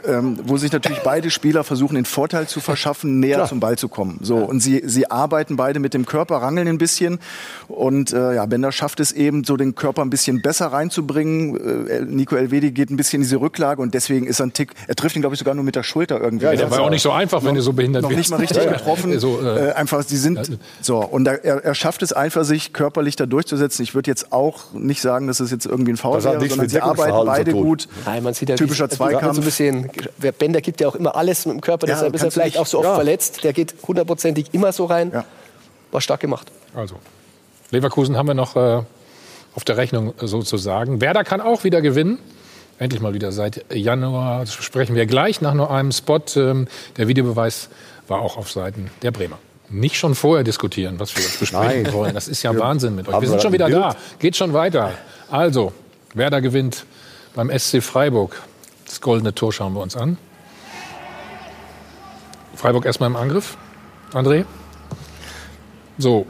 ähm, wo sich natürlich beide Spieler versuchen, den Vorteil zu verschaffen, näher Klar. zum Ball zu kommen. So und sie, sie arbeiten beide mit dem Körper, rangeln ein bisschen und äh, ja, Bender schafft es eben, so den Körper ein bisschen besser reinzubringen. Äh, Nico Elvedi geht ein bisschen in diese Rücklage und deswegen ist er ein Tick. Er trifft ihn glaube ich sogar nur mit der Schulter irgendwie. Ja, Das war auch nicht so einfach, wenn du so behindert noch bist. nicht mal richtig Ja, ja. getroffen. So, äh, äh, einfach, sie sind so und da, er, er schafft es einfach, sich körperlich da durchzusetzen. Ich würde jetzt auch nicht sagen, dass es jetzt irgendwie ein Foul Das hat wäre, nichts sondern mit sie arbeiten beide gut. Nein, man sieht ja Typischer wie- wie- So ein Zweikampf. bisschen, wer Bender gibt ja auch immer alles mit dem Körper, Ja, deshalb ist er vielleicht nicht- auch so oft ja. verletzt. Der geht hundertprozentig immer so rein. Ja. War stark gemacht. Also, Leverkusen haben wir noch äh, auf der Rechnung äh, sozusagen. Werder kann auch wieder gewinnen. Endlich mal wieder seit Januar. Das sprechen wir gleich nach nur einem Spot. Ähm, der Videobeweis war auch auf Seiten der Bremer. Nicht schon vorher diskutieren, was wir jetzt besprechen Nein. wollen. Das ist ja Wahnsinn mit euch. wir sind schon wieder da. Geht schon weiter. Also, Werder gewinnt beim SC Freiburg. Das goldene Tor schauen wir uns an. Freiburg erstmal im Angriff. André? So.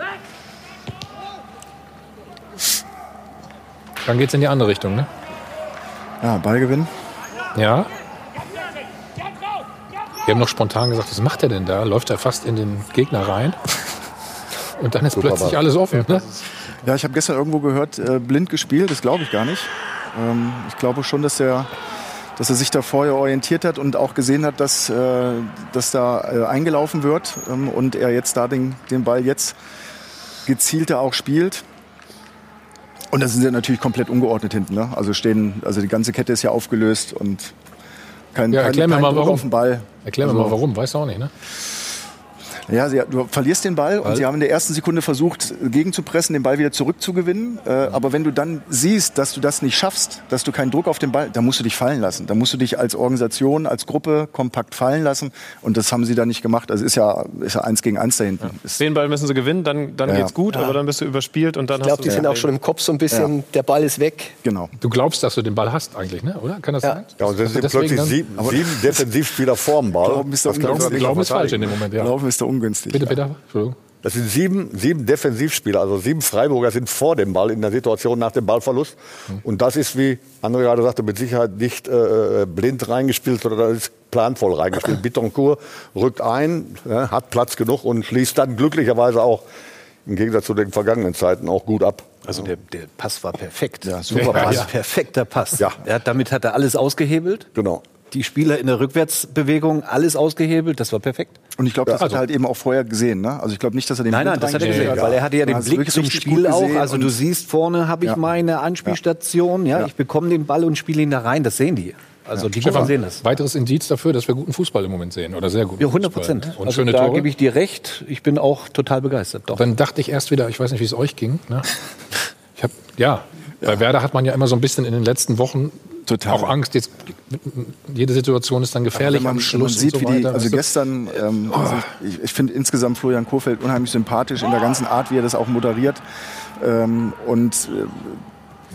Dann geht's in die andere Richtung, ne? Ja, Ballgewinn. Ja. Wir haben noch spontan gesagt, was macht er denn da? Läuft er fast in den Gegner rein? Und dann ist Super plötzlich Ball. alles offen. Ne? Ja, ich habe gestern irgendwo gehört, äh, blind gespielt, das glaube ich gar nicht. Ähm, ich glaube schon, dass er, dass er sich da vorher orientiert hat und auch gesehen hat, dass, äh, dass da äh, eingelaufen wird ähm, und er jetzt da den, den Ball jetzt gezielter auch spielt. Und da sind sie natürlich komplett ungeordnet hinten. Ne? Also stehen, also die ganze Kette ist ja aufgelöst und kein, Ja, kein, erklär mir kein mal warum. auf den Ball. Erklär mir Also- mal warum, weißt du auch nicht, ne? Ja, sie, du verlierst den Ball Ball. und sie haben in der ersten Sekunde versucht, gegenzupressen, den Ball wieder zurückzugewinnen. Äh, aber wenn du dann siehst, dass du das nicht schaffst, dass du keinen Druck auf den Ball, dann musst du dich fallen lassen. Dann musst du dich als Organisation, als Gruppe kompakt fallen lassen. Und das haben sie da nicht gemacht. Also ist ja, ist ja eins gegen eins da hinten. Ist, Den Ball müssen sie gewinnen, dann, dann Ja. geht's gut, Ja. aber dann bist du überspielt und dann Ich glaube, hast die sind auch schon im Kopf so ein bisschen, der Ball ist weg. Genau. Du glaubst, dass du den Ball hast eigentlich, ne? oder? Kann das sein? Ja, und sind deswegen plötzlich sieben, sieben Defensivspieler vorm Ball. Glauben ist da Das nicht Glauben ist falsch in dem Moment, ja. Glauben ist da ungünstig. Bitte, Peter. Entschuldigung. Das sind sieben, sieben Defensivspieler, also sieben Freiburger sind vor dem Ball in der Situation nach dem Ballverlust. Und das ist, wie André gerade sagte, mit Sicherheit nicht äh, blind reingespielt, sondern das ist planvoll reingespielt. Bittencourt rückt ein, ja, hat Platz genug und schließt dann glücklicherweise auch im Gegensatz zu den vergangenen Zeiten auch gut ab. Also der, der Pass war perfekt. Ja, super Pass. Pass. Perfekter Pass. Ja. Er hat, damit hat er alles ausgehebelt. Genau. Die Spieler in der Rückwärtsbewegung, alles ausgehebelt. Das war perfekt. Und ich glaube, das Ja. hat er halt eben auch vorher gesehen. Ne? Also ich glaube nicht, dass er den Nein, nein, blind das hat er gesehen, weil er hatte ja Da den Blick zum Spiel gut auch. Also du siehst vorne habe ich Ja. meine Anspielstation, ja, Ja. ich bekomme den Ball und spiele ihn da rein. Das sehen die. Also die Stefan, sehen das. Weiteres Indiz dafür, dass wir guten Fußball im Moment sehen. Oder sehr guten Ja, 100 Fußball, Prozent. Und Also schöne da Tore. gebe ich dir recht. Ich bin auch total begeistert. Doch. Dann dachte ich erst wieder, ich weiß nicht, wie es euch ging. Ne? Ich hab, ja, bei Werder hat man ja immer so ein bisschen in den letzten Wochen auch Angst. Jetzt, jede Situation ist dann gefährlich man, am Schluss man sieht, so wie die, also gestern, ähm, also ich, ich finde insgesamt Florian Kohfeldt unheimlich sympathisch in der ganzen Art, wie er das auch moderiert. Ähm, und äh,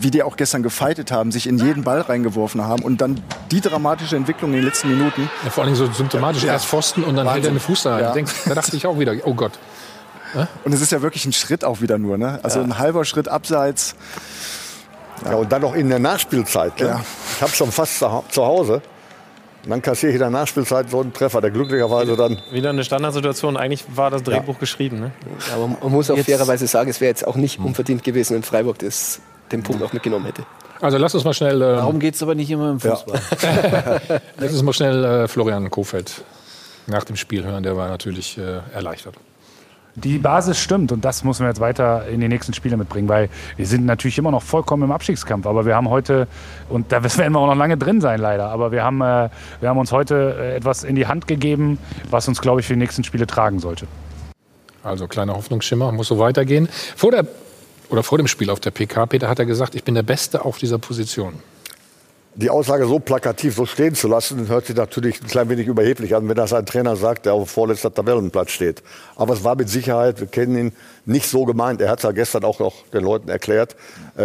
wie die auch gestern gefeitet haben, sich in jeden Ball reingeworfen haben und dann die dramatische Entwicklung in den letzten Minuten. Ja, vor allem so symptomatisch. Ja. Erst Pfosten und dann hält er Wahnsinn. eine Fuß da. rein. Ja. Da dachte ich auch wieder, oh Gott. Und es ist ja wirklich ein Schritt auch wieder nur, ne? Also ein halber Schritt abseits. Ja, und dann noch in der Nachspielzeit. Ne? Ja. Ich habe schon fast zu, Hause. Und dann kassiere ich in der Nachspielzeit so einen Treffer, der glücklicherweise dann. Wieder eine Standardsituation. Eigentlich war das Drehbuch geschrieben. Ne? Aber man muss auch Jetzt- fairerweise sagen, es wäre jetzt auch nicht unverdient gewesen, wenn Freiburg das, den Punkt auch mitgenommen hätte. Also lass uns mal schnell. Ähm, Darum geht es aber nicht immer im Fußball. lass uns mal schnell äh, Florian Kofeld nach dem Spiel hören. Der war natürlich äh, erleichtert. Die Basis stimmt und das müssen wir jetzt weiter in die nächsten Spiele mitbringen, weil wir sind natürlich immer noch vollkommen im Abstiegskampf, aber wir haben heute, und da werden wir auch noch lange drin sein leider, aber wir haben, äh, wir haben uns heute äh, etwas in die Hand gegeben, was uns, glaube ich, für die nächsten Spiele tragen sollte. Also kleiner Hoffnungsschimmer, muss so weitergehen. Vor der oder vor dem Spiel auf der PK, Peter hat er gesagt, ich bin der Beste auf dieser Position. Die Aussage so plakativ so stehen zu lassen, hört sich natürlich ein klein wenig überheblich an, wenn das ein Trainer sagt, der auf vorletzter Tabellenplatz steht. Aber es war mit Sicherheit, wir kennen ihn, nicht so gemeint. Er hat es ja gestern auch noch den Leuten erklärt,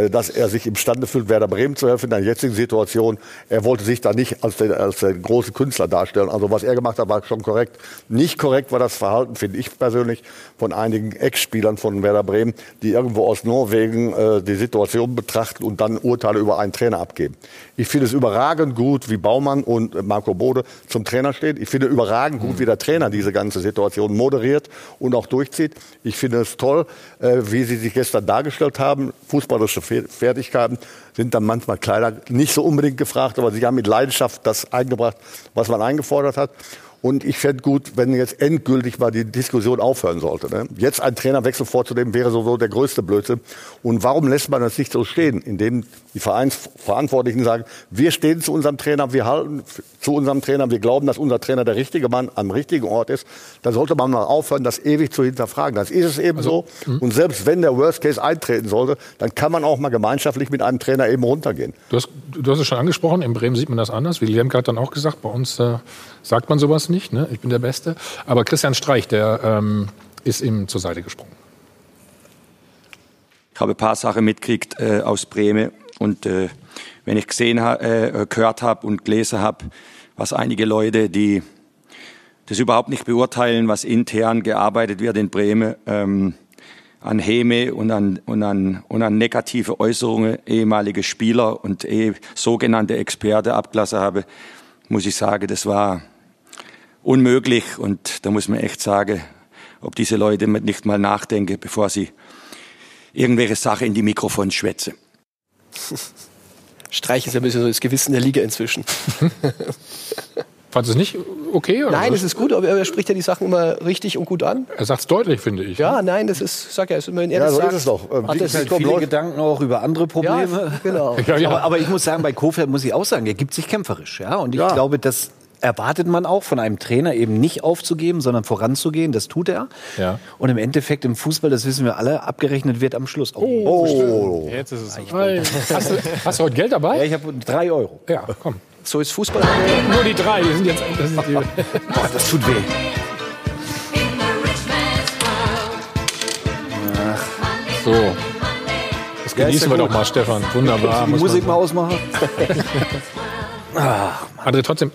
dass er sich imstande fühlt, Werder Bremen zu helfen in der jetzigen Situation. Er wollte sich da nicht als der, als der große Künstler darstellen. Also was er gemacht hat, war schon korrekt. Nicht korrekt war das Verhalten, finde ich persönlich, von einigen Ex-Spielern von Werder Bremen, die irgendwo aus Norwegen äh, die Situation betrachten und dann Urteile über einen Trainer abgeben. Ich finde es überragend gut, wie Baumann und äh, Marco Bode zum Trainer stehen. Ich finde überragend gut, wie der Trainer diese ganze Situation moderiert und auch durchzieht. Ich finde es toll, äh, wie sie sich gestern dargestellt haben. Fußballerische Fe- Fertigkeiten sind dann manchmal kleiner nicht so unbedingt gefragt, aber sie haben mit Leidenschaft das eingebracht, was man eingefordert hat. Und ich fände gut, wenn jetzt endgültig mal die Diskussion aufhören sollte. Ne? Jetzt einen Trainerwechsel vorzunehmen, wäre sowieso der größte Blödsinn. Und warum lässt man das nicht so stehen? Indem die Vereinsverantwortlichen sagen, wir stehen zu unserem Trainer, wir halten zu unserem Trainer, wir glauben, dass unser Trainer der richtige Mann am richtigen Ort ist. Dann sollte man mal aufhören, das ewig zu hinterfragen. Das ist es eben so. Und selbst wenn der Worst Case eintreten sollte, dann kann man auch mal gemeinschaftlich mit einem Trainer eben runtergehen. Du hast, du hast es schon angesprochen, in Bremen sieht man das anders. Wie Lemke hat dann auch gesagt, bei uns äh, sagt man sowas nicht, ne? ich bin der Beste. Aber Christian Streich, der ähm, ist ihm zur Seite gesprungen. Ich habe ein paar Sachen mitgekriegt äh, aus Bremen und äh, wenn ich gesehen äh, gehört habe und gelesen habe, was einige Leute, die das überhaupt nicht beurteilen, was intern gearbeitet wird in Bremen, ähm, an Häme und an, und, an, und an negative Äußerungen ehemalige Spieler und eh sogenannte Experte abgelassen habe, muss ich sagen, das war unmöglich. Und da muss man echt sagen, ob diese Leute nicht mal nachdenken, bevor sie irgendwelche Sachen in die Mikrofon schwätzen. Streich ist ja ein bisschen so das Gewissen der Liga inzwischen. Fandest du es nicht okay? Oder Nein, was? es ist gut, aber er spricht ja die Sachen immer richtig und gut an. Er sagt es deutlich, finde ich. Ja, nein, das ist, sag ja, ist immerhin er Ja, das so sagt. ist es doch. Ähm, Hat es halt viele Gedanken auch über andere Probleme. Ja, genau. Ja, ja. Aber, aber ich muss sagen, bei Kofeld muss ich auch sagen, er gibt sich kämpferisch. Ja? Und ich glaube, das erwartet man auch von einem Trainer eben nicht aufzugeben, sondern voranzugehen. Das tut er. Ja. Und im Endeffekt im Fußball, das wissen wir alle, abgerechnet wird am Schluss. Oh, Jetzt ist es so. Hast du, hast du heute Geld dabei? Ja, ich habe drei Euro. Ja, komm. So ist Fußball. Nur die drei, die sind jetzt. Das sind die, Boah, das tut weh. so. Das genießen wir doch mal, Stefan. Wunderbar. Die Musik mal ausmachen. André, trotzdem,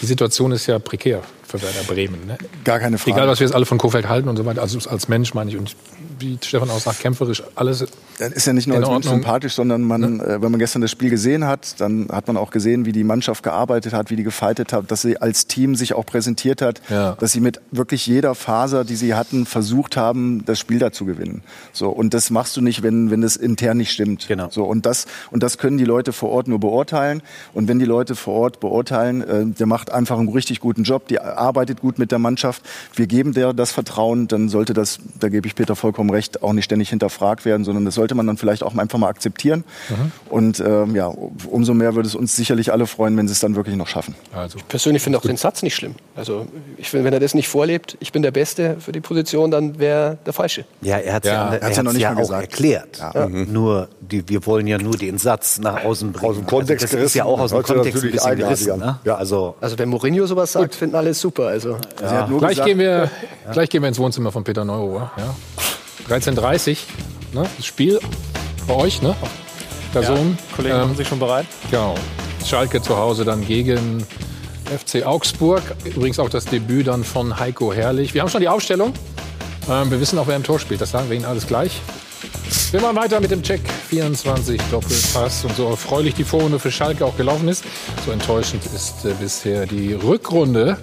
die Situation ist ja prekär für Werder Bremen. Ne? Gar keine Frage. Egal, was wir jetzt alle von Kofeld halten und so weiter, also als Mensch meine ich. Und wie Stefan auch sagt, kämpferisch, alles. Das ist ja nicht nur als Mensch sympathisch, sondern man, äh, wenn man gestern das Spiel gesehen hat, dann hat man auch gesehen, wie die Mannschaft gearbeitet hat, wie die gefaltet hat, dass sie als Team sich auch präsentiert hat, Ja. dass sie mit wirklich jeder Faser, die sie hatten, versucht haben, das Spiel da zu gewinnen. So und das machst du nicht, wenn wenn es intern nicht stimmt. Genau. So und das und das können die Leute vor Ort nur beurteilen. Und wenn die Leute vor Ort beurteilen, äh, der macht einfach einen richtig guten Job, die arbeitet gut mit der Mannschaft. Wir geben der das Vertrauen, dann sollte das, da gebe ich Peter vollkommen recht, auch nicht ständig hinterfragt werden, sondern das sollte man dann vielleicht auch einfach mal akzeptieren. Und ähm, ja, umso mehr würde es uns sicherlich alle freuen, wenn sie es dann wirklich noch schaffen. Also, Persönlich finde ich auch den Satz nicht schlimm. Also ich finde, wenn er das nicht vorlebt, ich bin der Beste für die Position, dann wäre der Falsche. Ja, er hat es Ja, ja, er hat's ja noch nicht ja mal auch gesagt. erklärt. Ja. Nur, die, wir wollen ja nur den Satz nach außen bringen. Aus dem Kontext also das ist ja auch aus dem Kontext ein bisschen gerissen. Ne? Ja. Also, Also wenn Mourinho sowas sagt, finden alle super. Also Sie hat nur gleich, gesagt, gehen wir, gleich gehen wir ins Wohnzimmer von Peter Neurohr. Ja. 13.30 ne? das Spiel bei euch, ne? Der Sohn. Kollegen machen sich schon bereit. Genau. Schalke zu Hause dann gegen FC Augsburg. Übrigens auch das Debüt dann von Heiko Herrlich. Wir haben schon die Aufstellung. Ähm, wir wissen auch, wer im Tor spielt. Das sagen wir Ihnen alles gleich. Wir machen weiter mit dem Check 24 Doppelpass und so erfreulich die Vorrunde für Schalke auch gelaufen ist. So enttäuschend ist äh, bisher die Rückrunde.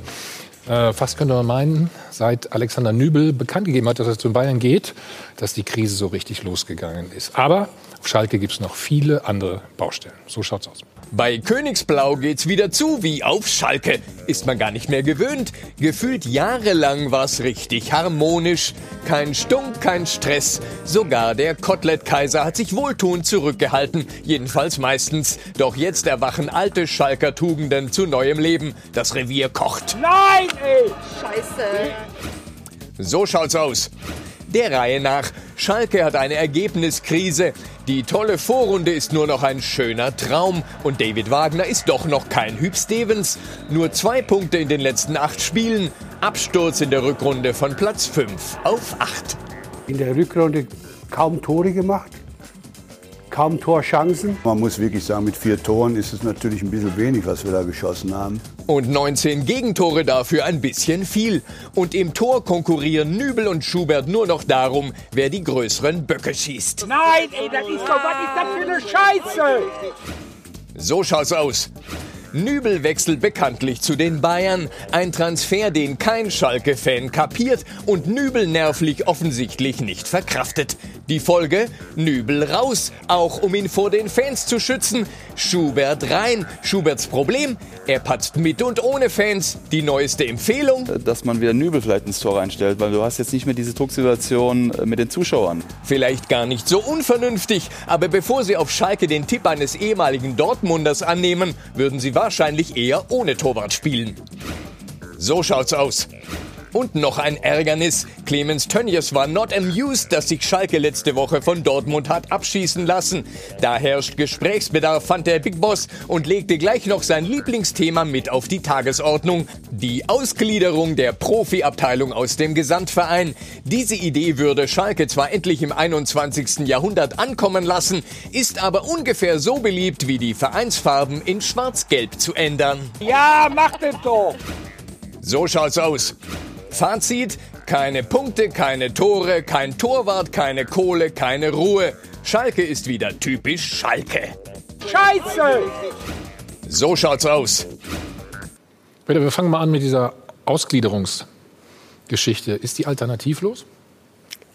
Äh, fast könnte man meinen, seit Alexander Nübel bekannt gegeben hat, dass er zu Bayern geht, dass die Krise so richtig losgegangen ist. Aber auf Schalke gibt es noch viele andere Baustellen. So schaut's aus. Bei Königsblau geht's wieder zu wie auf Schalke. Ist man gar nicht mehr gewöhnt. Gefühlt jahrelang war's richtig harmonisch. Kein Stunk, kein Stress. Sogar der Kotelett-Kaiser hat sich wohltuend zurückgehalten. Jedenfalls meistens. Doch jetzt erwachen alte Schalker Tugenden zu neuem Leben. Das Revier kocht. Nein, ey! Scheiße. So schaut's aus. Der Reihe nach. Schalke hat eine Ergebniskrise. Die tolle Vorrunde ist nur noch ein schöner Traum. Und David Wagner ist doch noch kein Hüb Stevens. Nur zwei Punkte in den letzten acht Spielen. Absturz in der Rückrunde von Platz 5 auf 8. In der Rückrunde kaum Tore gemacht, kaum Torchancen. Man muss wirklich sagen, mit vier Toren ist es natürlich ein bisschen wenig, was wir da geschossen haben. Und 19 Gegentore dafür ein bisschen viel. Und im Tor konkurrieren Nübel und Schubert nur noch darum, wer die größeren Böcke schießt. Nein, ey, das ist doch, was ist das für eine Scheiße? So schaut's aus. Nübel wechselt bekanntlich zu den Bayern. Ein Transfer, den kein Schalke-Fan kapiert und Nübel nervlich offensichtlich nicht verkraftet. Die Folge? Nübel raus, auch um ihn vor den Fans zu schützen. Schubert rein. Schuberts Problem? Er patzt mit und ohne Fans. Die neueste Empfehlung? dass man wieder Nübel vielleicht ins Tor reinstellt, weil du hast jetzt nicht mehr diese Drucksituation äh, mit den Zuschauern. Vielleicht gar nicht so unvernünftig, aber bevor Sie auf Schalke den Tipp eines ehemaligen Dortmunders annehmen, würden Sie wahrscheinlich eher ohne Torwart spielen. So schaut's aus. Und noch ein Ärgernis. Clemens Tönjes war not amused, dass sich Schalke letzte Woche von Dortmund hat abschießen lassen. Da herrscht Gesprächsbedarf, fand der Big Boss und legte gleich noch sein Lieblingsthema mit auf die Tagesordnung. Die Ausgliederung der Profiabteilung aus dem Gesamtverein. Diese Idee würde Schalke zwar endlich im 21. Jahrhundert ankommen lassen, ist aber ungefähr so beliebt wie die Vereinsfarben in Schwarz-Gelb zu ändern. Ja, mach das doch. So schaut's aus. Fazit: keine Punkte, keine Tore, kein Torwart, keine Kohle, keine Ruhe. Schalke ist wieder typisch Schalke. Scheiße! So schaut's aus. Peter, wir fangen mal an mit dieser Ausgliederungsgeschichte. Ist die alternativlos?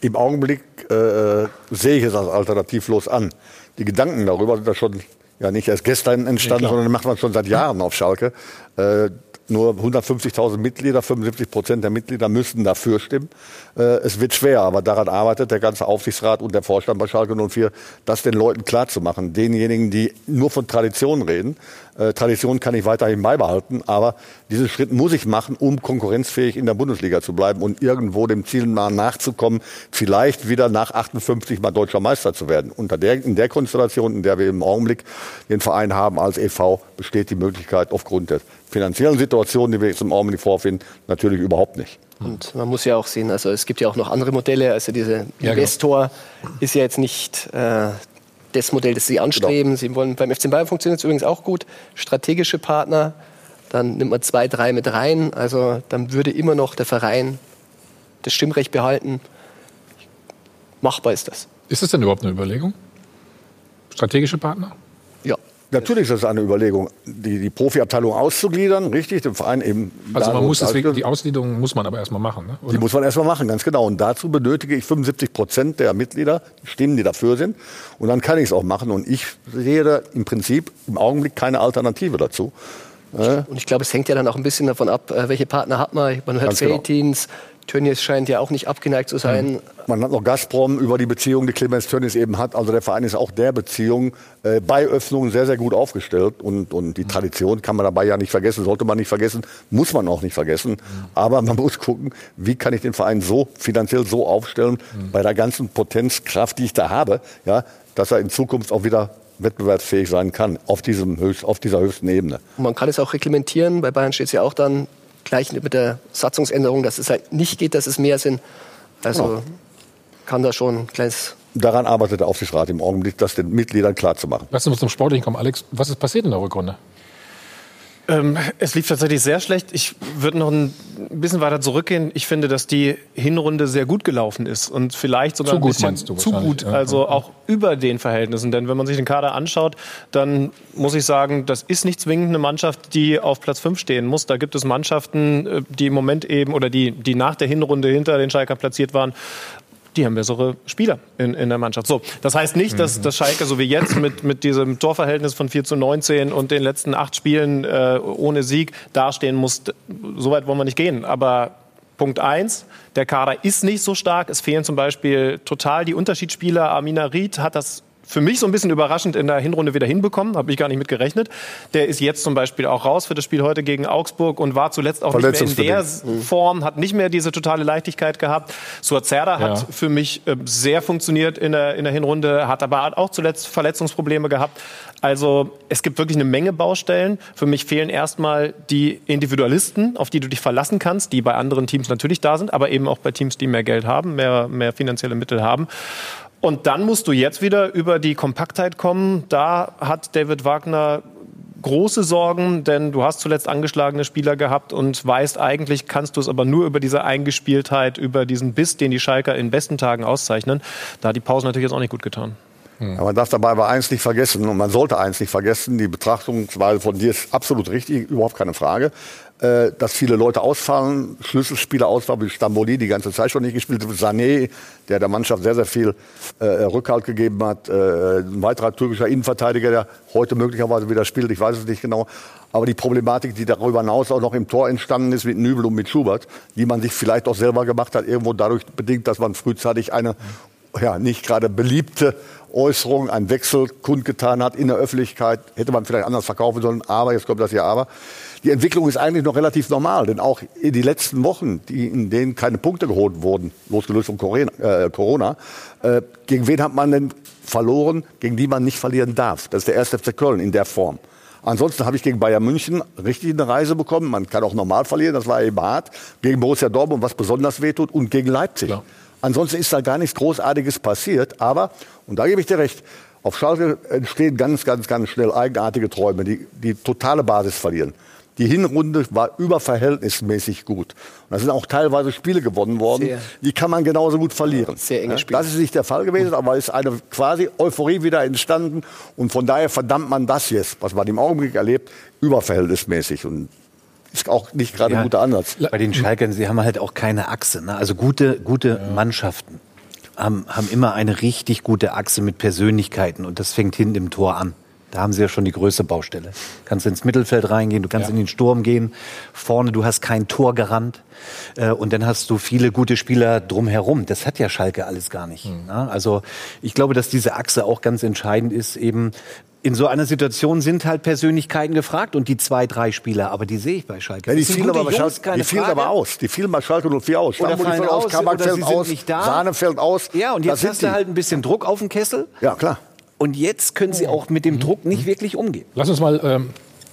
Im Augenblick äh, sehe ich es als alternativlos an. Die Gedanken darüber sind ja schon ja nicht erst gestern entstanden, Ja, klar. sondern macht man schon seit Jahren auf Schalke. Äh, nur 150.000 Mitglieder, 75 Prozent der Mitglieder müssten dafür stimmen. Äh, es wird schwer, aber daran arbeitet der ganze Aufsichtsrat und der Vorstand bei Schalke 04, das den Leuten klarzumachen. Denjenigen, die nur von Tradition reden. Äh, Tradition kann ich weiterhin beibehalten, aber diesen Schritt muss ich machen, um konkurrenzfähig in der Bundesliga zu bleiben und irgendwo dem Ziel mal nachzukommen, vielleicht wieder nach 58 mal deutscher Meister zu werden. Unter der, in der Konstellation, in der wir im Augenblick den Verein haben als e.V., besteht die Möglichkeit aufgrund der finanziellen Situation, die wir jetzt im Augenblick vorfinden, natürlich überhaupt nicht. Und man muss ja auch sehen, also es gibt ja auch noch andere Modelle. Also dieser genau. Investor ist ja jetzt nicht äh, das Modell, das Sie anstreben. Genau. Sie wollen beim FC Bayern funktioniert es übrigens auch gut. Strategische Partner, dann nimmt man zwei, drei mit rein. Also dann würde immer noch der Verein das Stimmrecht behalten. Machbar ist das. Ist das denn überhaupt eine Überlegung? Strategische Partner? Natürlich ist das eine Überlegung, die, die Profiabteilung auszugliedern, richtig, dem Verein eben. Also man muss deswegen, die Ausgliederung muss man aber erstmal machen. Ne? Die muss man erstmal machen, ganz genau. Und dazu benötige ich 75 Prozent der Mitglieder, Stimmen, die dafür sind. Und dann kann ich es auch machen. Und ich sehe da im Prinzip im Augenblick keine Alternative dazu. Und ich glaube, es hängt ja dann auch ein bisschen davon ab, äh, welche Partner hat man. Man hört Ganz genau. Tönnies scheint ja auch nicht abgeneigt zu sein. Man hat noch Gazprom über die Beziehung, die Clemens Tönnies eben hat. Also der Verein ist auch der Beziehung äh, bei Öffnungen sehr, sehr gut aufgestellt. Und, und die Tradition kann man dabei ja nicht vergessen, sollte man nicht vergessen, muss man auch nicht vergessen. Aber man muss gucken, wie kann ich den Verein so finanziell so aufstellen, bei der ganzen Potenzkraft, die ich da habe, ja, dass er in Zukunft auch wieder wettbewerbsfähig sein kann auf, diesem höchst, auf dieser höchsten Ebene. Und man kann es auch reglementieren. Bei Bayern steht es ja auch dann gleich mit der Satzungsänderung, dass es halt nicht geht, dass es mehr sind. Also Genau. kann da schon ein kleines. Daran arbeitet der Aufsichtsrat im Augenblick, das den Mitgliedern klarzumachen. Lass uns zum Sportlichen kommen. Alex, was ist passiert in der Rückrunde? Ähm, es lief tatsächlich sehr schlecht. Ich würde noch ein bisschen weiter zurückgehen. Ich finde, dass die Hinrunde sehr gut gelaufen ist und vielleicht sogar Zu ein gut, bisschen meinst du zu gut, also auch über den Verhältnissen. Denn wenn man sich den Kader anschaut, dann muss ich sagen, das ist nicht zwingend eine Mannschaft, die auf Platz 5 stehen muss. Da gibt es Mannschaften, äh, die im Moment eben oder die, die nach der Hinrunde hinter den Schalker platziert waren, die haben bessere Spieler in, in der Mannschaft. So, das heißt nicht, dass, dass Schalke so wie jetzt mit, mit diesem Torverhältnis von 4 zu 19 und den letzten acht Spielen äh, ohne Sieg dastehen muss. So weit wollen wir nicht gehen. Aber Punkt eins: der Kader ist nicht so stark. Es fehlen zum Beispiel total die Unterschiedsspieler. Amina Ried hat das für mich so ein bisschen überraschend in der Hinrunde wieder hinbekommen, habe ich gar nicht mit gerechnet. Der ist jetzt zum Beispiel auch raus für das Spiel heute gegen Augsburg und war zuletzt auch nicht mehr in der Verletzungsbedingt. Form, hat nicht mehr diese totale Leichtigkeit gehabt. Suazerda Ja. hat für mich äh, sehr funktioniert in der, in der Hinrunde, hat aber auch zuletzt Verletzungsprobleme gehabt. Also es gibt wirklich eine Menge Baustellen. Für mich fehlen erstmal die Individualisten, auf die du dich verlassen kannst, die bei anderen Teams natürlich da sind, aber eben auch bei Teams, die mehr Geld haben, mehr, mehr finanzielle Mittel haben. Und dann musst du jetzt wieder über die Kompaktheit kommen. Da hat David Wagner große Sorgen, denn du hast zuletzt angeschlagene Spieler gehabt und weißt, eigentlich kannst du es aber nur über diese Eingespieltheit, über diesen Biss, den die Schalker in besten Tagen auszeichnen. Da hat die Pause natürlich jetzt auch nicht gut getan. Aber man darf dabei aber eins nicht vergessen, und man sollte eins nicht vergessen, die Betrachtungsweise von dir ist absolut richtig, überhaupt keine Frage, äh, dass viele Leute ausfallen, Schlüsselspieler ausfallen, wie Stamboli, die ganze Zeit schon nicht gespielt hat, Sané, der der Mannschaft sehr, sehr viel äh, Rückhalt gegeben hat, äh, ein weiterer türkischer Innenverteidiger, der heute möglicherweise wieder spielt, ich weiß es nicht genau. Aber die Problematik, die darüber hinaus auch noch im Tor entstanden ist mit Nübel und mit Schubert, die man sich vielleicht auch selber gemacht hat, irgendwo dadurch bedingt, dass man frühzeitig eine ja, nicht gerade beliebte Äußerung, einen Wechsel kundgetan hat in der Öffentlichkeit. Hätte man vielleicht anders verkaufen sollen, aber, jetzt kommt das hier aber. Die Entwicklung ist eigentlich noch relativ normal, denn auch in die letzten Wochen, die, in denen keine Punkte geholt wurden, losgelöst von Corona, äh, Corona äh, gegen wen hat man denn verloren, gegen die man nicht verlieren darf? Das ist der 1. FC Köln in der Form. Ansonsten habe ich gegen Bayern München richtig eine Reise bekommen. Man kann auch normal verlieren, das war eben hart. Gegen Borussia Dortmund, was besonders wehtut, und gegen Leipzig. Ansonsten ist da gar nichts Großartiges passiert. Aber, und da gebe ich dir recht, auf Schalke entstehen ganz, ganz, ganz schnell eigenartige Träume, die die totale Basis verlieren. Die Hinrunde war überverhältnismäßig gut. Und da sind auch teilweise Spiele gewonnen worden, Sehr. die kann man genauso gut verlieren. Sehr enge Ja, Spiele. Das ist nicht der Fall gewesen, aber es ist eine quasi Euphorie wieder entstanden. Und von daher verdammt man das jetzt, was man im Augenblick erlebt, überverhältnismäßig. Und ist auch nicht gerade ein guter Ansatz. Bei den Schalkern, sie haben halt auch keine Achse. Ne? Also gute, gute Mannschaften haben, haben immer eine richtig gute Achse mit Persönlichkeiten und das fängt hinten im Tor an. Da haben sie ja schon die größte Baustelle. Du kannst ins Mittelfeld reingehen, du kannst Ja. in den Sturm gehen. Vorne, du hast kein Torgarant. Äh, und dann hast du viele gute Spieler drumherum. Das hat ja Schalke alles gar nicht. Ne? Also ich glaube, dass diese Achse auch ganz entscheidend ist. Eben in so einer Situation sind halt Persönlichkeiten gefragt und die zwei, drei Spieler. Aber die sehe ich bei Schalke. Ja, die fielen aber Jungs, die fielen aber aus. Die fielen bei Schalke 04 aus. Oder Stamboli fallen fällt aus, Kabak oder fällt sie sind aus, nicht da. Sahne fällt aus. Ja, und jetzt hast du halt ein bisschen Druck auf dem Kessel. Ja, klar. Und jetzt können sie auch mit dem Druck nicht wirklich umgehen. Lass uns mal ähm,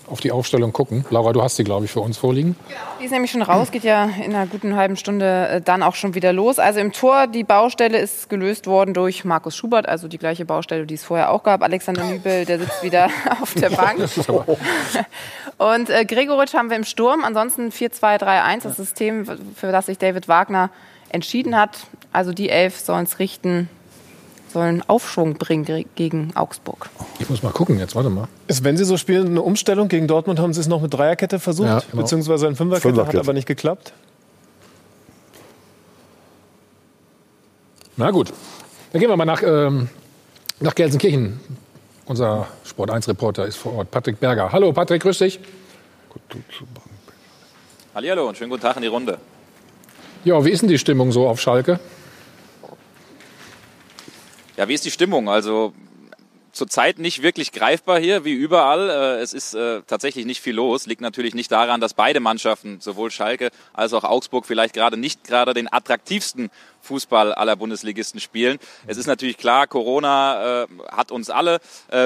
auf die Aufstellung gucken. Laura, du hast die, glaube ich, für uns vorliegen. Die ist nämlich schon raus, geht ja in einer guten halben Stunde äh, dann auch schon wieder los. Also im Tor, die Baustelle ist gelöst worden durch Markus Schubert, also die gleiche Baustelle, die es vorher auch gab. Alexander Nübel, der sitzt wieder auf der Bank. Und äh, Gregoritsch haben wir im Sturm. Ansonsten 4-2-3-1, das System, für das sich David Wagner entschieden hat. Also die Elf sollen es richten, sollen Aufschwung bringen ge- gegen Augsburg. Ich muss mal gucken jetzt, warte mal. Ist, wenn Sie so spielen, eine Umstellung gegen Dortmund, haben Sie es noch mit Dreierkette versucht, Ja, genau. beziehungsweise in Fünferkette, Fünferkette. hat aber nicht geklappt. Na gut, dann gehen wir mal nach, ähm, nach Gelsenkirchen. Unser Sport 1-Reporter ist vor Ort, Patrick Berger. Hallo Patrick, grüß dich. Hallihallo und schönen guten Tag in die Runde. Ja, wie ist denn die Stimmung so auf Schalke? Ja, wie ist die Stimmung? Also zurzeit nicht wirklich greifbar hier, wie überall. Äh, Es ist äh, tatsächlich nicht viel los. Liegt natürlich nicht daran, dass beide Mannschaften, sowohl Schalke als auch Augsburg, vielleicht gerade nicht gerade den attraktivsten Fußball aller Bundesligisten spielen. Es ist natürlich klar, Corona äh, hat uns alle.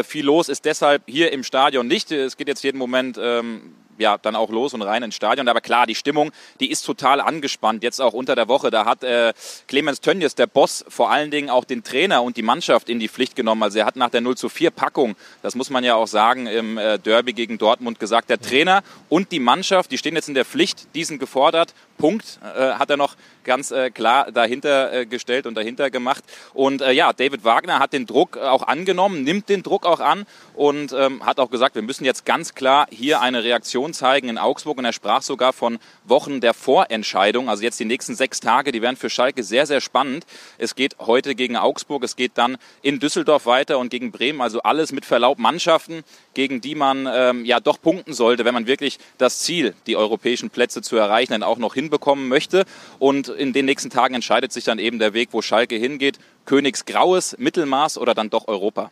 Viel los ist deshalb hier im Stadion nicht. Es geht jetzt jeden Moment ähm, ja, dann auch los und rein ins Stadion. Aber klar, die Stimmung, die ist total angespannt, jetzt auch unter der Woche. Da hat äh, Clemens Tönnies, der Boss, vor allen Dingen auch den Trainer und die Mannschaft in die Pflicht genommen. Also er hat nach der 0 zu 4 Packung, das muss man ja auch sagen, im äh, Derby gegen Dortmund gesagt, der Trainer und die Mannschaft, die stehen jetzt in der Pflicht, die sind gefordert. Punkt, äh, hat er noch ganz äh, klar dahinter äh, gestellt und dahinter gemacht. Und äh, ja, David Wagner hat den Druck auch angenommen, nimmt den Druck auch an und ähm, hat auch gesagt, wir müssen jetzt ganz klar hier eine Reaktion zeigen in Augsburg. Und er sprach sogar von Wochen der Vorentscheidung. Also jetzt die nächsten sechs Tage, die werden für Schalke sehr, sehr spannend. Es geht heute gegen Augsburg, es geht dann in Düsseldorf weiter und gegen Bremen. Also alles mit Verlaub Mannschaften, gegen die man ähm, ja doch punkten sollte, wenn man wirklich das Ziel, die europäischen Plätze zu erreichen, dann auch noch hinbekommen möchte. Und in den nächsten Tagen entscheidet sich dann eben der Weg, wo Schalke hingeht. Königsgraues, Mittelmaß oder dann doch Europa.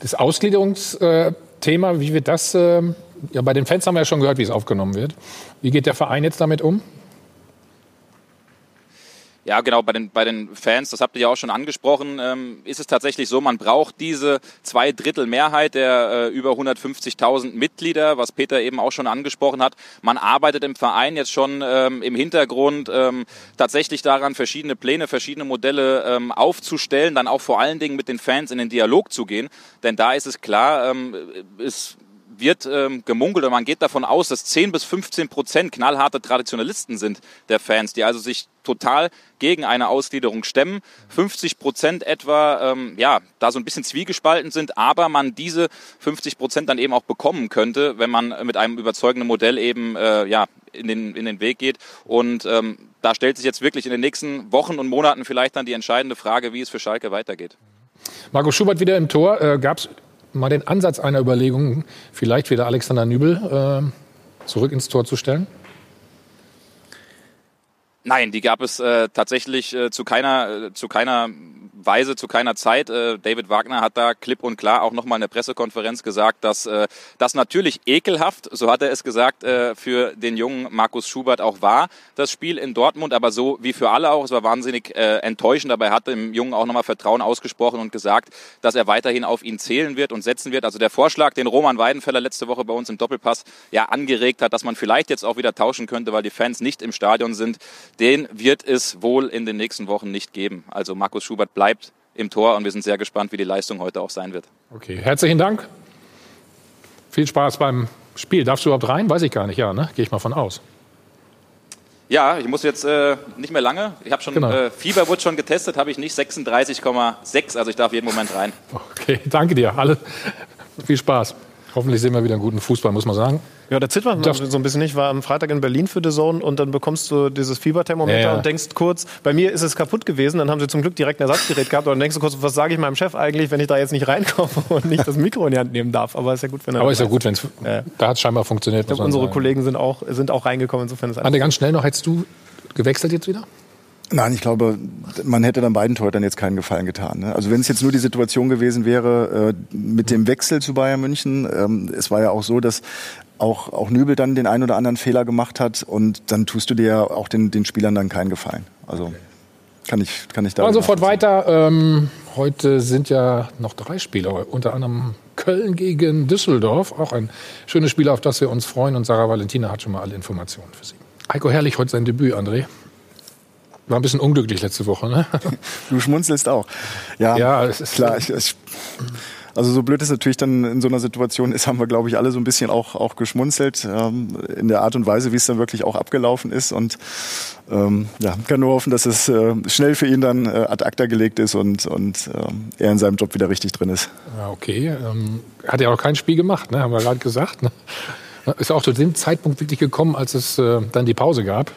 Das Ausgliederungsthema, wie wird das? ähm, ja, bei den Fans haben wir ja schon gehört, wie es aufgenommen wird. Wie geht der Verein jetzt damit um? Ja, genau, bei den, bei den Fans, das habt ihr ja auch schon angesprochen, ähm, ist es tatsächlich so, man braucht diese zwei Drittel Mehrheit der äh, über 150.000 Mitglieder, was Peter eben auch schon angesprochen hat. Man arbeitet im Verein jetzt schon ähm, im Hintergrund ähm, tatsächlich daran, verschiedene Pläne, verschiedene Modelle ähm, aufzustellen, dann auch vor allen Dingen mit den Fans in den Dialog zu gehen. Denn da ist es klar, ähm, es wird ähm, gemunkelt oder man geht davon aus, dass 10 bis 15 Prozent knallharte Traditionalisten sind der Fans, die also sich total gegen eine Ausgliederung stemmen. 50 Prozent etwa, ähm, ja, da so ein bisschen zwiegespalten sind, aber man diese 50 Prozent dann eben auch bekommen könnte, wenn man mit einem überzeugenden Modell eben äh, ja, in, den, in den Weg geht. Und ähm, da stellt sich jetzt wirklich in den nächsten Wochen und Monaten vielleicht dann die entscheidende Frage, wie es für Schalke weitergeht. Marco Schubert wieder im Tor. Äh, Gab es mal den Ansatz einer Überlegung, vielleicht wieder Alexander Nübel äh, zurück ins Tor zu stellen? Nein, die gab es äh, tatsächlich äh, zu keiner äh, zu keiner Weise, zu keiner Zeit. Äh, David Wagner hat da klipp und klar auch nochmal in der Pressekonferenz gesagt, dass äh, das natürlich ekelhaft, so hat er es gesagt, äh, für den jungen Markus Schubert auch war, das Spiel in Dortmund, aber so wie für alle auch. Es war wahnsinnig äh, enttäuschend, aber er hat dem Jungen auch nochmal Vertrauen ausgesprochen und gesagt, dass er weiterhin auf ihn zählen wird und setzen wird. Also der Vorschlag, den Roman Weidenfeller letzte Woche bei uns im Doppelpass ja angeregt hat, dass man vielleicht jetzt auch wieder tauschen könnte, weil die Fans nicht im Stadion sind, den wird es wohl in den nächsten Wochen nicht geben. Also Markus Schubert bleibt im Tor und wir sind sehr gespannt, wie die Leistung heute auch sein wird. Okay, herzlichen Dank. Viel Spaß beim Spiel. Darfst du überhaupt rein? Weiß ich gar nicht. Ja, ne? Gehe ich mal von aus. Ja, ich muss jetzt äh, nicht mehr lange. Ich habe schon Genau. äh, Fieber wurde schon getestet, habe ich nicht 36,6, also ich darf jeden Moment rein. Okay, danke dir. Alle, viel Spaß. Hoffentlich sehen wir wieder einen guten Fußball, muss man sagen. Ja, da zittert man Das- so ein bisschen. Ich war am Freitag in Berlin für The Zone und dann bekommst du dieses Fieberthermometer Ja, ja. und denkst kurz, bei mir ist es kaputt gewesen, dann haben sie zum Glück direkt ein Ersatzgerät gehabt und dann denkst du kurz, was sage ich meinem Chef eigentlich, wenn ich da jetzt nicht reinkomme und nicht das Mikro in die Hand nehmen darf. Aber ist ja gut, wenn er Aber ist ja gut, wenn es. Da hat es scheinbar funktioniert. Ich glaube, unsere Kollegen sind auch, sind auch reingekommen, insofern ist Ande, ganz schnell noch, hättest du gewechselt jetzt wieder? Nein, ich glaube, man hätte dann beiden Torhütern jetzt keinen Gefallen getan. Ne? Also wenn es jetzt nur die Situation gewesen wäre äh, mit dem Wechsel zu Bayern München, ähm, es war ja auch so, dass auch, auch Nübel dann den einen oder anderen Fehler gemacht hat und dann tust du dir ja auch den, den Spielern dann keinen Gefallen. Also kann ich, kann ich da. Sofort weiter. Ähm, heute sind ja noch drei Spiele, unter anderem Köln gegen Düsseldorf. Auch ein schönes Spiel, auf das wir uns freuen. Und Sarah Valentina hat schon mal alle Informationen für Sie. Heiko Herrlich, heute sein Debüt, André. War ein bisschen unglücklich letzte Woche, ne? Du schmunzelst auch. Ja, Ja, es ist klar. Ich, ich, also so blöd es natürlich dann in so einer Situation ist, haben wir, glaube ich, alle so ein bisschen auch, auch geschmunzelt ähm, in der Art und Weise, wie es dann wirklich auch abgelaufen ist. Und ähm, ja, kann nur hoffen, dass es äh, schnell für ihn dann äh, ad acta gelegt ist und, und ähm, er in seinem Job wieder richtig drin ist. Ja, okay. Ähm, hat ja auch kein Spiel gemacht, ne? haben wir gerade gesagt. Ne? Ist auch zu dem Zeitpunkt wirklich gekommen, als es äh, dann die Pause gab.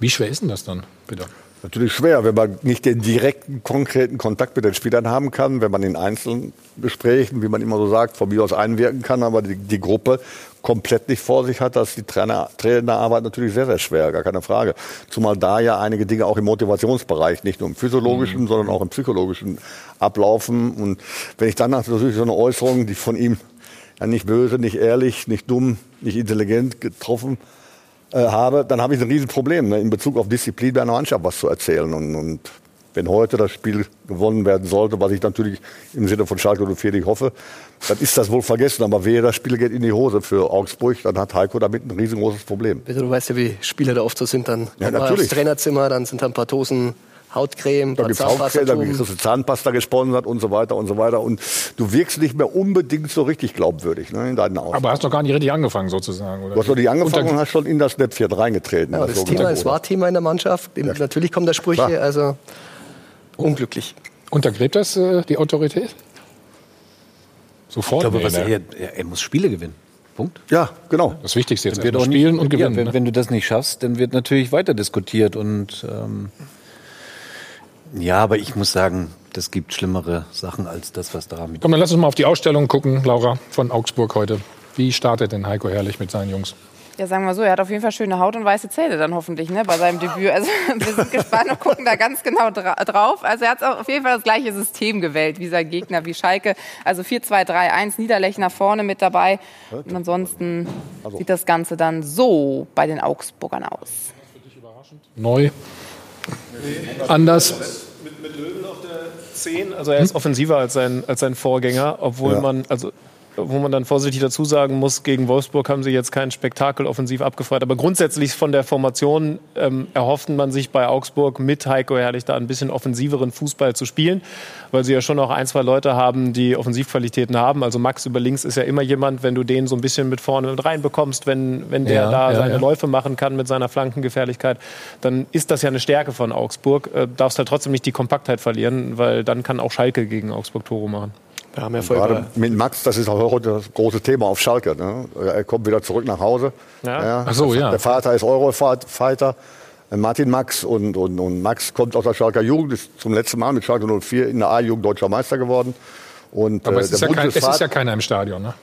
Wie schwer ist denn das dann, bitte? Natürlich schwer, wenn man nicht den direkten, konkreten Kontakt mit den Spielern haben kann, wenn man in einzelnen Gesprächen, wie man immer so sagt, von mir aus einwirken kann, aber die, die Gruppe komplett nicht vor sich hat, das ist die Trainer, Trainerarbeit natürlich sehr, sehr schwer, gar keine Frage. Zumal da ja einige Dinge auch im Motivationsbereich, nicht nur im physiologischen, sondern auch im psychologischen ablaufen. Und wenn ich dann natürlich so eine Äußerung, die von ihm ja, nicht böse, nicht ehrlich, nicht dumm, nicht intelligent getroffen äh, habe, dann habe ich ein Riesenproblem, ne, in Bezug auf Disziplin bei einer Mannschaft was zu erzählen. Und, und wenn heute das Spiel gewonnen werden sollte, was ich natürlich im Sinne von Schalke 04 nicht hoffe, dann ist das wohl vergessen. Aber wehe, das Spiel geht in die Hose für Augsburg, dann hat Heiko damit ein riesengroßes Problem. Also Du weißt ja, wie Spieler da oft so sind. Dann Ja, natürlich. aufs Trainerzimmer, dann sind da ein paar Dosen Hautcreme, Da gibt's Hauptgeld, da Zahnpasta. kriegst du Zahnpasta gesponsert und so weiter und so weiter. Und du wirkst nicht mehr unbedingt so richtig glaubwürdig ne, in deinen Aussagen. Aber hast noch gar nicht richtig angefangen, sozusagen. Oder? Du hast noch nicht angefangen Und und hast schon in das Näpfchen reingetreten. Ja, das sogenannte Thema, es Oder. war Thema in der Mannschaft. Natürlich kommen da Sprüche, Klar. also unglücklich. Untergräbt das äh, die Autorität? Sofort. Ich glaube, Nee, was ne? er, er, er muss Spiele gewinnen. Punkt. Ja, genau. Das Wichtigste jetzt wird auch nicht- spielen und gewinnen. Ja, wenn, ne? wenn du das nicht schaffst, dann wird natürlich weiter diskutiert. Und ähm, ja, aber ich muss sagen, das gibt schlimmere Sachen als das, was da mit. Komm, dann lass uns mal auf die Ausstellung gucken, Laura, von Augsburg heute. Wie startet denn Heiko Herrlich mit seinen Jungs? Ja, sagen wir so, er hat auf jeden Fall schöne Haut und weiße Zähne dann hoffentlich ne, bei seinem Debüt. Also wir sind gespannt und gucken da ganz genau dra drauf. Also er hat auf jeden Fall das gleiche System gewählt wie sein Gegner, wie Schalke. Also 4-2-3-1, Niederlechner vorne mit dabei. Und ansonsten sieht das Ganze dann so bei den Augsburgern aus. Neu? Anders? Mit, mit Löwen auf der 10, also er ist offensiver als sein, als sein Vorgänger, obwohl Ja. man, also wo man dann vorsichtig dazu sagen muss, gegen Wolfsburg haben sie jetzt kein Spektakel offensiv abgefeuert. Aber grundsätzlich von der Formation ähm, erhofften man sich bei Augsburg mit Heiko Herrlich da ein bisschen offensiveren Fußball zu spielen, weil sie ja schon auch ein, zwei Leute haben, die Offensivqualitäten haben. Also Max über links ist ja immer jemand, wenn du den so ein bisschen mit vorne mit reinbekommst, wenn, wenn der Ja, da ja, seine ja. Läufe machen kann mit seiner Flankengefährlichkeit, dann ist das ja eine Stärke von Augsburg. Äh, darfst halt trotzdem nicht die Kompaktheit verlieren, weil dann kann auch Schalke gegen Augsburg Tore machen. Wir haben ja Gerade mit Max, das ist auch heute das große Thema auf Schalke. Ne? Er kommt wieder zurück nach Hause. Ja. Ach so, der, ja. Der Vater ist Eurofighter, äh, Martin Max. Und, und, und Max kommt aus der Schalker Jugend, ist zum letzten Mal mit Schalke 04 in der A-Jugend deutscher Meister geworden. Und, Aber äh, es ist, der ja kein, es ist ja keiner im Stadion, ne?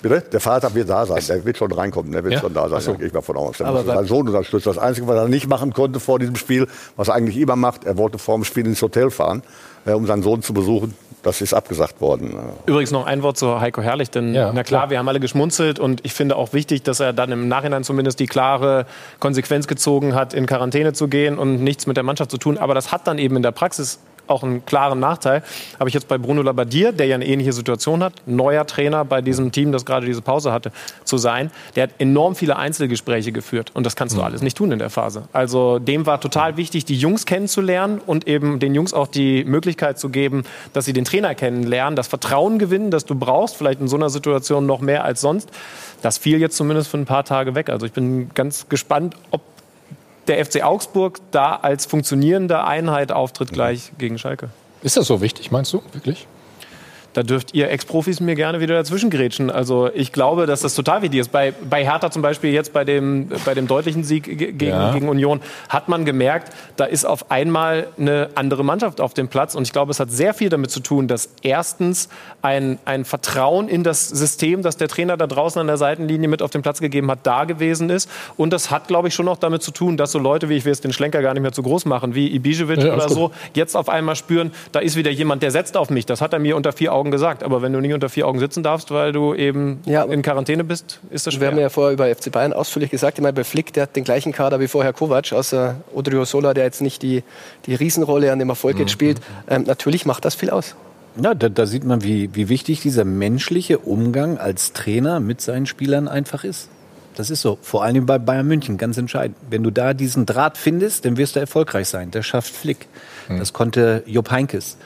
Bitte? Der Vater wird da sein, der wird schon reinkommen, der wird Ja? schon da sein, so. da gehe ich mal von aus. Der Aber muss wa- seinen Sohn unterstützen. Das Einzige, was er nicht machen konnte vor diesem Spiel, was er eigentlich immer macht, er wollte vor dem Spiel ins Hotel fahren, äh, um seinen Sohn zu besuchen. Das ist abgesagt worden. Übrigens noch ein Wort zu Heiko Herrlich, denn Ja, na klar, klar. wir haben alle geschmunzelt und ich finde auch wichtig, dass er dann im Nachhinein zumindest die klare Konsequenz gezogen hat, in Quarantäne zu gehen und nichts mit der Mannschaft zu tun. Aber das hat dann eben in der Praxis auch einen klaren Nachteil. Habe ich jetzt bei Bruno Labbadia, der ja eine ähnliche Situation hat, neuer Trainer bei diesem Team, das gerade diese Pause hatte, zu sein. Der hat enorm viele Einzelgespräche geführt und das kannst du alles nicht tun in der Phase. Also dem war total wichtig, die Jungs kennenzulernen und eben den Jungs auch die Möglichkeit zu geben, dass sie den Trainer kennenlernen, das Vertrauen gewinnen, das du brauchst, vielleicht in so einer Situation noch mehr als sonst. Das fiel jetzt zumindest für ein paar Tage weg. Also ich bin ganz gespannt, ob der FC Augsburg da als funktionierende Einheit auftritt gleich gegen Schalke. Ist das so wichtig, meinst du, wirklich? Da dürft ihr Ex-Profis mir gerne wieder dazwischen grätschen. Also ich glaube, dass das total wichtig ist. Bei, bei Hertha zum Beispiel jetzt bei dem, bei dem deutlichen Sieg ge- gegen, Ja. gegen Union hat man gemerkt, da ist auf einmal eine andere Mannschaft auf dem Platz. Und ich glaube, es hat sehr viel damit zu tun, dass erstens ein, ein Vertrauen in das System, das der Trainer da draußen an der Seitenlinie mit auf den Platz gegeben hat, da gewesen ist. Und das hat, glaube ich, schon noch damit zu tun, dass so Leute, wie ich will jetzt den Schlenker gar nicht mehr zu groß machen, wie Ibisevic Ja, oder so, jetzt auf einmal spüren, da ist wieder jemand, der setzt auf mich. Das hat er mir unter vier Augen gesagt. Aber wenn du nicht unter vier Augen sitzen darfst, weil du eben in Quarantäne bist, ist das Wir schwer. haben ja vorher über FC Bayern ausführlich gesagt, immer bei Flick, der hat den gleichen Kader wie vorher Kovac, außer Odriozola, der jetzt nicht die, die Riesenrolle an dem Erfolg jetzt spielt. Ähm, natürlich macht das viel aus. Ja, da, da sieht man, wie, wie wichtig dieser menschliche Umgang als Trainer mit seinen Spielern einfach ist. Das ist so. Vor allem bei Bayern München, ganz entscheidend. Wenn du da diesen Draht findest, dann wirst du erfolgreich sein. Das schafft Flick. Das konnte Jupp Heinkes.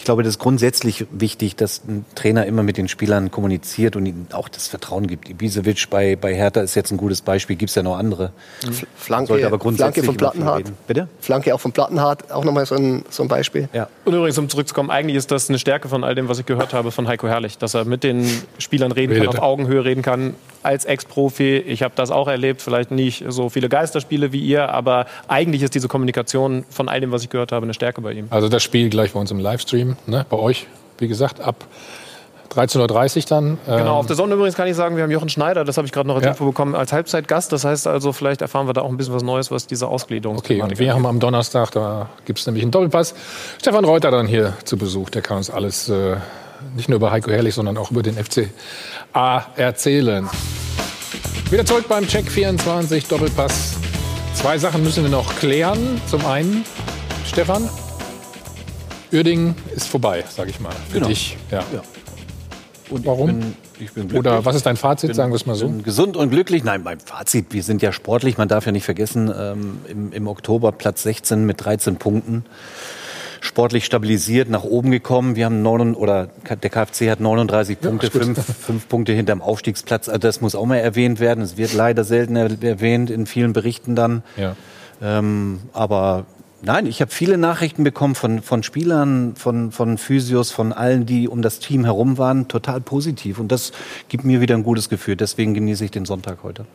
Ich glaube, das ist grundsätzlich wichtig, dass ein Trainer immer mit den Spielern kommuniziert und ihnen auch das Vertrauen gibt. Ibisevic bei, bei Hertha ist jetzt ein gutes Beispiel. Gibt es ja noch andere. Flanke, Sollte aber Flanke grundsätzlich von immer viel Plattenhardt. Bitte? Flanke auch von Plattenhardt, auch nochmal so ein, so ein Beispiel. Ja. Und übrigens, um zurückzukommen, eigentlich ist das eine Stärke von all dem, was ich gehört habe von Heiko Herrlich, dass er mit den Spielern reden kann, Redet auf er. Augenhöhe reden kann. Als Ex-Profi, ich habe das auch erlebt, vielleicht nicht so viele Geisterspiele wie ihr, aber eigentlich ist diese Kommunikation von all dem, was ich gehört habe, eine Stärke bei ihm. Also das Spiel gleich bei uns im Livestream, ne? bei euch, wie gesagt, ab 13.30 Uhr dann. Genau, auf Ähm, der Sonne übrigens kann ich sagen, wir haben Jochen Schneider, das habe ich gerade noch als Ja. Info bekommen, als Halbzeitgast. Das heißt also, vielleicht erfahren wir da auch ein bisschen was Neues, was diese Ausgliederung Okay, und wir haben am Donnerstag, da gibt es nämlich einen Doppelpass, Stefan Reuter dann hier zu Besuch. Der kann uns alles äh, nicht nur über Heiko Herrlich, sondern auch über den FCA erzählen. Wieder zurück beim Check 24 Doppelpass. Zwei Sachen müssen wir noch klären. Zum einen, Stefan, Uerdingen ist vorbei, sage ich mal. Für Genau. dich. Ja. Und Warum? Ich bin, ich bin glücklich. Oder was ist dein Fazit, Bin- sagen wir es mal so? Gesund und glücklich. Nein, mein Fazit, wir sind ja sportlich. Man darf ja nicht vergessen, ähm, im, im Oktober Platz 16 mit 13 Punkten. Sportlich stabilisiert, nach oben gekommen. Wir haben neun, oder der KfC hat 39 Punkte, ist gut. fünf, fünf Punkte hinterm Aufstiegsplatz. Also das muss auch mal erwähnt werden. Es wird leider selten er erwähnt in vielen Berichten dann. Ja. Ähm, aber nein, ich habe viele Nachrichten bekommen von, von Spielern, von, von Physios, von allen, die um das Team herum waren, total positiv. Und das gibt mir wieder ein gutes Gefühl. Deswegen genieße ich den Sonntag heute.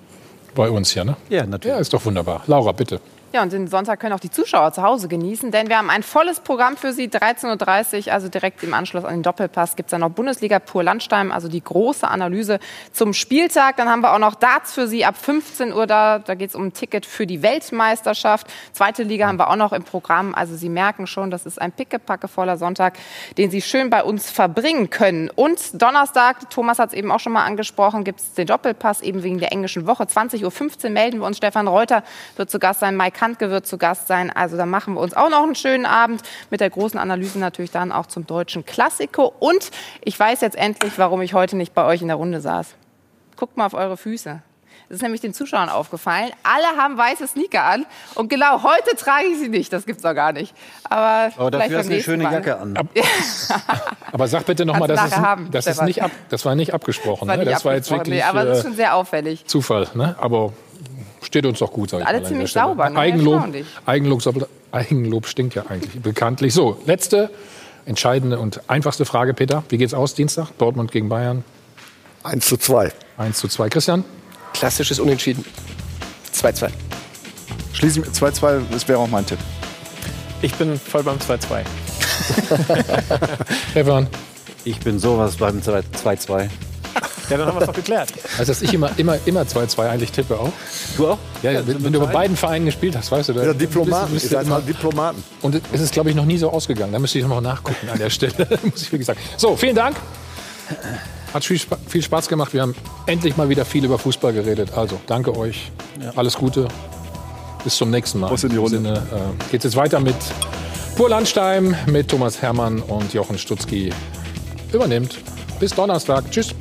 Bei uns ja, ne? Ja, natürlich. Ja, ist doch wunderbar. Laura, bitte. Ja, und den Sonntag können auch die Zuschauer zu Hause genießen, denn wir haben ein volles Programm für Sie. 13.30 Uhr, also direkt im Anschluss an den Doppelpass, gibt es dann noch Bundesliga pur Landstein, also die große Analyse zum Spieltag. Dann haben wir auch noch Darts für Sie ab 15 Uhr da. Da geht es um ein Ticket für die Weltmeisterschaft. Zweite Liga haben wir auch noch im Programm. Also Sie merken schon, das ist ein pickepackevoller Sonntag, den Sie schön bei uns verbringen können. Und Donnerstag, Thomas hat es eben auch schon mal angesprochen, gibt es den Doppelpass eben wegen der englischen Woche. 20.15 Uhr melden wir uns. Stefan Reuter wird zu Gast sein, Mike Handke wird zu Gast sein. Also da machen wir uns auch noch einen schönen Abend mit der großen Analyse natürlich dann auch zum deutschen Klassiko. Und ich weiß jetzt endlich, warum ich heute nicht bei euch in der Runde saß. Guckt mal auf eure Füße. Das ist nämlich den Zuschauern aufgefallen. Alle haben weiße Sneaker an. Und genau heute trage ich sie nicht. Das gibt's doch gar nicht. Aber, Aber vielleicht dafür hast du eine schöne Mal. Jacke an. Aber sag bitte nochmal, das, ist, haben, das, ist nicht ab, das war nicht abgesprochen. Das war ne? nicht das war jetzt abgesprochen, wirklich nee, aber das ist äh, schon sehr auffällig. Zufall. Ne? Aber steht uns doch gut, sag ich Alle ziemlich sauber, ne? Eigenlob. Eigenlob, Eigenlob stinkt ja eigentlich bekanntlich. So, letzte, entscheidende und einfachste Frage, Peter. Wie geht's aus Dienstag? Dortmund gegen Bayern? 1 zu 2. 1 zu 2. Christian? Klassisches Unentschieden. 2-2. Schließlich 2-2, das wäre auch mein Tipp. Ich bin voll beim 2-2. Stefan? Ich bin sowas beim 2-2. Ja, dann haben wir es doch geklärt. Also, dass ich immer, immer, immer 2-2 eigentlich tippe auch. Du auch? Ja, ja wenn, wenn du bei beiden Vereinen gespielt hast, weißt du. Da Ja, Diplomaten. bist- bist immer- halt Diplomaten. Und es ist, glaube ich, noch nie so ausgegangen. Da müsste ich noch mal nachgucken an der Stelle, muss ich wirklich sagen. So, vielen Dank. Hat viel, Spa- viel Spaß gemacht. Wir haben endlich mal wieder viel über Fußball geredet. Also, danke euch. Alles Gute. Bis zum nächsten Mal. In die Runde. Sinne, äh, geht's jetzt weiter mit Pur Landstein mit Thomas Hermann und Jochen Stutzki übernimmt. Bis Donnerstag. Tschüss.